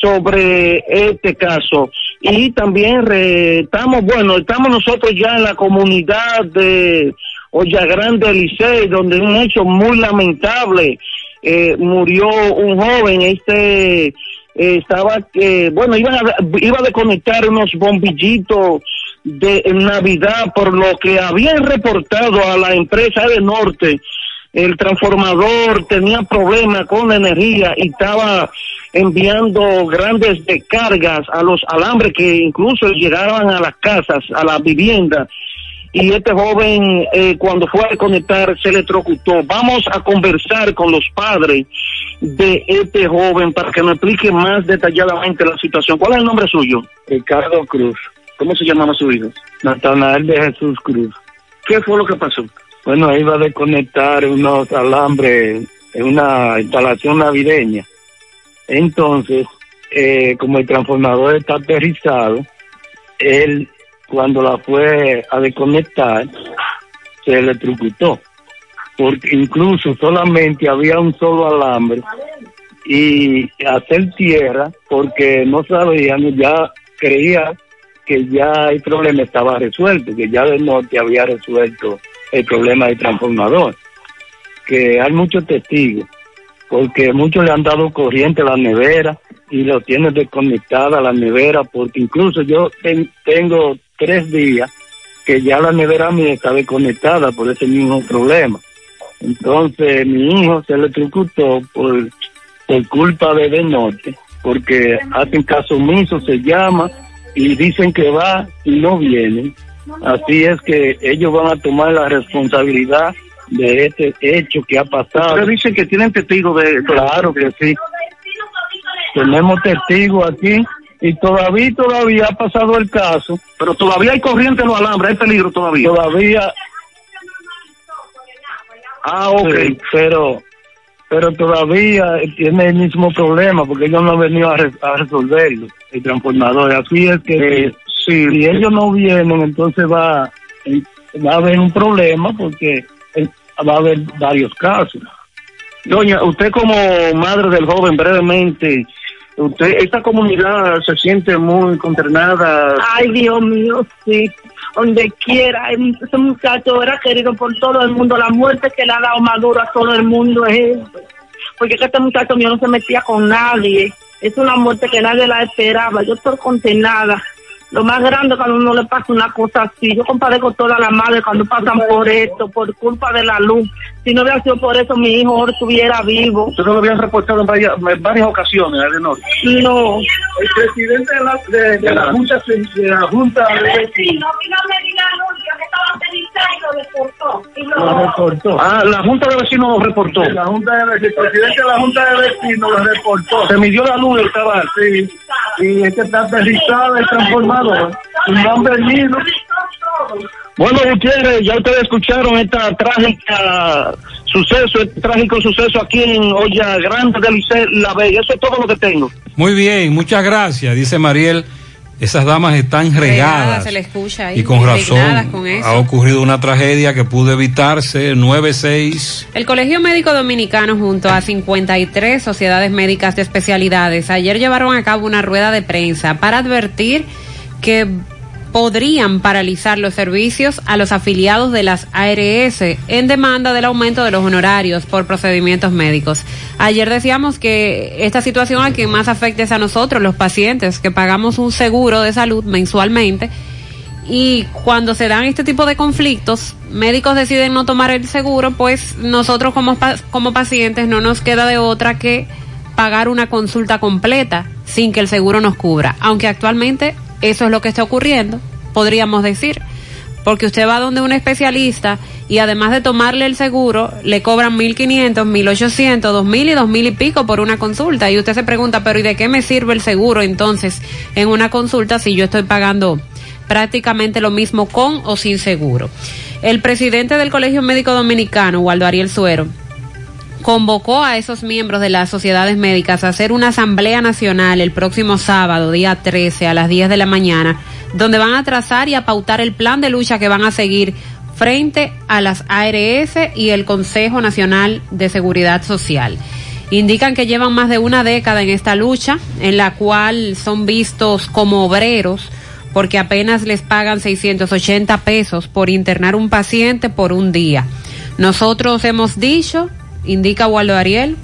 sobre este caso. Y también estamos, bueno, estamos nosotros ya en la comunidad de Olla Grande Licey, donde un hecho muy lamentable, eh, murió un joven, este eh, estaba, eh, bueno, iba a, iba a desconectar unos bombillitos de Navidad, por lo que habían reportado a la empresa de Norte, el transformador tenía problemas con la energía y estaba enviando grandes descargas a los alambres que incluso llegaban a las casas, a las viviendas. Y este joven, eh, cuando fue a conectar, se electrocutó. Vamos a conversar con los padres de este joven para que nos explique más detalladamente la situación. ¿Cuál es el nombre suyo? Ricardo Cruz. ¿Cómo se llamaba su hijo? Natanael de Jesús Cruz. ¿Qué fue lo que pasó? Bueno, iba a desconectar unos alambres en una instalación navideña. Entonces, eh, como el transformador está aterrizado, él cuando la fue a desconectar, se electrocutó. Porque incluso solamente había un solo alambre y hacer tierra porque no sabían, ya creía que ya el problema estaba resuelto, que ya del norte había resuelto el problema del transformador, que hay muchos testigos, porque muchos le han dado corriente a la nevera y lo tienen desconectada a la nevera, porque incluso yo tengo tres días que ya la nevera mía está desconectada por ese mismo problema. Entonces mi hijo se electrocutó por, por culpa de Del Norte, porque hacen caso omiso, se llama y dicen que va y no vienen. Así es que ellos van a tomar la responsabilidad de este hecho que ha pasado. Pero dicen que tienen testigos de... Claro que sí. Tenemos testigos aquí y todavía todavía ha pasado el caso. Pero todavía hay corriente en los alambres, hay peligro todavía. Todavía. Ah, ok. Sí, pero pero todavía tiene el mismo problema porque ellos no han venido a, re- a resolverlo, el transformador. Así es que si ellos no vienen, entonces va, va a haber un problema porque va a haber varios casos. Doña, usted como madre del joven, brevemente, usted, esta comunidad se siente muy consternada. Ay, Dios mío, sí. Donde quiera, ese muchacho era querido por todo el mundo. La muerte que le ha dado Maduro a todo el mundo es eso. Porque que este muchacho mío no se metía con nadie. Es una muerte que nadie la esperaba. Yo estoy condenada. Lo más grande cuando uno le pasa una cosa así. Yo compadezco toda la madre cuando pasan por esto, por culpa de la luz. Si no hubiera sido por eso, mi hijo ahora estuviera vivo. Usted lo habían reportado en varias, en varias ocasiones, Adenor. No. El presidente de la, de, de la Junta de la Junta de Lo reportó. Ah, la Junta de Vecinos lo reportó. La Junta de Vecinos, el presidente de la Junta de Vecinos lo reportó. Se midió la luz, estaba así. Y este está aterrizado y transformado. Un nombre lindo. Bueno, Gutiérrez, ya ustedes escucharon esta trágica suceso, este trágico suceso aquí en Olla Grande de Liceo La Bella. Eso es todo lo que tengo. Muy bien, muchas gracias, dice Mariel. Esas damas están regadas. se le escucha ahí, y con razón con ha ocurrido una tragedia que pudo evitarse. 9-6. El Colegio Médico Dominicano junto a 53 sociedades médicas de especialidades ayer llevaron a cabo una rueda de prensa para advertir que podrían paralizar los servicios a los afiliados de las ARS en demanda del aumento de los honorarios por procedimientos médicos. Ayer decíamos que esta situación a quien más afecta es a nosotros, los pacientes, que pagamos un seguro de salud mensualmente y cuando se dan este tipo de conflictos, médicos deciden no tomar el seguro, pues nosotros como, como pacientes no nos queda de otra que pagar una consulta completa sin que el seguro nos cubra. Aunque actualmente eso es lo que está ocurriendo, podríamos decir. Porque usted va donde un especialista y además de tomarle el seguro, le cobran 1.500, 1.800, 2.000 y 2.000 y pico por una consulta. Y usted se pregunta, pero ¿y de qué me sirve el seguro entonces en una consulta si yo estoy pagando prácticamente lo mismo con o sin seguro? El presidente del Colegio Médico Dominicano, Waldo Ariel Suero, convocó a esos miembros de las sociedades médicas a hacer una asamblea nacional el próximo sábado, día 13, a las 10 de la mañana, donde van a trazar y a pautar el plan de lucha que van a seguir frente a las ARS y el Consejo Nacional de Seguridad Social. Indican que llevan más de una década en esta lucha, en la cual son vistos como obreros, porque apenas les pagan 680 pesos por internar un paciente por un día. Nosotros hemos dicho, indica Waldo Ariel,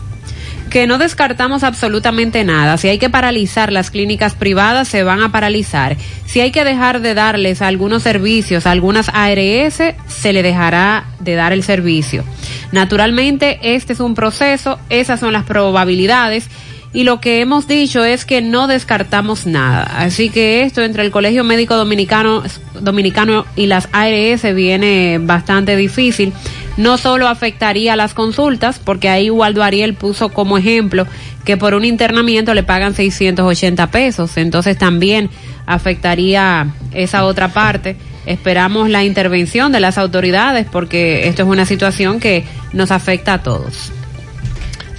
que no descartamos absolutamente nada. Si hay que paralizar las clínicas privadas, se van a paralizar. Si hay que dejar de darles algunos servicios algunas ARS, se le dejará de dar el servicio. Naturalmente, este es un proceso, esas son las probabilidades. Y lo que hemos dicho es que no descartamos nada. Así que esto entre el Colegio Médico Dominicano, Dominicano y las ARS viene bastante difícil. No solo afectaría las consultas, porque ahí Waldo Ariel puso como ejemplo que por un internamiento le pagan 680 pesos. Entonces también afectaría esa otra parte. Esperamos la intervención de las autoridades porque esto es una situación que nos afecta a todos.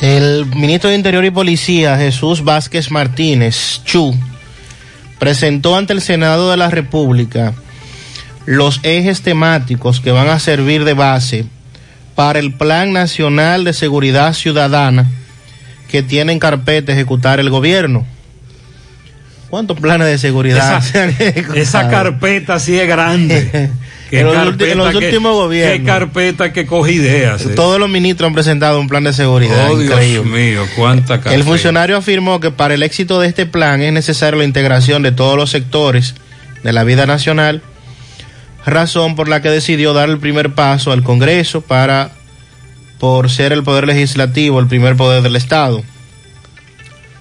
El ministro de Interior y Policía, Jesús Vázquez Martínez, Chu, presentó ante el Senado de la República los ejes temáticos que van a servir de base para el Plan Nacional de Seguridad Ciudadana que tiene en carpeta ejecutar el gobierno. ¿Cuántos planes de seguridad Esa- se han ejecutado? Esa carpeta sí es grande. En los carpeta ulti- en los que- últimos gobiernos. Qué carpeta que coge ideas. eh. Todos los ministros han presentado un plan de seguridad. Oh, Dios mío, cuánta carpeta. El funcionario afirmó que para el éxito de este plan es necesaria la integración de todos los sectores de la vida nacional, razón por la que decidió dar el primer paso al Congreso para, por ser el poder legislativo, el primer poder del Estado.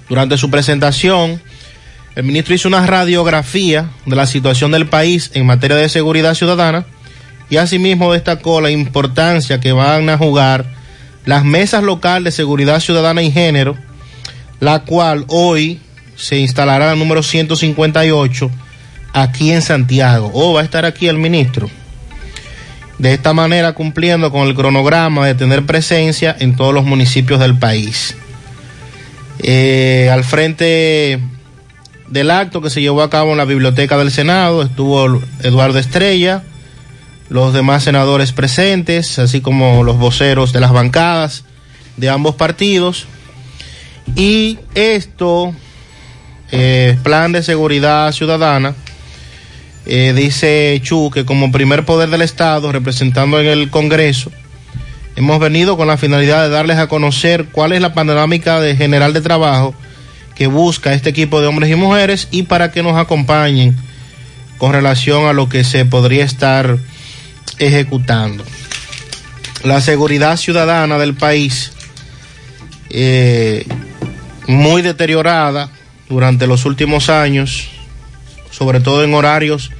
Durante su presentación, el ministro hizo una radiografía de la situación del país en materia de seguridad ciudadana y asimismo destacó la importancia que van a jugar las mesas locales de seguridad ciudadana y género, la cual hoy se instalará la número 158 aquí en Santiago. O va a estar aquí el ministro. De esta manera cumpliendo con el cronograma de tener presencia en todos los municipios del país. Eh, al frente del acto que se llevó a cabo en la Biblioteca del Senado estuvo Eduardo Estrella, los demás senadores presentes, así como los voceros de las bancadas de ambos partidos. Y esto, eh, plan de seguridad ciudadana, eh, dice Chu que como primer poder del Estado, representando en el Congreso, hemos venido con la finalidad de darles a conocer cuál es la panorámica de general de trabajo que busca este equipo de hombres y mujeres y para que nos acompañen con relación a lo que se podría estar ejecutando. La seguridad ciudadana del país, eh, muy deteriorada durante los últimos años, sobre todo en horarios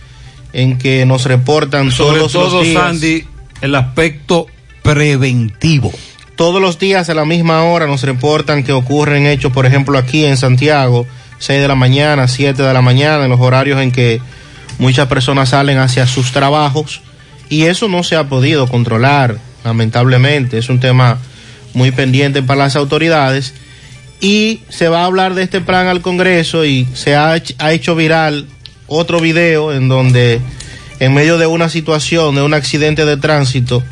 en que nos reportan Sobre todos todo, los días. Sandy, el aspecto preventivo. Todos los días a la misma hora nos reportan que ocurren hechos, por ejemplo, aquí en Santiago, 6 de la mañana, 7 de la mañana, en los horarios en que muchas personas salen hacia sus trabajos y eso no se ha podido controlar, lamentablemente. Es un tema muy pendiente para las autoridades y se va a hablar de este plan al Congreso y se ha, ha hecho viral otro video en donde en medio de una situación, de un accidente de tránsito,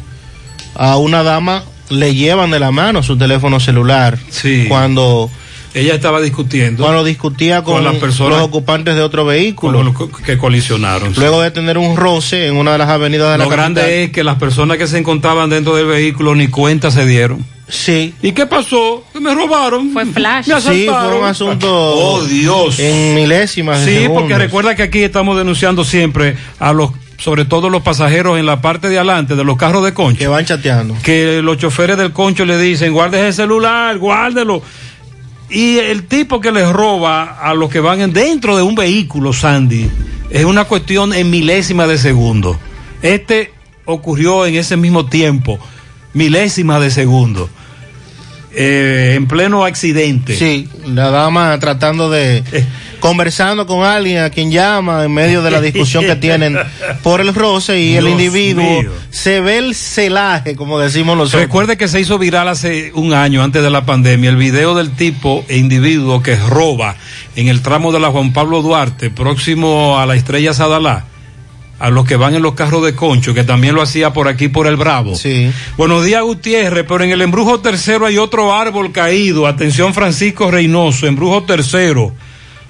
a una dama le llevan de la mano su teléfono celular Sí. cuando Ella estaba discutiendo cuando discutía con, Con las personas- los ocupantes de otro vehículo con los que colisionaron. luego de tener un roce en una de las avenidas de la Lo capital. grande es que las personas que se encontraban dentro del vehículo ni cuenta se dieron. Sí. ¿Y qué pasó? Que me robaron. Fue flash. Me Sí, fue asaltaron. un asunto Oh, Dios. en milésimas de Sí, segundos. porque recuerda que aquí estamos denunciando siempre a los, sobre todo los pasajeros en la parte de adelante de los carros de concho. que van chateando. Que los choferes del concho le dicen, guarde ese celular, guárdelo. Y el tipo que les roba a los que van en- dentro de un vehículo, Sandy, es una cuestión en milésima de segundo. Este ocurrió en ese mismo tiempo, milésima de segundo, eh, en pleno accidente. Sí, la dama tratando de conversando con alguien a quien llama en medio de la discusión que tienen por el roce y el individuo mío. se ve el celaje, como decimos nosotros. Recuerde que se hizo viral hace un año antes de la pandemia el video del tipo e individuo que roba en el tramo de la Juan Pablo Duarte, próximo a la Estrella Sadalá, a los que van en los carros de concho, que también lo hacía por aquí por el Bravo. Sí. Buenos días, Gutiérrez, pero en el embrujo tercero hay otro árbol caído. Atención, Francisco Reynoso, embrujo tercero.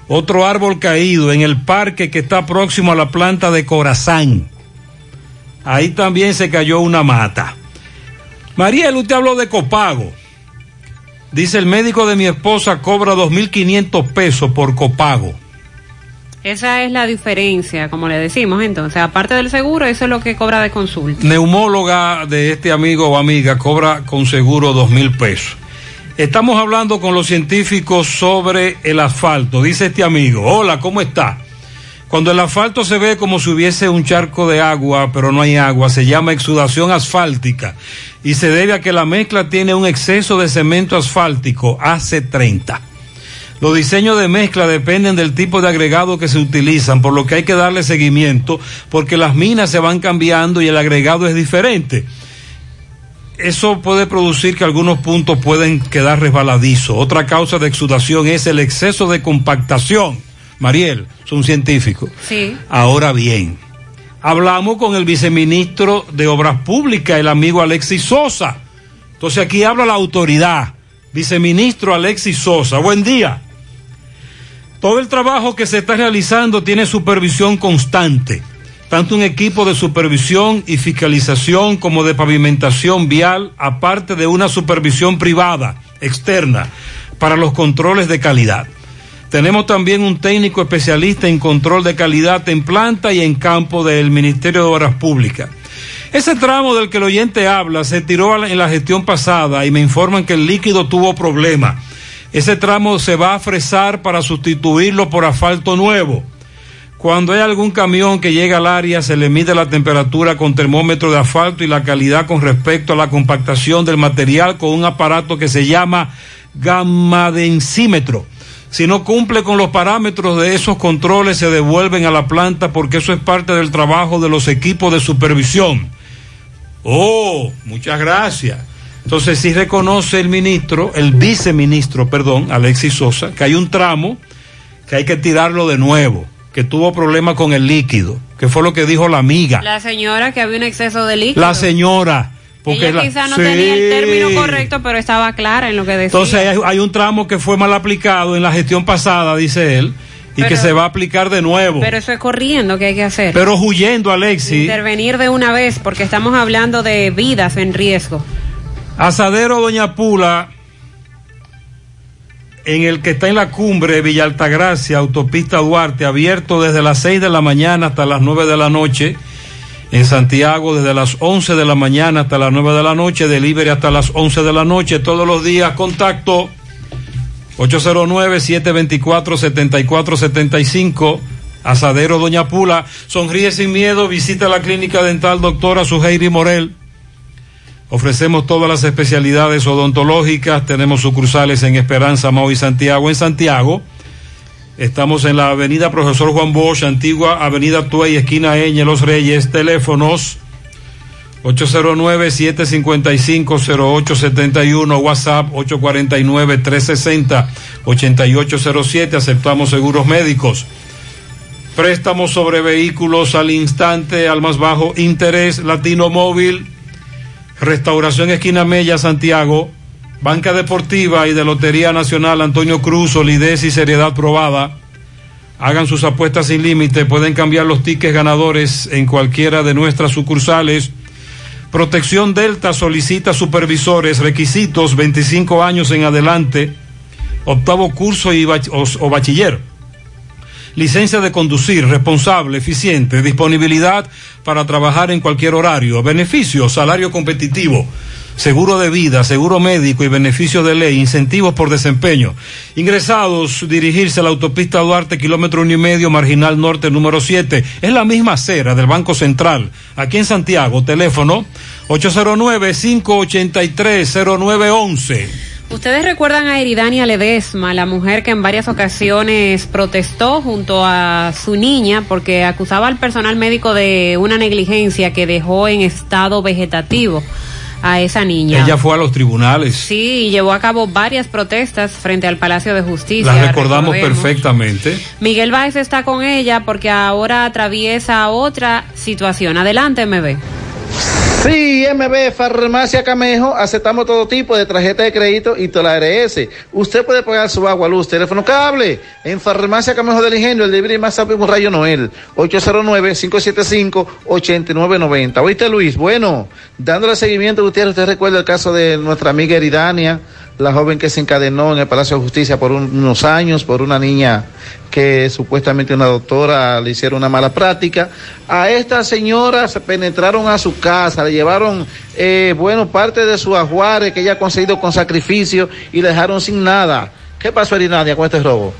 Otro árbol caído en el parque que está próximo a la planta de Corazán. Ahí también se cayó una mata. Mariel, usted habló de copago. Dice el médico de mi esposa cobra 2.500 pesos por copago. Esa es la diferencia, como le decimos entonces. Aparte del seguro, eso es lo que cobra de consulta. Neumóloga de este amigo o amiga cobra con seguro dos mil pesos. Estamos hablando con los científicos sobre el asfalto. Dice este amigo, hola, ¿cómo está? Cuando el asfalto se ve como si hubiese un charco de agua, pero no hay agua, se llama exudación asfáltica y se debe a que la mezcla tiene un exceso de cemento asfáltico AC30. Los diseños de mezcla dependen del tipo de agregado que se utilizan, por lo que hay que darle seguimiento, porque las minas se van cambiando y el agregado es diferente. Eso puede producir que algunos puntos pueden quedar resbaladizos. Otra causa de exudación es el exceso de compactación. Mariel, es un científico. Sí. Ahora bien, hablamos con el viceministro de Obras Públicas, el amigo Alexis Sosa. Entonces aquí habla la autoridad, viceministro Alexis Sosa. Buen día. Todo el trabajo que se está realizando tiene supervisión constante, tanto un equipo de supervisión y fiscalización como de pavimentación vial, aparte de una supervisión privada, externa, para los controles de calidad. Tenemos también un técnico especialista en control de calidad en planta y en campo del Ministerio de Obras Públicas. Ese tramo del que el oyente habla se tiró en la gestión pasada y me informan que el líquido tuvo problemas. Ese tramo se va a fresar para sustituirlo por asfalto nuevo. Cuando hay algún camión que llega al área, se le mide la temperatura con termómetro de asfalto y la calidad con respecto a la compactación del material con un aparato que se llama gamadensímetro. Si no cumple con los parámetros de esos controles, se devuelven a la planta porque eso es parte del trabajo de los equipos de supervisión. Oh, muchas gracias. Entonces sí reconoce el ministro, el viceministro, perdón, Alexis Sosa, que hay un tramo que hay que tirarlo de nuevo, que tuvo problemas con el líquido, que fue lo que dijo la amiga, La señora que había un exceso de líquido. la señora. Porque Ella la- quizá no Sí. tenía el término correcto, pero estaba clara en lo que decía. Entonces hay, hay un tramo que fue mal aplicado en la gestión pasada, dice él, y que se va a aplicar de nuevo. Pero eso es corriendo que hay que hacer. Pero huyendo, Alexis. Intervenir de una vez, porque estamos hablando de vidas en riesgo. Asadero Doña Pula en el que está en la cumbre Villa Altagracia, autopista Duarte, abierto desde las 6 de la mañana hasta las 9 de la noche. En Santiago desde las 11 de la mañana hasta las 9 de la noche, delivery hasta las 11 de la noche, todos los días, contacto 809-724-7475, Asadero Doña Pula, sonríe sin miedo, visita la clínica dental doctora Suheiri Morel. Ofrecemos todas las especialidades odontológicas, tenemos sucursales en Esperanza, Mau y Santiago. En Santiago, estamos en la avenida Profesor Juan Bosch, antigua avenida Tuey, esquina Eñe, Los Reyes, teléfonos 809-755-0871, WhatsApp 849-360-8807, aceptamos seguros médicos. Préstamos sobre vehículos al instante, al más bajo interés, Latino Móvil, Restauración Esquina Mella, Santiago, Banca Deportiva y de Lotería Nacional Antonio Cruz, solidez y seriedad probada. Hagan sus apuestas sin límite, pueden cambiar los tickets ganadores en cualquiera de nuestras sucursales. Protección Delta solicita supervisores, requisitos 25 años en adelante, octavo curso y o bachiller. Licencia de conducir, responsable, eficiente, disponibilidad para trabajar en cualquier horario, beneficios, salario competitivo, seguro de vida, seguro médico y beneficios de ley, incentivos por desempeño. Ingresados, dirigirse a la autopista Duarte, kilómetro uno y medio, marginal norte número 7. Es la misma acera del Banco Central, aquí en Santiago, teléfono 809-583-0911. Ustedes recuerdan a Eridania Ledesma, la mujer que en varias ocasiones protestó junto a su niña porque acusaba al personal médico de una negligencia que dejó en estado vegetativo a esa niña. Ella fue a los tribunales. Sí, y llevó a cabo varias protestas frente al Palacio de Justicia. Las recordamos perfectamente. Miguel Báez está con ella porque ahora atraviesa otra situación. Adelante, MB. Sí, MB Farmacia Camejo, aceptamos todo tipo de tarjeta de crédito y toda la. Usted puede pagar su agua, luz, teléfono, cable. En Farmacia Camejo del Ingenio, el libre más rápido Rayo Noel, 809-575-8990. ¿Oíste, Luis? Bueno, dándole seguimiento usted, usted recuerda el caso de nuestra amiga Eridania, la joven que se encadenó en el Palacio de Justicia por un, unos años por una niña que supuestamente una doctora le hicieron una mala práctica. A esta señora se penetraron a su casa, le llevaron, eh, bueno, parte de su ajuares que ella ha conseguido con sacrificio y le dejaron sin nada. ¿Qué pasó, Eridania, con este robo?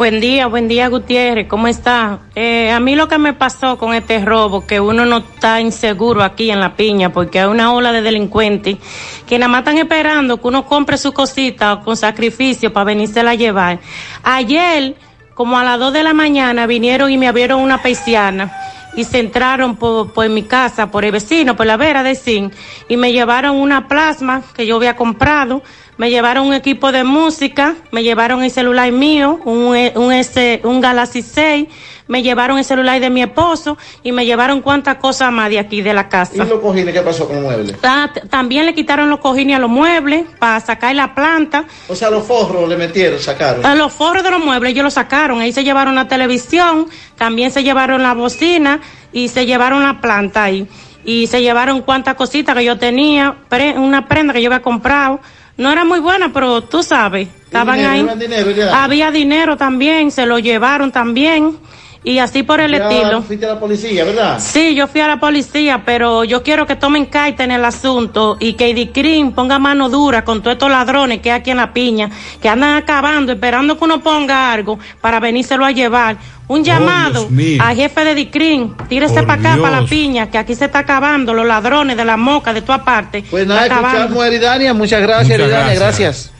Buen día, buen día Gutiérrez, ¿cómo está? Eh, a mí lo que me pasó con este robo, que uno no está inseguro aquí en La Piña, porque hay una ola de delincuentes que nada más están esperando que uno compre su cosita con sacrificio para venirse a llevar. Ayer, como a las dos de la mañana, vinieron y me abrieron una persiana y se entraron por, por mi casa, por el vecino, por la vera de Zinc, y me llevaron una plasma que yo había comprado, me llevaron un equipo de música, me llevaron el celular mío, un, un, S, un Galaxy 6, me llevaron el celular de mi esposo y me llevaron cuantas cosas más de aquí de la casa. ¿Y los cojines qué pasó con los muebles? Ah, también le quitaron los cojines a los muebles para sacar la planta. O sea, los forros le metieron, sacaron. A los forros de los muebles ellos los sacaron, ahí se llevaron la televisión, también se llevaron la bocina y se llevaron la planta ahí. Y se llevaron cuantas cositas que yo tenía, pre, una prenda que yo había comprado no era muy buena, pero tú sabes, estaban dinero, ahí. Dinero? Había dinero también, se lo llevaron también. Y así por el ya estilo. fuiste a la policía, ¿verdad? Sí, yo fui a la policía, pero yo quiero que tomen carta en el asunto y que Idicrim ponga mano dura con todos estos ladrones que hay aquí en la piña, que andan acabando, esperando que uno ponga algo para venírselo a llevar. Un llamado mío. al jefe de Dicrim, tírese Por para acá, para la piña, que aquí se está acabando, los ladrones de la moca, de toda parte. Pues nada, escuchamos a Eridania. Muchas gracias, Muchas Eridania. gracias. Gracias.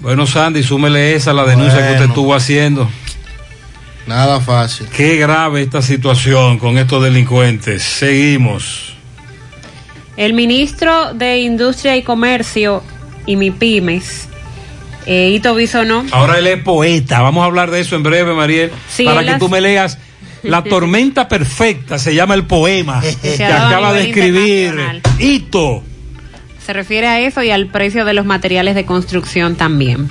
Bueno, Sandy, súmele esa la denuncia que usted estuvo haciendo. Nada fácil. Qué grave esta situación con estos delincuentes. Seguimos. El ministro de Industria y Comercio y MIPIMES, eh, Ito Bisonó, Ahora él es poeta. Vamos a hablar de eso en breve, Mariel. Sí, para que has- tú me leas. La tormenta perfecta se llama el poema que acaba de escribir. Ito. se refiere a eso y al precio de los materiales de construcción también.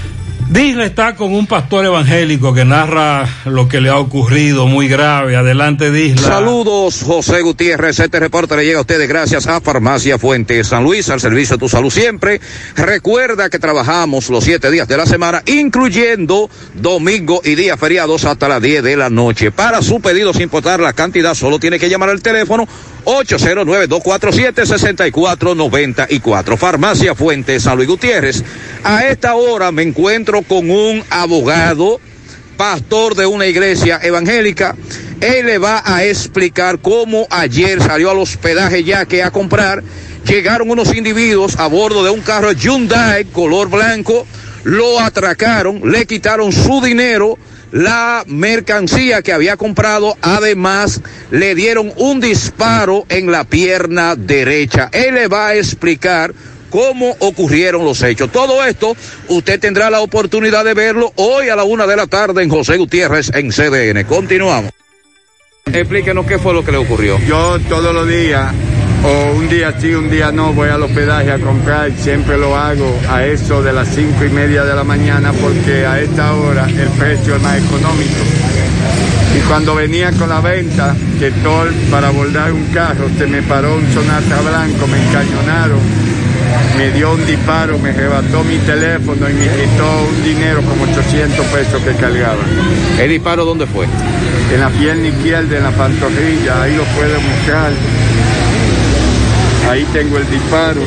Disla está con un pastor evangélico que narra lo que le ha ocurrido muy grave. Adelante, Disla. Saludos, José Gutiérrez. Este reporte le llega a ustedes gracias a Farmacia Fuente San Luis, al servicio de tu salud siempre. Recuerda que trabajamos los siete días de la semana, incluyendo domingo y días feriados hasta las 10 de la noche. Para su pedido, sin importar la cantidad, solo tiene que llamar al teléfono 809-247-6494. Farmacia Fuente San Luis Gutiérrez. A esta hora me encuentro con un abogado, pastor de una iglesia evangélica. Él le va a explicar cómo ayer salió al hospedaje ya que a comprar. Llegaron unos individuos a bordo de un carro Hyundai color blanco, lo atracaron, le quitaron su dinero la mercancía que había comprado. Además, le dieron un disparo en la pierna derecha. Él le va a explicar cómo ocurrieron los hechos. Todo esto usted tendrá la oportunidad de verlo hoy a la una de la tarde en José Gutiérrez en CDN. Continuamos. Explíquenos qué fue lo que le ocurrió. Yo todos los días o un día sí, un día no, voy al hospedaje a comprar, siempre lo hago a eso de las cinco y media de la mañana porque a esta hora el precio es más económico. Y cuando venía con la venta, que todo para abordar un carro, se me paró un sonata blanco, me encañonaron, me dio un disparo, me arrebató mi teléfono y me quitó un dinero como 800 pesos que cargaba. ¿El disparo dónde fue? En la pierna izquierda, en la pantorrilla, ahí lo puede buscar. Ahí tengo el disparo.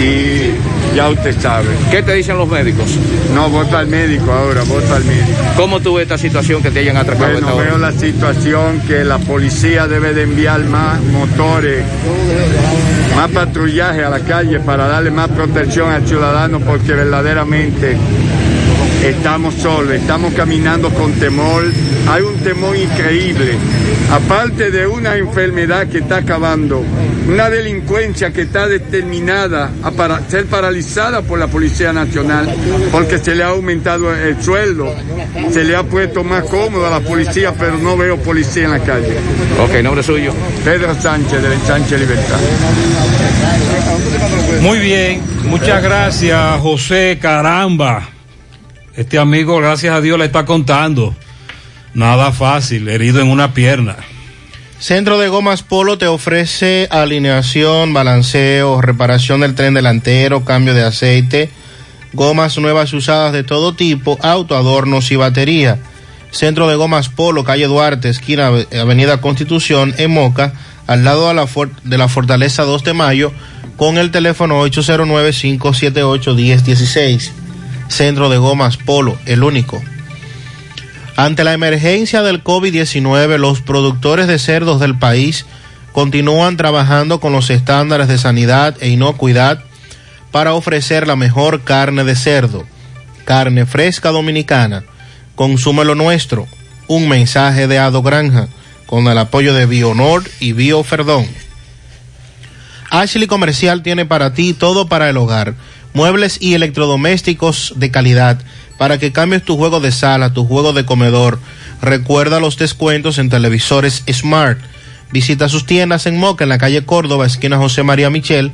Y ya usted sabe. ¿Qué te dicen los médicos? No, para el médico ahora, para el médico. ¿Cómo tú ves esta situación que te hayan atracado? Bueno, veo la situación que la policía debe de enviar más motores, más patrullaje a la calle para darle más protección al ciudadano porque verdaderamente estamos solos, estamos caminando con temor, hay un temor increíble, aparte de una enfermedad que está acabando, una delincuencia que está determinada a para ser paralizada por la Policía Nacional, porque se le ha aumentado el sueldo, se le ha puesto más cómodo a la policía, pero no veo policía en la calle. Ok, nombre suyo. Pedro Sánchez, del Sánchez Libertad. Muy bien, muchas gracias, José Caramba. Este amigo, gracias a Dios, le está contando. Nada fácil, herido en una pierna. Centro de Gomas Polo te ofrece alineación, balanceo, reparación del tren delantero, cambio de aceite, gomas nuevas usadas de todo tipo, auto, adornos y batería. Centro de Gomas Polo, calle Duarte, esquina Avenida Constitución, en Moca, al lado de la, de la Fortaleza 2 de Mayo, con el teléfono 809-578-1016. Centro de Gomas Polo, el único. Ante la emergencia del COVID-19, los productores de cerdos del país continúan trabajando con los estándares de sanidad e inocuidad para ofrecer la mejor carne de cerdo, carne fresca dominicana. Consúmelo nuestro. Un mensaje de Ado Granja con el apoyo de Bionord y Bioferdón. Ashley Comercial tiene para ti todo para el hogar, muebles y electrodomésticos de calidad para que cambies tu juego de sala, tu juego de comedor. Recuerda los descuentos en televisores Smart Visita sus tiendas en Moca, en la calle Córdoba, esquina José María Michel,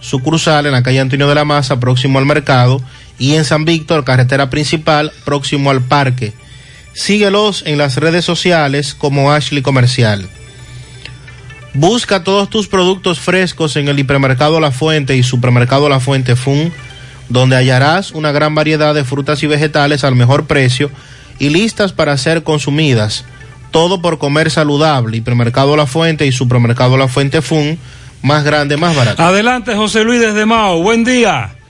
sucursal en la calle Antonio de la Maza, próximo al mercado, y en San Víctor, carretera principal, próximo al parque. Síguelos en las redes sociales como Ashley Comercial. Busca todos tus productos frescos en el hipermercado La Fuente y supermercado La Fuente Fun, donde hallarás una gran variedad de frutas y vegetales al mejor precio y listas para ser consumidas. Todo por comer saludable. Hipermercado La Fuente y supermercado La Fuente Fun, más grande, más barato. Adelante, José Luis desde Mao. Buen día.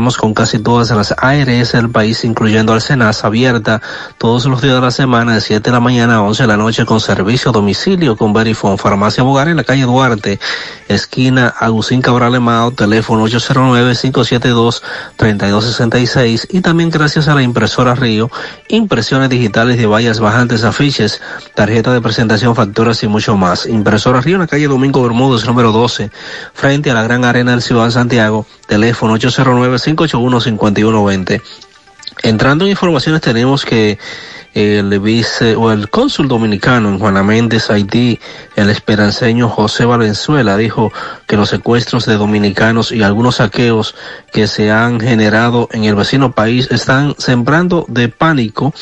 con casi todas las ARS del país, incluyendo al Senas, abierta todos los días de la semana de 7 de la mañana a 11 de la noche con servicio a domicilio con Verifone. Farmacia Bogar en la calle Duarte, esquina Agustín Cabral Emao, teléfono 809-572-3266 y también gracias a la impresora Río, impresiones digitales de vallas bajantes, afiches, tarjeta de presentación, facturas y mucho más. Impresora Río en la calle Domingo Bermúdez, número 12, frente a la Gran Arena del Ciudad de Santiago, teléfono 809 581-5120. Entrando en informaciones tenemos que el vice o el cónsul dominicano en Juana Méndez, Haití, el esperanceño José Valenzuela, dijo que los secuestros de dominicanos y algunos saqueos que se han generado en el vecino país están sembrando de pánico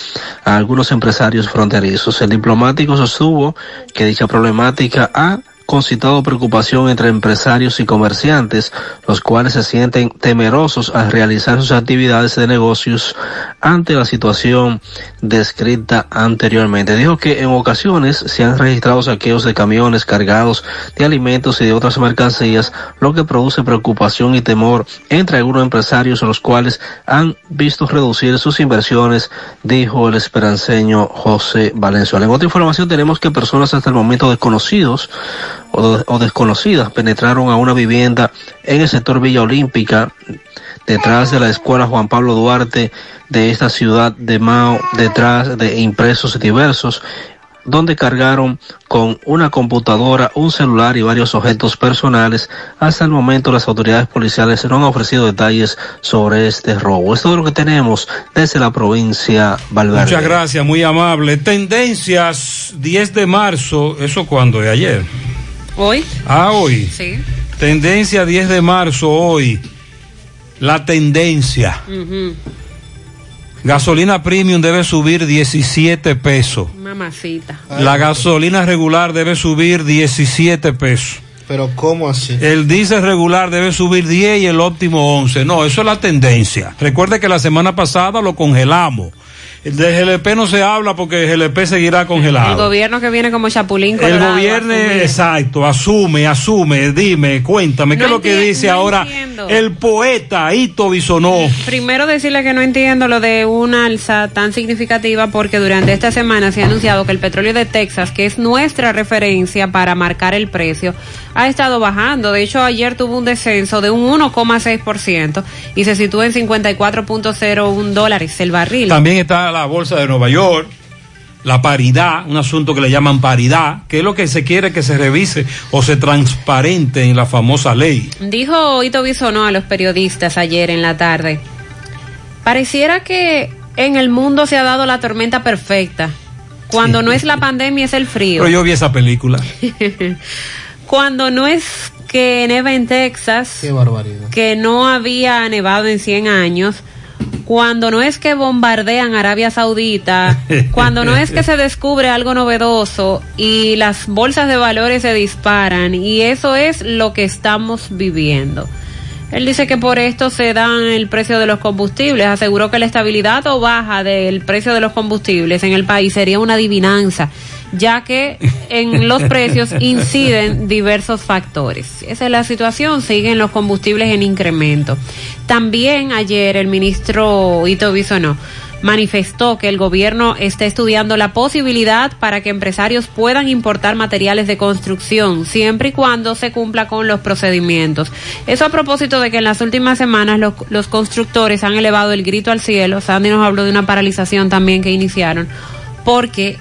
a algunos empresarios fronterizos. El diplomático sostuvo que dicha problemática ha concitado preocupación entre empresarios y comerciantes, los cuales se sienten temerosos al realizar sus actividades de negocios ante la situación descrita anteriormente. Dijo que en ocasiones se han registrado saqueos de camiones cargados de alimentos y de otras mercancías, lo que produce preocupación y temor entre algunos empresarios, los cuales han visto reducir sus inversiones, dijo el esperanceño José Valenzuela. En otra información tenemos que personas hasta el momento desconocidos o, desconocidas penetraron a una vivienda en el sector Villa Olímpica, detrás de la escuela Juan Pablo Duarte de esta ciudad de Mao, detrás de impresos diversos, donde cargaron con una computadora, un celular y varios objetos personales. Hasta el momento las autoridades policiales no han ofrecido detalles sobre este robo. Esto es lo que tenemos desde la provincia Valverde. Muchas gracias, muy amable. Tendencias 10 de marzo, ¿eso cuándo? ¿De ayer? Hoy. Ah, hoy. Sí. Tendencia 10 de marzo, hoy. La tendencia. Uh -huh. Gasolina premium debe subir 17 pesos. Mamacita. La gasolina regular debe subir 17 pesos. Pero ¿cómo así? El diésel regular debe subir 10 y el óptimo 11. No, eso es la tendencia. Recuerde que la semana pasada lo congelamos. De GLP no se habla porque GLP seguirá congelado. El gobierno que viene como chapulín El gobierno, exacto, asume, asume, dime, cuéntame, no ¿qué es lo que dice no ahora entiendo. el poeta Ito Bisonó? Primero decirle que no entiendo lo de una alza tan significativa porque durante esta semana se ha anunciado que el petróleo de Texas, que es nuestra referencia para marcar el precio, ha estado bajando. De hecho, ayer tuvo un descenso de un 1,6% y se sitúa en 54.01 dólares el barril. También está la bolsa de Nueva York, la paridad, un asunto que le llaman paridad, que es lo que se quiere que se revise o se transparente en la famosa ley. Dijo Ito Bisonó a los periodistas ayer en la tarde, pareciera que en el mundo se ha dado la tormenta perfecta. Cuando sí. no es la pandemia es el frío. Pero yo vi esa película. Cuando no es que neva en Texas, Qué barbaridad. que no había nevado en 100 años, cuando no es que bombardean Arabia Saudita, cuando no es que se descubre algo novedoso y las bolsas de valores se disparan y eso es lo que estamos viviendo. Él dice que por esto se dan el precio de los combustibles. Aseguró que la estabilidad o baja del precio de los combustibles en el país sería una adivinanza, ya que en los precios inciden diversos factores. Esa es la situación, siguen los combustibles en incremento. También ayer el ministro Ito Bisonó manifestó que el gobierno está estudiando la posibilidad para que empresarios puedan importar materiales de construcción siempre y cuando se cumpla con los procedimientos. Eso a propósito de que en las últimas semanas los, los constructores han elevado el grito al cielo. Sandy nos habló de una paralización también que iniciaron porque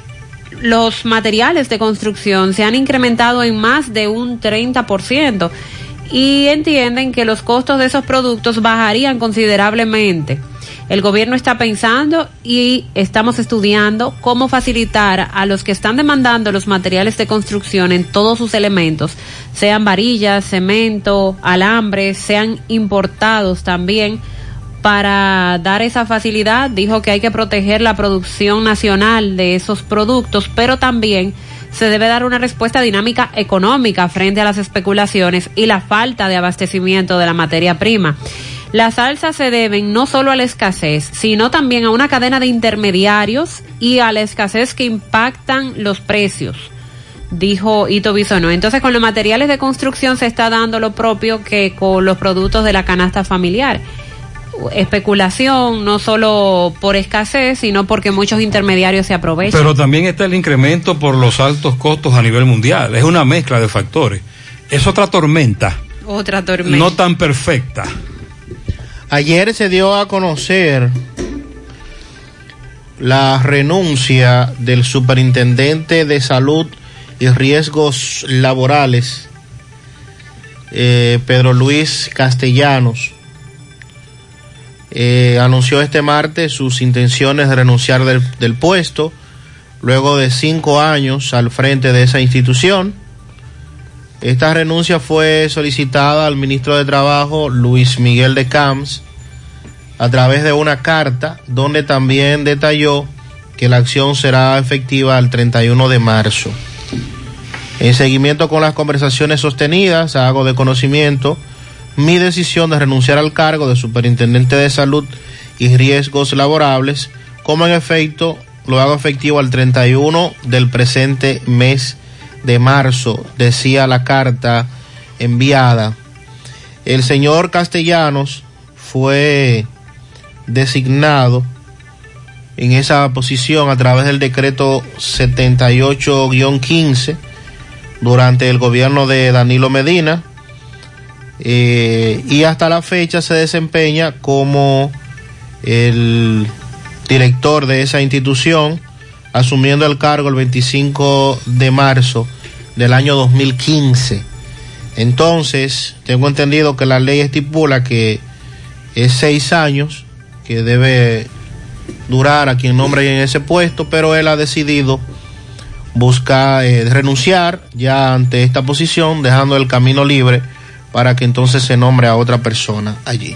los materiales de construcción se han incrementado en más de un 30% y entienden que los costos de esos productos bajarían considerablemente. El gobierno está pensando y estamos estudiando cómo facilitar a los que están demandando los materiales de construcción en todos sus elementos, sean varillas, cemento, alambres, sean importados también, para dar esa facilidad. Dijo que hay que proteger la producción nacional de esos productos, pero también se debe dar una respuesta dinámica económica frente a las especulaciones y la falta de abastecimiento de la materia prima. Las alzas se deben no solo a la escasez, sino también a una cadena de intermediarios y a la escasez que impactan los precios, dijo Ito Bisono. Entonces, con los materiales de construcción se está dando lo propio que con los productos de la canasta familiar. Especulación, no solo por escasez, sino porque muchos intermediarios se aprovechan. Pero también está el incremento por los altos costos a nivel mundial. Es una mezcla de factores. Es otra tormenta. Otra tormenta. No tan perfecta. Ayer se dio a conocer la renuncia del superintendente de salud y riesgos laborales, eh, Pedro Luis Castellanos. Eh, anunció este martes sus intenciones de renunciar del, del puesto luego de cinco años al frente de esa institución. Esta renuncia fue solicitada al ministro de Trabajo, Luis Miguel de Camps, a través de una carta donde también detalló que la acción será efectiva el 31 de marzo. En seguimiento con las conversaciones sostenidas, hago de conocimiento mi decisión de renunciar al cargo de Superintendente de Salud y Riesgos Laborables, como en efecto lo hago efectivo al 31 del presente mes de marzo, decía la carta enviada. El señor Castellanos fue designado en esa posición a través del decreto 78-15 durante el gobierno de Danilo Medina eh, y hasta la fecha se desempeña como el director de esa institución asumiendo el cargo el 25 de marzo del año 2015. Entonces, tengo entendido que la ley estipula que es seis años que debe durar a quien nombre en ese puesto, pero él ha decidido buscar eh, renunciar ya ante esta posición, dejando el camino libre para que entonces se nombre a otra persona allí.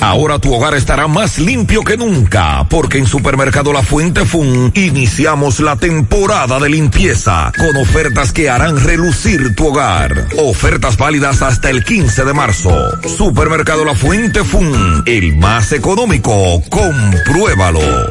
Ahora tu hogar estará más limpio que nunca, porque en Supermercado La Fuente Fun iniciamos la temporada de limpieza con ofertas que harán relucir tu hogar. Ofertas válidas hasta el 15 de marzo. Supermercado La Fuente Fun, el más económico. Compruébalo.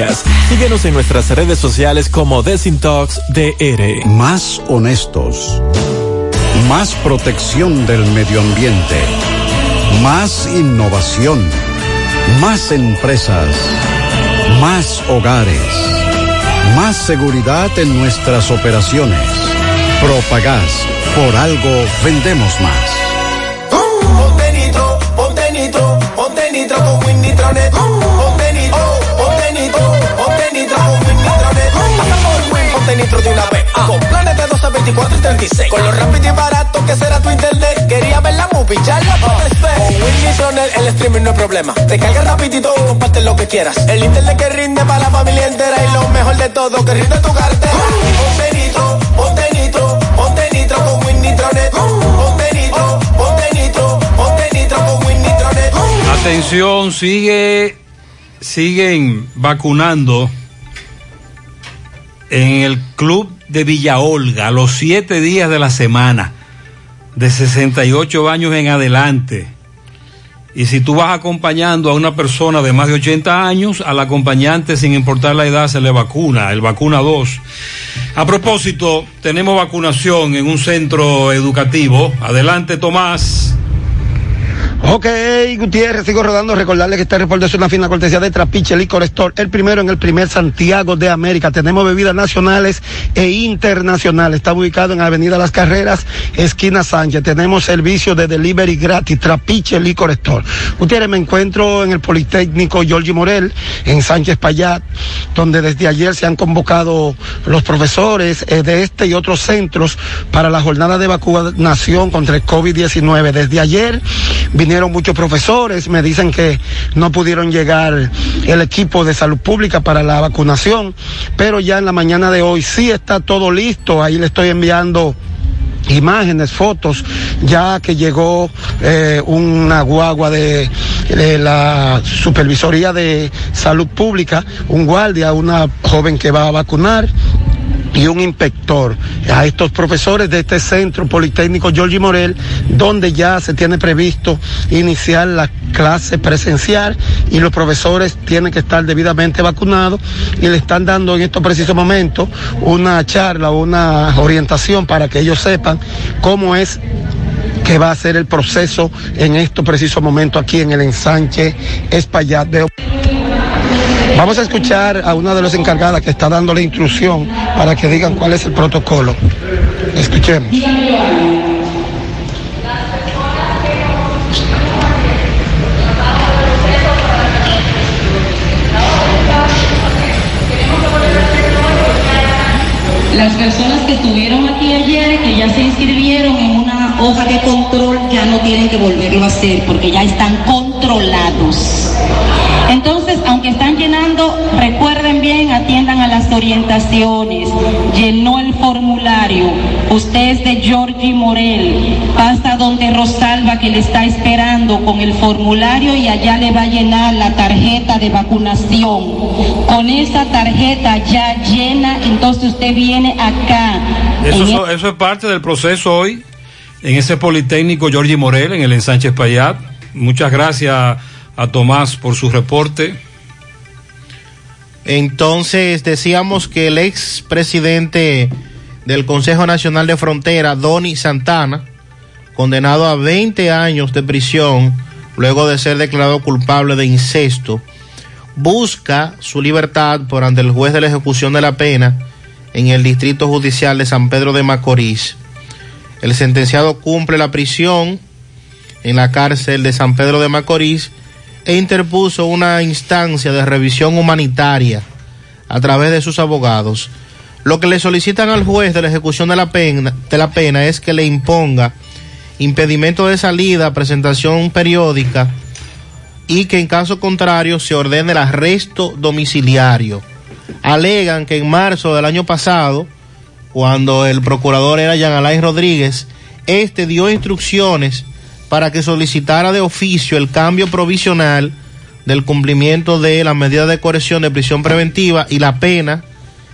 Síguenos en nuestras redes sociales como Desintox DR. Más honestos. Más protección del medio ambiente. Más innovación. Más empresas. Más hogares. Más seguridad en nuestras operaciones. Propagás. Por algo vendemos más. Ponte nitro, ponte nitro, ponte nitro con Win Nitronet. Nitro de una vez. Con planes de 12, 24 y 36. Con lo rápido y barato que será tu internet. Quería ver la movie, ya la puedes ver. Con Win Nitronet el streaming no es problema. Te carga rapidito y comparte lo que quieras. El internet que rinde para la familia entera. Y lo mejor de todo, que rinde tu cartera. Ponte nitro, ponte nitro, ponte nitro con Win Nitronet. Ponte nitro, ponte nitro, ponte nitro con Win Nitronet. Atención, sigue, siguen vacunando en el club de Villa Olga los siete días de la semana, de 68 años en adelante. Y si tú vas acompañando a una persona de más de 80 años, al acompañante, sin importar la edad, se le vacuna, el vacuna 2. A propósito, tenemos vacunación en un centro educativo. Adelante, Tomás. Ok, Gutiérrez, sigo rodando. Recordarles que este reporte es una fina cortesía de Trapiche Licor Store, el primero en el primer Santiago de América. Tenemos bebidas nacionales e internacionales. Está ubicado en Avenida Las Carreras, esquina Sánchez. Tenemos servicio de delivery gratis, Trapiche Licor Store. Gutiérrez, me encuentro en el Politécnico Giorgi Morel, en Sánchez Payat, donde desde ayer se han convocado los profesores eh, de este y otros centros para la jornada de vacunación contra el COVID-19. Desde ayer vinieron muchos profesores, me dicen que no pudieron llegar el equipo de salud pública para la vacunación, pero ya en la mañana de hoy sí está todo listo, ahí le estoy enviando imágenes, fotos, ya que llegó eh, una guagua de, de la Supervisoría de Salud Pública, un guardia, una joven que va a vacunar y un inspector a estos profesores de este centro politécnico Giorgi Morel, donde ya se tiene previsto iniciar la clase presencial y los profesores tienen que estar debidamente vacunados y le están dando en estos precisos momentos una charla, una orientación para que ellos sepan cómo es que va a ser el proceso en estos precisos momentos aquí en el ensanche Espaillat de Vamos a escuchar a una de las encargadas que está dando la instrucción para que digan cuál es el protocolo. Escuchemos. Las personas que estuvieron aquí ayer, que ya se inscribieron en una hoja de control, ya no tienen que volverlo a hacer porque ya están controlados. Entonces, aunque están llenando, recuerden bien, atiendan a las orientaciones. Llenó el formulario. Usted es de Georgie Morel. Pasa donde Rosalba que le está esperando con el formulario y allá le va a llenar la tarjeta de vacunación. Con esa tarjeta ya llena, entonces usted viene acá. Eso, so- eso es parte del proceso hoy en ese Politécnico Giorgi Morel, en el ensanche Payat. Muchas gracias a Tomás por su reporte. Entonces decíamos que el ex presidente del Consejo Nacional de Frontera, Donny Santana, condenado a 20 años de prisión luego de ser declarado culpable de incesto, busca su libertad por ante el juez de la ejecución de la pena en el Distrito Judicial de San Pedro de Macorís. El sentenciado cumple la prisión en la cárcel de San Pedro de Macorís e interpuso una instancia de revisión humanitaria a través de sus abogados. Lo que le solicitan al juez de la ejecución de la pena, de la pena es que le imponga impedimento de salida, presentación periódica y que en caso contrario se ordene el arresto domiciliario. alegan que en marzo del año pasado, cuando el procurador era Jean Alain Rodríguez, este dio instrucciones para que solicitara de oficio el cambio provisional del cumplimiento de las medidas de coerción de prisión preventiva y la pena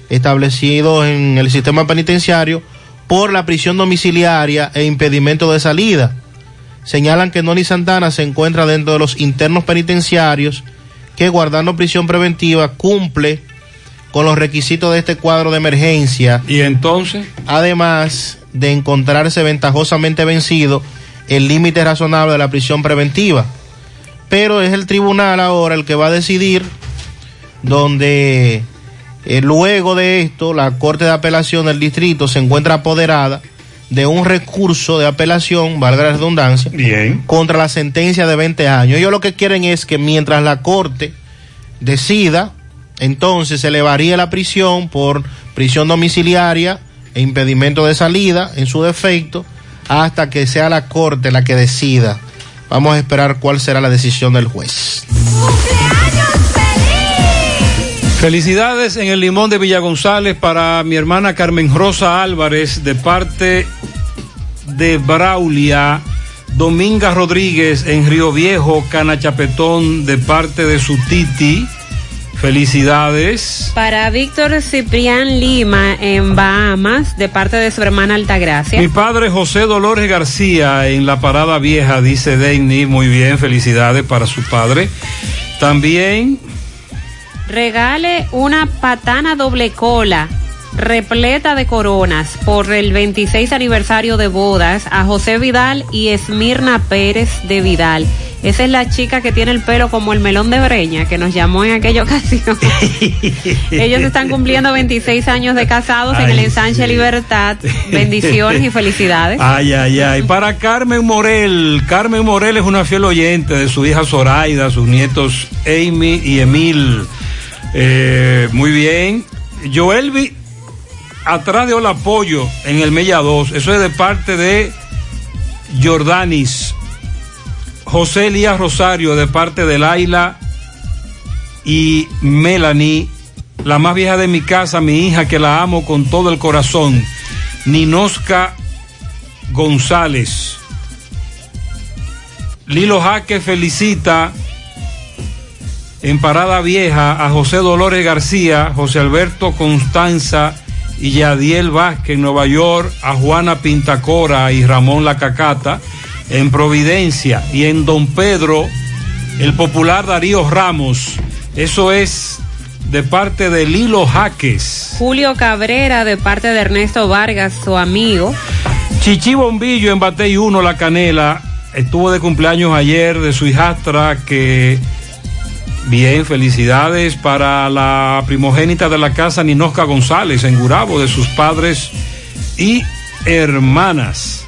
establecido en el sistema penitenciario por la prisión domiciliaria e impedimento de salida. Señalan que Noni Santana se encuentra dentro de los internos penitenciarios que guardando prisión preventiva cumple con los requisitos de este cuadro de emergencia. Y entonces, además de encontrarse ventajosamente vencido el límite razonable de la prisión preventiva. Pero es el tribunal ahora el que va a decidir donde eh, luego de esto la Corte de Apelación del Distrito se encuentra apoderada de un recurso de apelación, valga la redundancia, Bien. contra la sentencia de 20 años. Ellos lo que quieren es que mientras la Corte decida, entonces se elevaría la prisión por prisión domiciliaria e impedimento de salida en su defecto hasta que sea la Corte la que decida. Vamos a esperar cuál será la decisión del juez. Felicidades en el Limón de Villa González para mi hermana Carmen Rosa Álvarez de parte de Braulia, Dominga Rodríguez en Río Viejo, Cana Chapetón de parte de su titi. Felicidades. Para Víctor Ciprián Lima en Bahamas, de parte de su hermana Altagracia. Mi padre José Dolores García en la Parada Vieja, dice Denny. Muy bien, felicidades para su padre. También Regale una patana doble cola repleta de coronas por el 26 aniversario de bodas a José Vidal y Esmirna Pérez de Vidal. Esa es la chica que tiene el pelo como el melón de Breña, que nos llamó en aquella ocasión. Ellos están cumpliendo 26 años de casados en el ensanche sí. Libertad. Bendiciones y felicidades. Ay, ay, ay. Para Carmen Morel. Carmen Morel es una fiel oyente de su hija Zoraida, sus nietos Amy y Emil. Eh, muy bien. Joelvi, atrás de Hola Pollo en el Mella 2. Eso es de parte de Jordanis. José Elías Rosario de parte de Laila y Melanie, la más vieja de mi casa, mi hija que la amo con todo el corazón. Ninosca González. Lilo Jaque felicita en Parada Vieja a José Dolores García, José Alberto Constanza y Yadiel Vázquez en Nueva York, a Juana Pintacora y Ramón La Cacata en Providencia y en Don Pedro, el popular Darío Ramos. Eso es de parte de Lilo Jaques. Julio Cabrera de parte de Ernesto Vargas, su amigo. Chichi Bombillo en Batey 1, La Canela, estuvo de cumpleaños ayer de su hijastra que... Bien, felicidades para la primogénita de la casa Ninosca González en Gurabo, de sus padres y hermanas.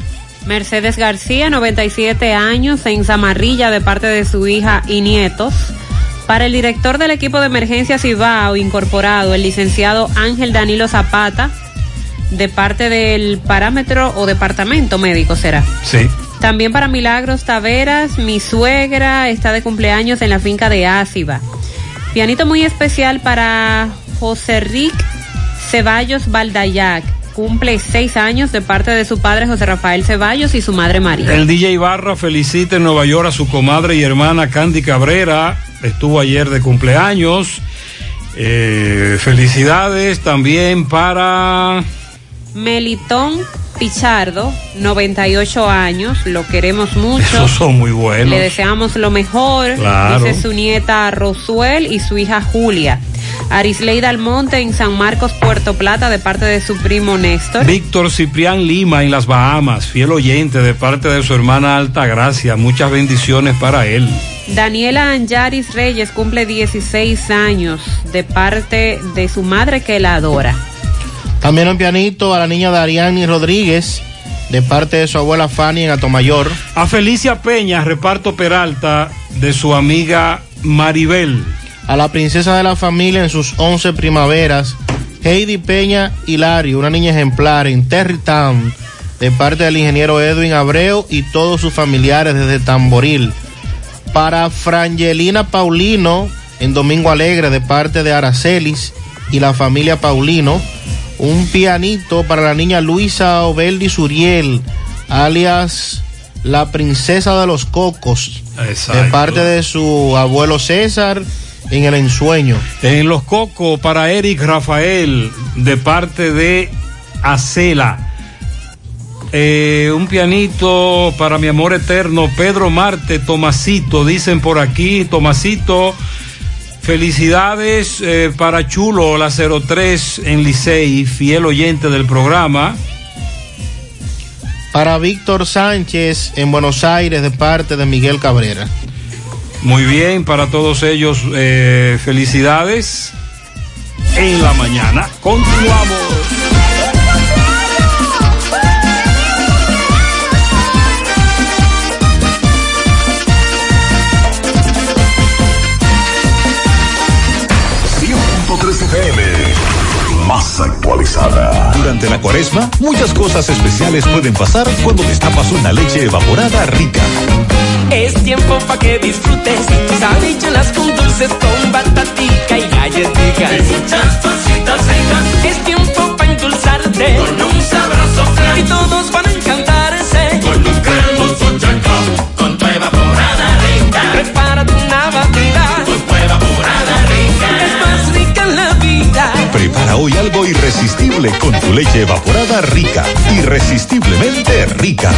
Mercedes García, 97 años, en Zamarrilla de parte de su hija y nietos. Para el director del equipo de emergencia Cibao incorporado, el licenciado Ángel Danilo Zapata, de parte del parámetro o departamento médico será. Sí. También para Milagros Taveras, mi suegra está de cumpleaños en la finca de Áciba. Pianito muy especial para José Rick Ceballos Valdayac. Cumple seis años de parte de su padre José Rafael Ceballos y su madre María. El DJ Barra felicita en Nueva York a su comadre y hermana Candy Cabrera. Estuvo ayer de cumpleaños. Eh, felicidades también para Melitón Pichardo, 98 años, lo queremos mucho. Esos son muy buenos. Le deseamos lo mejor, Claro. dice su nieta Rosuel y su hija Julia. Arisleida Almonte en San Marcos, Puerto Plata, de parte de su primo Néstor. Víctor Ciprián Lima en las Bahamas, fiel oyente de parte de su hermana Altagracia. Muchas bendiciones para él. Daniela Anjaris Reyes cumple 16 años de parte de su madre que la adora. También un pianito a la niña Dariani Rodríguez, de parte de su abuela Fanny en Atomayor. A Felicia Peña, reparto Peralta, de su amiga Maribel. A la princesa de la familia en sus 11 primaveras, Heidi Peña Hilario, una niña ejemplar en Terrytown, de parte del ingeniero Edwin Abreu y todos sus familiares desde Tamboril. Para Frangelina Paulino, en Domingo Alegre, de parte de Aracelis y la familia Paulino. Un pianito para la niña Luisa Obeldi Suriel, alias la princesa de los cocos, Exacto. de parte de su abuelo César en el ensueño. En los cocos para Eric Rafael, de parte de Acela. Eh, un pianito para mi amor eterno, Pedro Marte, Tomasito, dicen por aquí, Tomasito. Felicidades eh, para Chulo, la 03 en Licey, fiel oyente del programa. Para Víctor Sánchez en Buenos Aires de parte de Miguel Cabrera. Muy bien, para todos ellos, eh, felicidades en la mañana. Continuamos. Más actualizada. Durante la cuaresma, muchas cosas especiales pueden pasar cuando destapas una leche evaporada rica. Es tiempo pa' que disfrutes tus habichuelas con dulces con batatica y galletica. Y muchas cositas ricas. Es tiempo pa' endulzarte con un sabroso flan. Y todos van a encantarse con un cremoso chancón. Con tu evaporada rica. Prepara tu una batida con tu evaporada rica. Es más rica en la vida. Prepara hoy algo irresistible con tu leche evaporada rica. Irresistiblemente rica.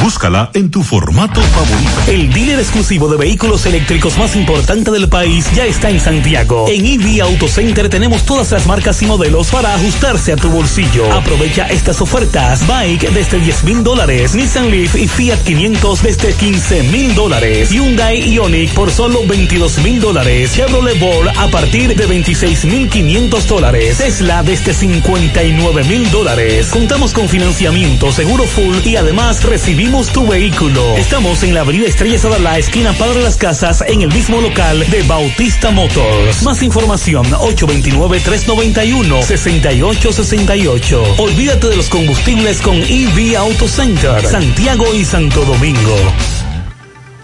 Búscala en tu formato favorito. El dealer exclusivo de vehículos eléctricos más importante del país ya está en Santiago. En EV Auto Center tenemos todas las marcas y modelos para ajustarse a tu bolsillo. Aprovecha estas ofertas. Bike desde 10 mil dólares. Nissan Leaf y Fiat 500 desde 15 mil dólares. Hyundai Ioniq por solo 22 mil dólares. Chevrolet Ball a partir de 26 mil 500 dólares. Tesla desde 59 mil dólares. Contamos con financiamiento, seguro full y además recibimos tu vehículo. Estamos en la avenida Estrella Sadala, esquina Padre Las Casas, en el mismo local de Bautista Motors. Más información, 829-391-6868. Olvídate de los combustibles con EV Auto Center, Santiago y Santo Domingo.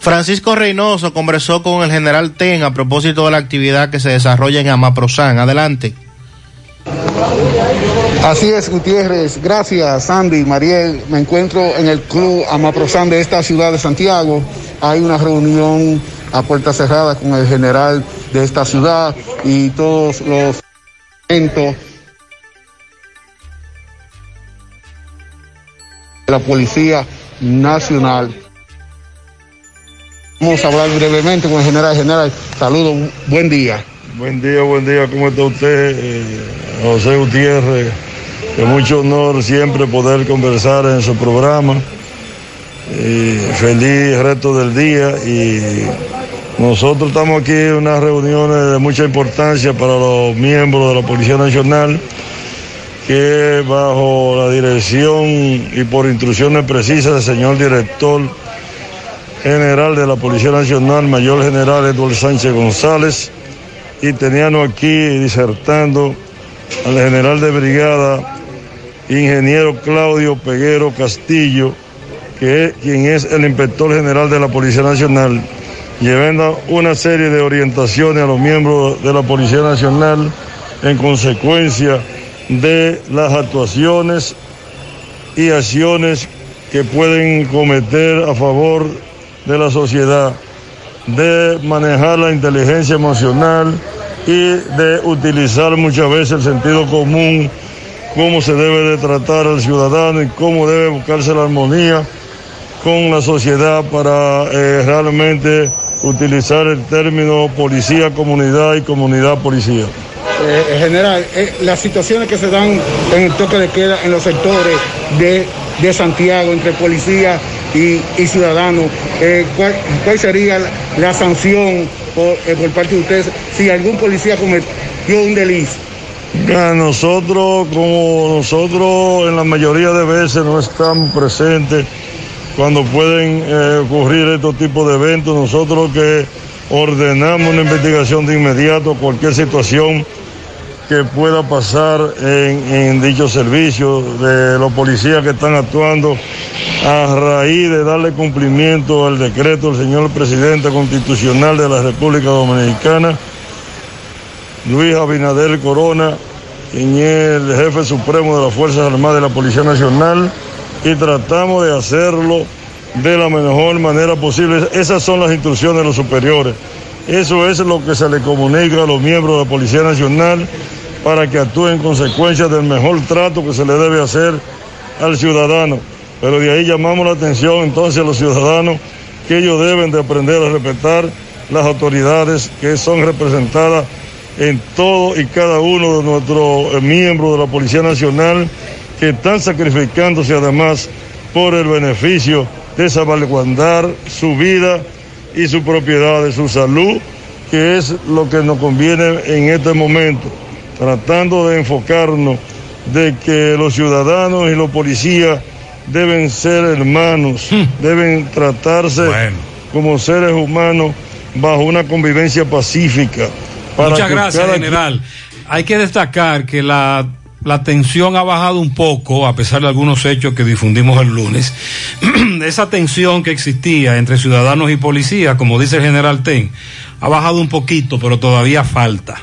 Francisco Reynoso conversó con el general Ten a propósito de la actividad que se desarrolla en Amaprosan. Adelante. Así es, Gutiérrez. Gracias, Sandy, Mariel. Me encuentro en el Club Amaprosan de esta ciudad de Santiago. Hay una reunión a puerta cerrada con el general de esta ciudad y todos los eventos de la Policía Nacional. Vamos a hablar brevemente con el general. General, saludos, buen día. Buen día, buen día, ¿cómo está usted? Eh, José Gutiérrez, de mucho honor siempre poder conversar en su programa. Y feliz resto del día y nosotros estamos aquí en unas reuniones de mucha importancia para los miembros de la Policía Nacional que bajo la dirección y por instrucciones precisas del señor director general de la Policía Nacional, mayor general Eduardo Sánchez González, y teníamos aquí disertando al general de brigada, ingeniero Claudio Peguero Castillo, que es quien es el inspector general de la Policía Nacional, llevando una serie de orientaciones a los miembros de la Policía Nacional en consecuencia de las actuaciones y acciones que pueden cometer a favor de la sociedad de manejar la inteligencia emocional y de utilizar muchas veces el sentido común, cómo se debe de tratar al ciudadano y cómo debe buscarse la armonía con la sociedad para eh, realmente utilizar el término policía, comunidad y comunidad policía. Eh, general, eh, las situaciones que se dan en el toque de queda en los sectores de, de Santiago entre policía y, y ciudadanos, eh, ¿cuál, ¿cuál, sería la, la sanción por, eh, por, parte de ustedes si algún policía cometió un delito? Nosotros, como nosotros en la mayoría de veces no estamos presentes cuando pueden eh, ocurrir estos tipos de eventos, nosotros que ordenamos una investigación de inmediato, cualquier situación que pueda pasar en, en dicho servicio de los policías que están actuando a raíz de darle cumplimiento al decreto del señor presidente constitucional de la República Dominicana Luis Abinader Corona, quien es el jefe supremo de las Fuerzas Armadas de la Policía Nacional, y tratamos de hacerlo de la mejor manera posible. Esas son las instrucciones de los superiores. Eso es lo que se le comunica a los miembros de la Policía Nacional para que actúen en consecuencia del mejor trato que se le debe hacer al ciudadano. Pero de ahí llamamos la atención entonces a los ciudadanos que ellos deben de aprender a respetar las autoridades que son representadas en todo y cada uno de nuestros eh, miembros de la Policía Nacional que están sacrificándose además por el beneficio de salvaguardar su vida y su propiedad, de su salud, que es lo que nos conviene en este momento, tratando de enfocarnos de que los ciudadanos y los policías deben ser hermanos, deben tratarse como seres humanos bajo una convivencia pacífica. para Muchas gracias, cada- general. Hay que destacar que la, la tensión ha bajado un poco, a pesar de algunos hechos que difundimos el lunes. Esa tensión que existía entre ciudadanos y policías, como dice el general Ten, ha bajado un poquito, pero todavía falta.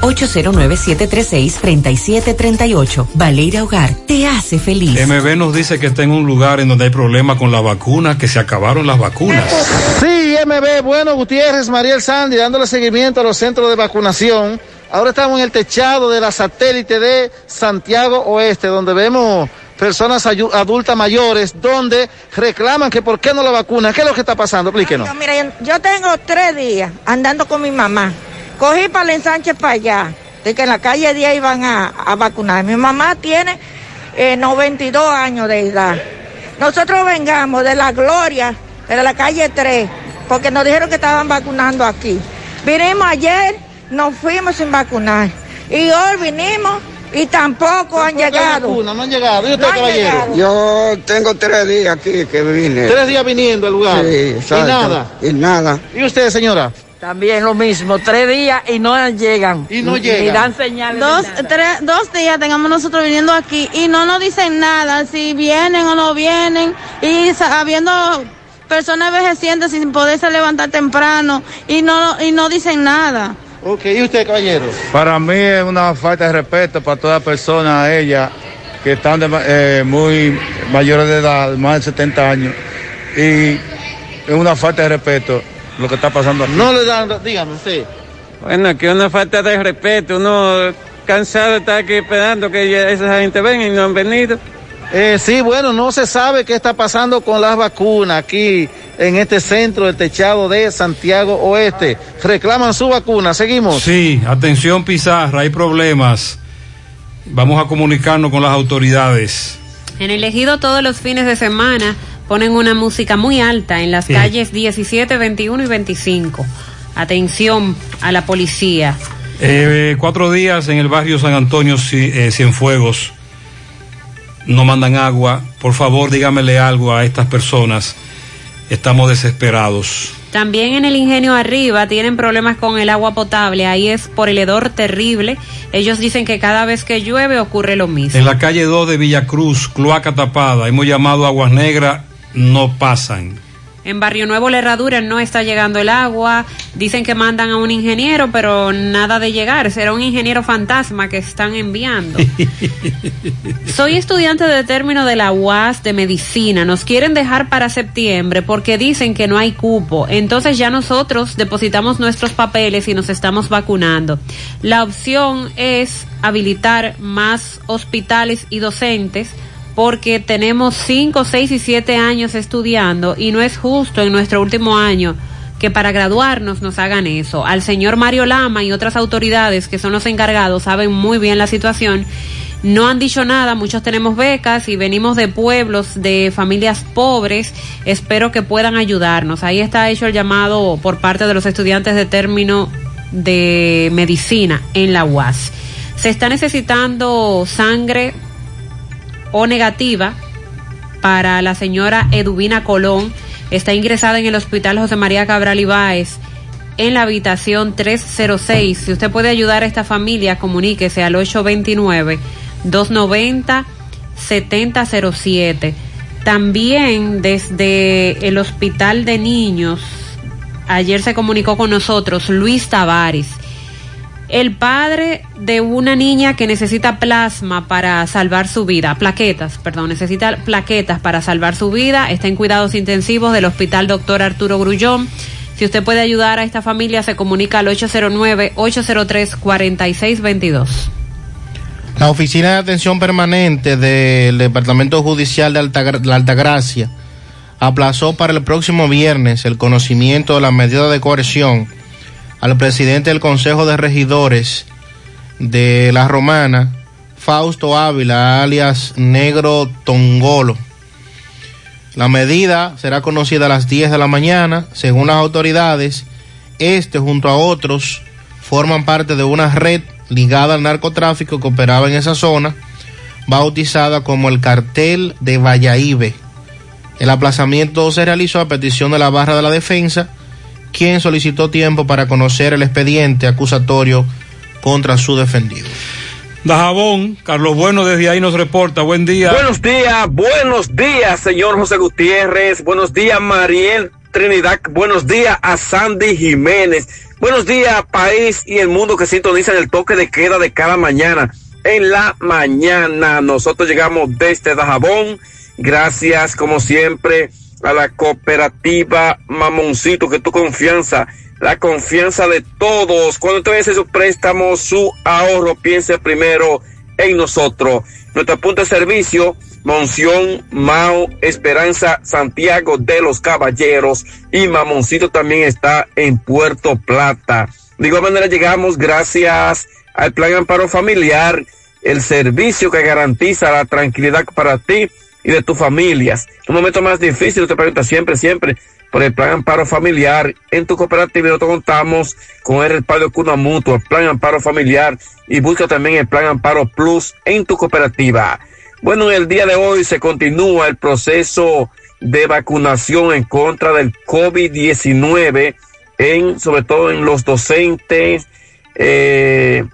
809-736-3738. Valeira Hogar, te hace feliz. MB nos dice que está en un lugar en donde hay problemas con la vacuna, que se acabaron las vacunas. Sí, MB, bueno, Gutiérrez, Mariel Sandy, dándole seguimiento a los centros de vacunación. Ahora estamos en el techado de la satélite de Santiago Oeste, donde vemos personas adultas mayores, donde reclaman que por qué no la vacunan. ¿Qué es lo que está pasando? Explíquenos. No, mira, yo tengo tres días andando con mi mamá. Cogí para el ensanche para allá, de que en la calle 10 iban a, a vacunar. Mi mamá tiene eh, 92 años de edad. Nosotros vengamos de la Gloria, de la calle 3, porque nos dijeron que estaban vacunando aquí. Vinimos ayer, nos fuimos sin vacunar. Y hoy vinimos y tampoco han llegado. vacunas? No han llegado. ¿Y usted, No han caballero? llegado. Yo tengo tres días aquí que vine. Tres días viniendo al lugar. Sí, y nada. Y nada. ¿Y usted, señora? También lo mismo, tres días y no llegan. Y no llegan. dan señales. Dos, de nada. tres, dos días tengamos nosotros viniendo aquí y no nos dicen nada, si vienen o no vienen, y habiendo personas envejecientes sin poderse levantar temprano y no, y no dicen nada. Ok, ¿y usted, caballero? Para mí es una falta de respeto para toda persona, ella, que están de eh, muy mayores de edad, más de 70 años. Y es una falta de respeto lo que está pasando aquí. No le dan, dígame usted. Bueno, que una falta de respeto, uno cansado de estar aquí esperando que esa gente venga y no han venido. Eh, sí, bueno, no se sabe qué está pasando con las vacunas aquí en este centro del techado de Santiago Oeste. Reclaman su vacuna. Seguimos. Sí, atención Pizarra, hay problemas. Vamos a comunicarnos con las autoridades. En el ejido todos los fines de semana ponen una música muy alta en las Sí. calles 17, 21 y 25. Atención a la policía. Eh, cuatro días en el barrio San Antonio eh, Cienfuegos. No mandan agua. Por favor, dígamele algo a estas personas. Estamos desesperados. También en el ingenio arriba tienen problemas con el agua potable. Ahí es por el hedor terrible. Ellos dicen que cada vez que llueve ocurre lo mismo. En la calle 2 de Villacruz, cloaca tapada. Hemos llamado aguas negras, no pasan. En Barrio Nuevo La Herradura no está llegando el agua. Dicen que mandan a un ingeniero, pero nada de llegar. Será un ingeniero fantasma que están enviando. Soy estudiante de término de la UAS de medicina. Nos quieren dejar para septiembre porque dicen que no hay cupo. Entonces ya nosotros depositamos nuestros papeles y nos estamos vacunando. La opción es habilitar más hospitales y docentes porque tenemos 5, 6 y 7 años estudiando y no es justo en nuestro último año que para graduarnos nos hagan eso. Al señor Mario Lama y otras autoridades que son los encargados saben muy bien la situación. No han dicho nada, muchos tenemos becas y venimos de pueblos, de familias pobres. Espero que puedan ayudarnos. Ahí está hecho el llamado por parte de los estudiantes de término de medicina en la UAS. Se está necesitando sangre o negativa para la señora Eduvina Colón. Está ingresada en el Hospital José María Cabral Ibáez en la habitación 306. Si usted puede ayudar a esta familia, comuníquese al 829-290-7007. También desde el Hospital de Niños, ayer se comunicó con nosotros Luis Tavares. El padre de una niña que necesita plasma para salvar su vida, plaquetas, perdón, necesita plaquetas para salvar su vida, está en cuidados intensivos del Hospital Doctor Arturo Grullón. Si usted puede ayudar a esta familia, se comunica al 809-803-4622. La Oficina de Atención Permanente del Departamento Judicial de la Altagracia aplazó para el próximo viernes el conocimiento de la medida de coerción al presidente del Consejo de Regidores de La Romana, Fausto Ávila, alias Negro Tongolo. La medida será conocida a las 10 de la mañana. Según las autoridades, este junto a otros forman parte de una red ligada al narcotráfico que operaba en esa zona, bautizada como el cartel de Vallaíbe. El aplazamiento se realizó a petición de la barra de la defensa, quien solicitó tiempo para conocer el expediente acusatorio contra su defendido. Dajabón, Carlos Bueno desde ahí nos reporta. Buen día. Buenos días, buenos días, señor José Gutiérrez. Buenos días, Mariel Trinidad. Buenos días a Sandy Jiménez. Buenos días, país y el mundo que sintonizan el toque de queda de cada mañana. En la mañana nosotros llegamos desde Dajabón. Gracias, como siempre, a la cooperativa Mamoncito, que tu confianza la confianza de todos. Cuando usted hace su préstamo, su ahorro, piense primero en nosotros. Nuestro punto de servicio, Monción, Mao, Esperanza, Santiago de los Caballeros y Mamoncito también está en Puerto Plata. De igual manera llegamos gracias al Plan Amparo Familiar, el servicio que garantiza la tranquilidad para ti y de tus familias. Un momento más difícil, te pregunta siempre, siempre, por el plan amparo familiar. En tu cooperativa nosotros contamos con el respaldo de Cuna Mutua, el plan amparo familiar y busca también el plan amparo plus en tu cooperativa. Bueno, el día de hoy se continúa el proceso de vacunación en contra del COVID-19 en, sobre todo en los docentes, eh,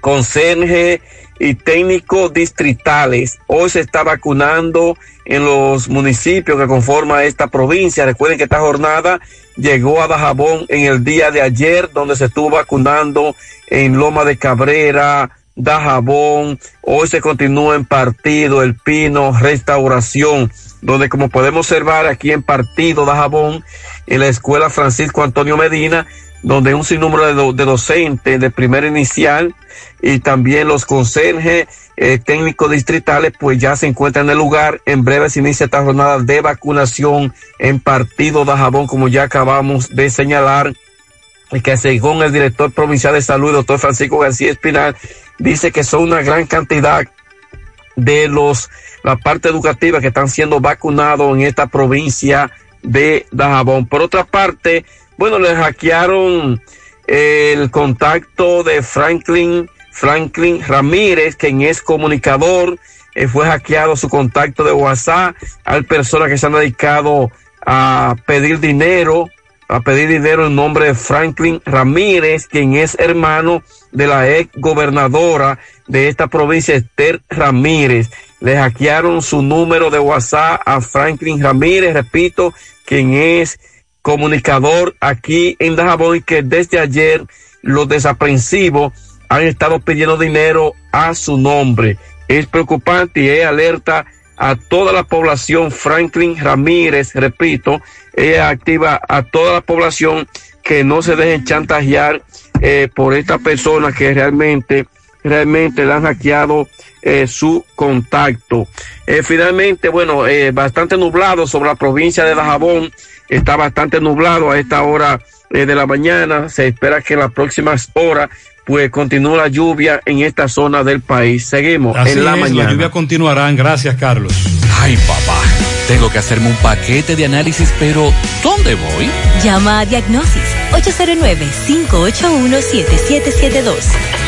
conserje y técnicos distritales. Hoy se está vacunando en los municipios que conforman esta provincia. Recuerden que esta jornada llegó a Dajabón en el día de ayer, donde se estuvo vacunando en Loma de Cabrera, Dajabón. Hoy se continúa en Partido, El Pino, Restauración, donde como podemos observar aquí en Partido, Dajabón, en la Escuela Francisco Antonio Medina, donde un sinnúmero de, de docentes de primera inicial y también los conserjes eh, técnicos distritales pues ya se encuentran en el lugar. En breve se inicia esta jornada de vacunación en Partido de Jabón, como ya acabamos de señalar, que según el director provincial de salud, doctor Francisco García Espinal, dice que son una gran cantidad de los, la parte educativa que están siendo vacunados en esta provincia de Dajabón. Por otra parte, bueno, le hackearon el contacto de Franklin, Franklin Ramírez, quien es comunicador, eh, fue hackeado su contacto de WhatsApp. Hay personas que se han dedicado a pedir dinero, a pedir dinero en nombre de Franklin Ramírez, quien es hermano de la ex gobernadora de esta provincia, Esther Ramírez. Le hackearon su número de WhatsApp a Franklin Ramírez, repito, quien es comunicador aquí en Dajabón que desde ayer los desaprensivos han estado pidiendo dinero a su nombre. Es preocupante y es alerta a toda la población. Franklin Ramírez, repito, es activa a toda la población que no se dejen chantajear eh, por esta persona que realmente, realmente le han hackeado eh, su contacto. Eh, finalmente, bueno, bastante nublado sobre la provincia de Dajabón está bastante nublado a esta hora eh, de la mañana. Se espera que en las próximas horas pues continúe la lluvia en esta zona del país. Seguimos Así en la es, mañana. La lluvia continuará. Gracias, Carlos. Ay, papá. Tengo que hacerme un paquete de análisis, pero ¿dónde voy? Llama a Diagnosis 809-581-7772.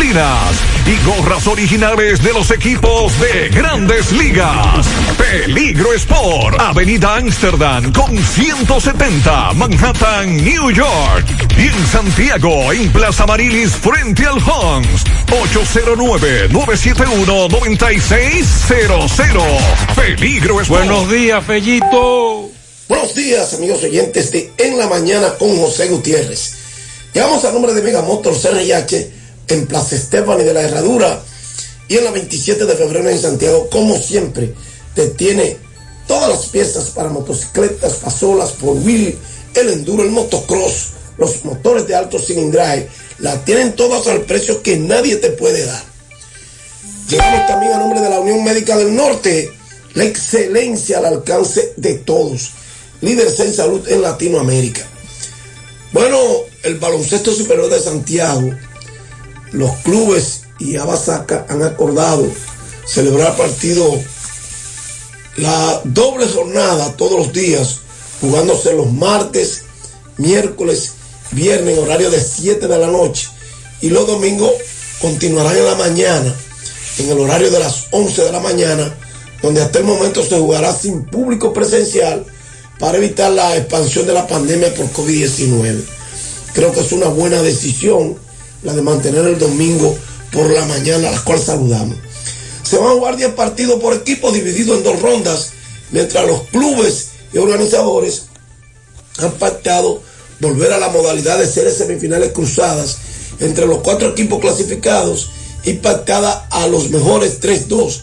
y gorras originales de los equipos de grandes ligas. Peligro Sport, Avenida Amsterdam con 170, Manhattan, New York. Y en Santiago, en Plaza Marilis, frente al Hans, 809-971-9600. Peligro Sport. Buenos días, Fellito. Buenos días, amigos oyentes de En la Mañana con José Gutiérrez. Llegamos al nombre de Mega Motors RIH en Plaza Estefani de la Herradura y en la 27 de febrero en Santiago, como siempre, te tiene todas las piezas para motocicletas, pasolas, por wheel, el enduro, el motocross, los motores de alto cilindraje, la tienen todas al precio que nadie te puede dar. Llegamos también a nombre de la Unión Médica del Norte, la excelencia al alcance de todos, líderes en salud en Latinoamérica. Bueno, el baloncesto superior de Santiago los clubes y Abasaca han acordado celebrar partido la doble jornada todos los días, jugándose los martes, miércoles, viernes horario de 7 de la noche. Y los domingos continuarán en la mañana, en el horario de las 11 de la mañana, donde hasta el momento se jugará sin público presencial para evitar la expansión de la pandemia por COVID-19. Creo que es una buena decisión la de mantener el domingo por la mañana, a la cual saludamos. Se van a jugar 10 partidos por equipo divididos en dos rondas, mientras los clubes y organizadores han pactado volver a la modalidad de series semifinales cruzadas entre los cuatro equipos clasificados y pactada a los mejores 3-2,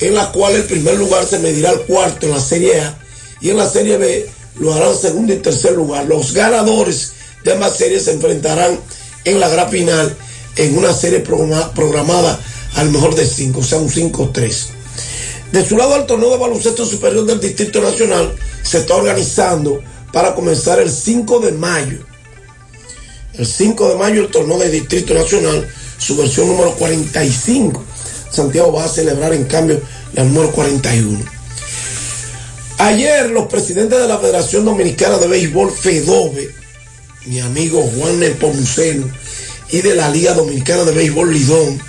en la cual el primer lugar se medirá al cuarto en la Serie A y en la Serie B lo harán segundo y tercer lugar. Los ganadores de ambas series se enfrentarán en la gran final en una serie programada al mejor de cinco, o sea, un 5-3. De su lado, el torneo de baloncesto superior del Distrito Nacional se está organizando para comenzar el 5 de mayo. El 5 de mayo, el torneo del Distrito Nacional, su versión número 45. Santiago va a celebrar, en cambio, la número 41. Ayer, los presidentes de la Federación Dominicana de Béisbol, FEDOBE, mi amigo Juan Nepomuceno, y de la Liga Dominicana de Béisbol Lidón,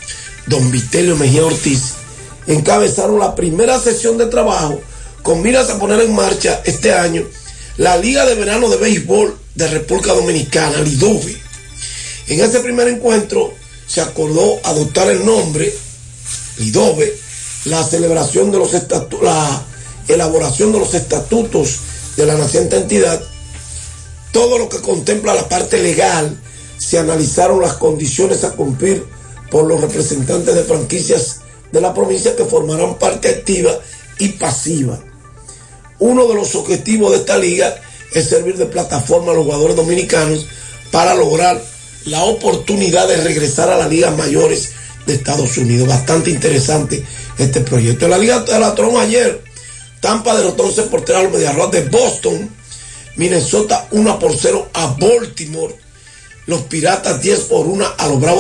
don Vitelio Mejía Ortiz, encabezaron la primera sesión de trabajo con miras a poner en marcha este año la Liga de Verano de Béisbol de República Dominicana, LIDOVE. En ese primer encuentro se acordó adoptar el nombre Lidove, la celebración de los estatutos, la elaboración de los estatutos de la naciente entidad, todo lo que contempla la parte legal, se analizaron las condiciones a cumplir por los representantes de franquicias de la provincia que formarán parte activa y pasiva. Uno de los objetivos de esta liga es servir de plataforma a los jugadores dominicanos para lograr la oportunidad de regresar a las ligas mayores de Estados Unidos. Bastante interesante este proyecto. En la Liga de la Tron ayer, Tampa derrotó 11 por 3 al Mediarrock de Boston, Minnesota 1 por 0 a Baltimore, los Piratas 10 por 1 a los Bravos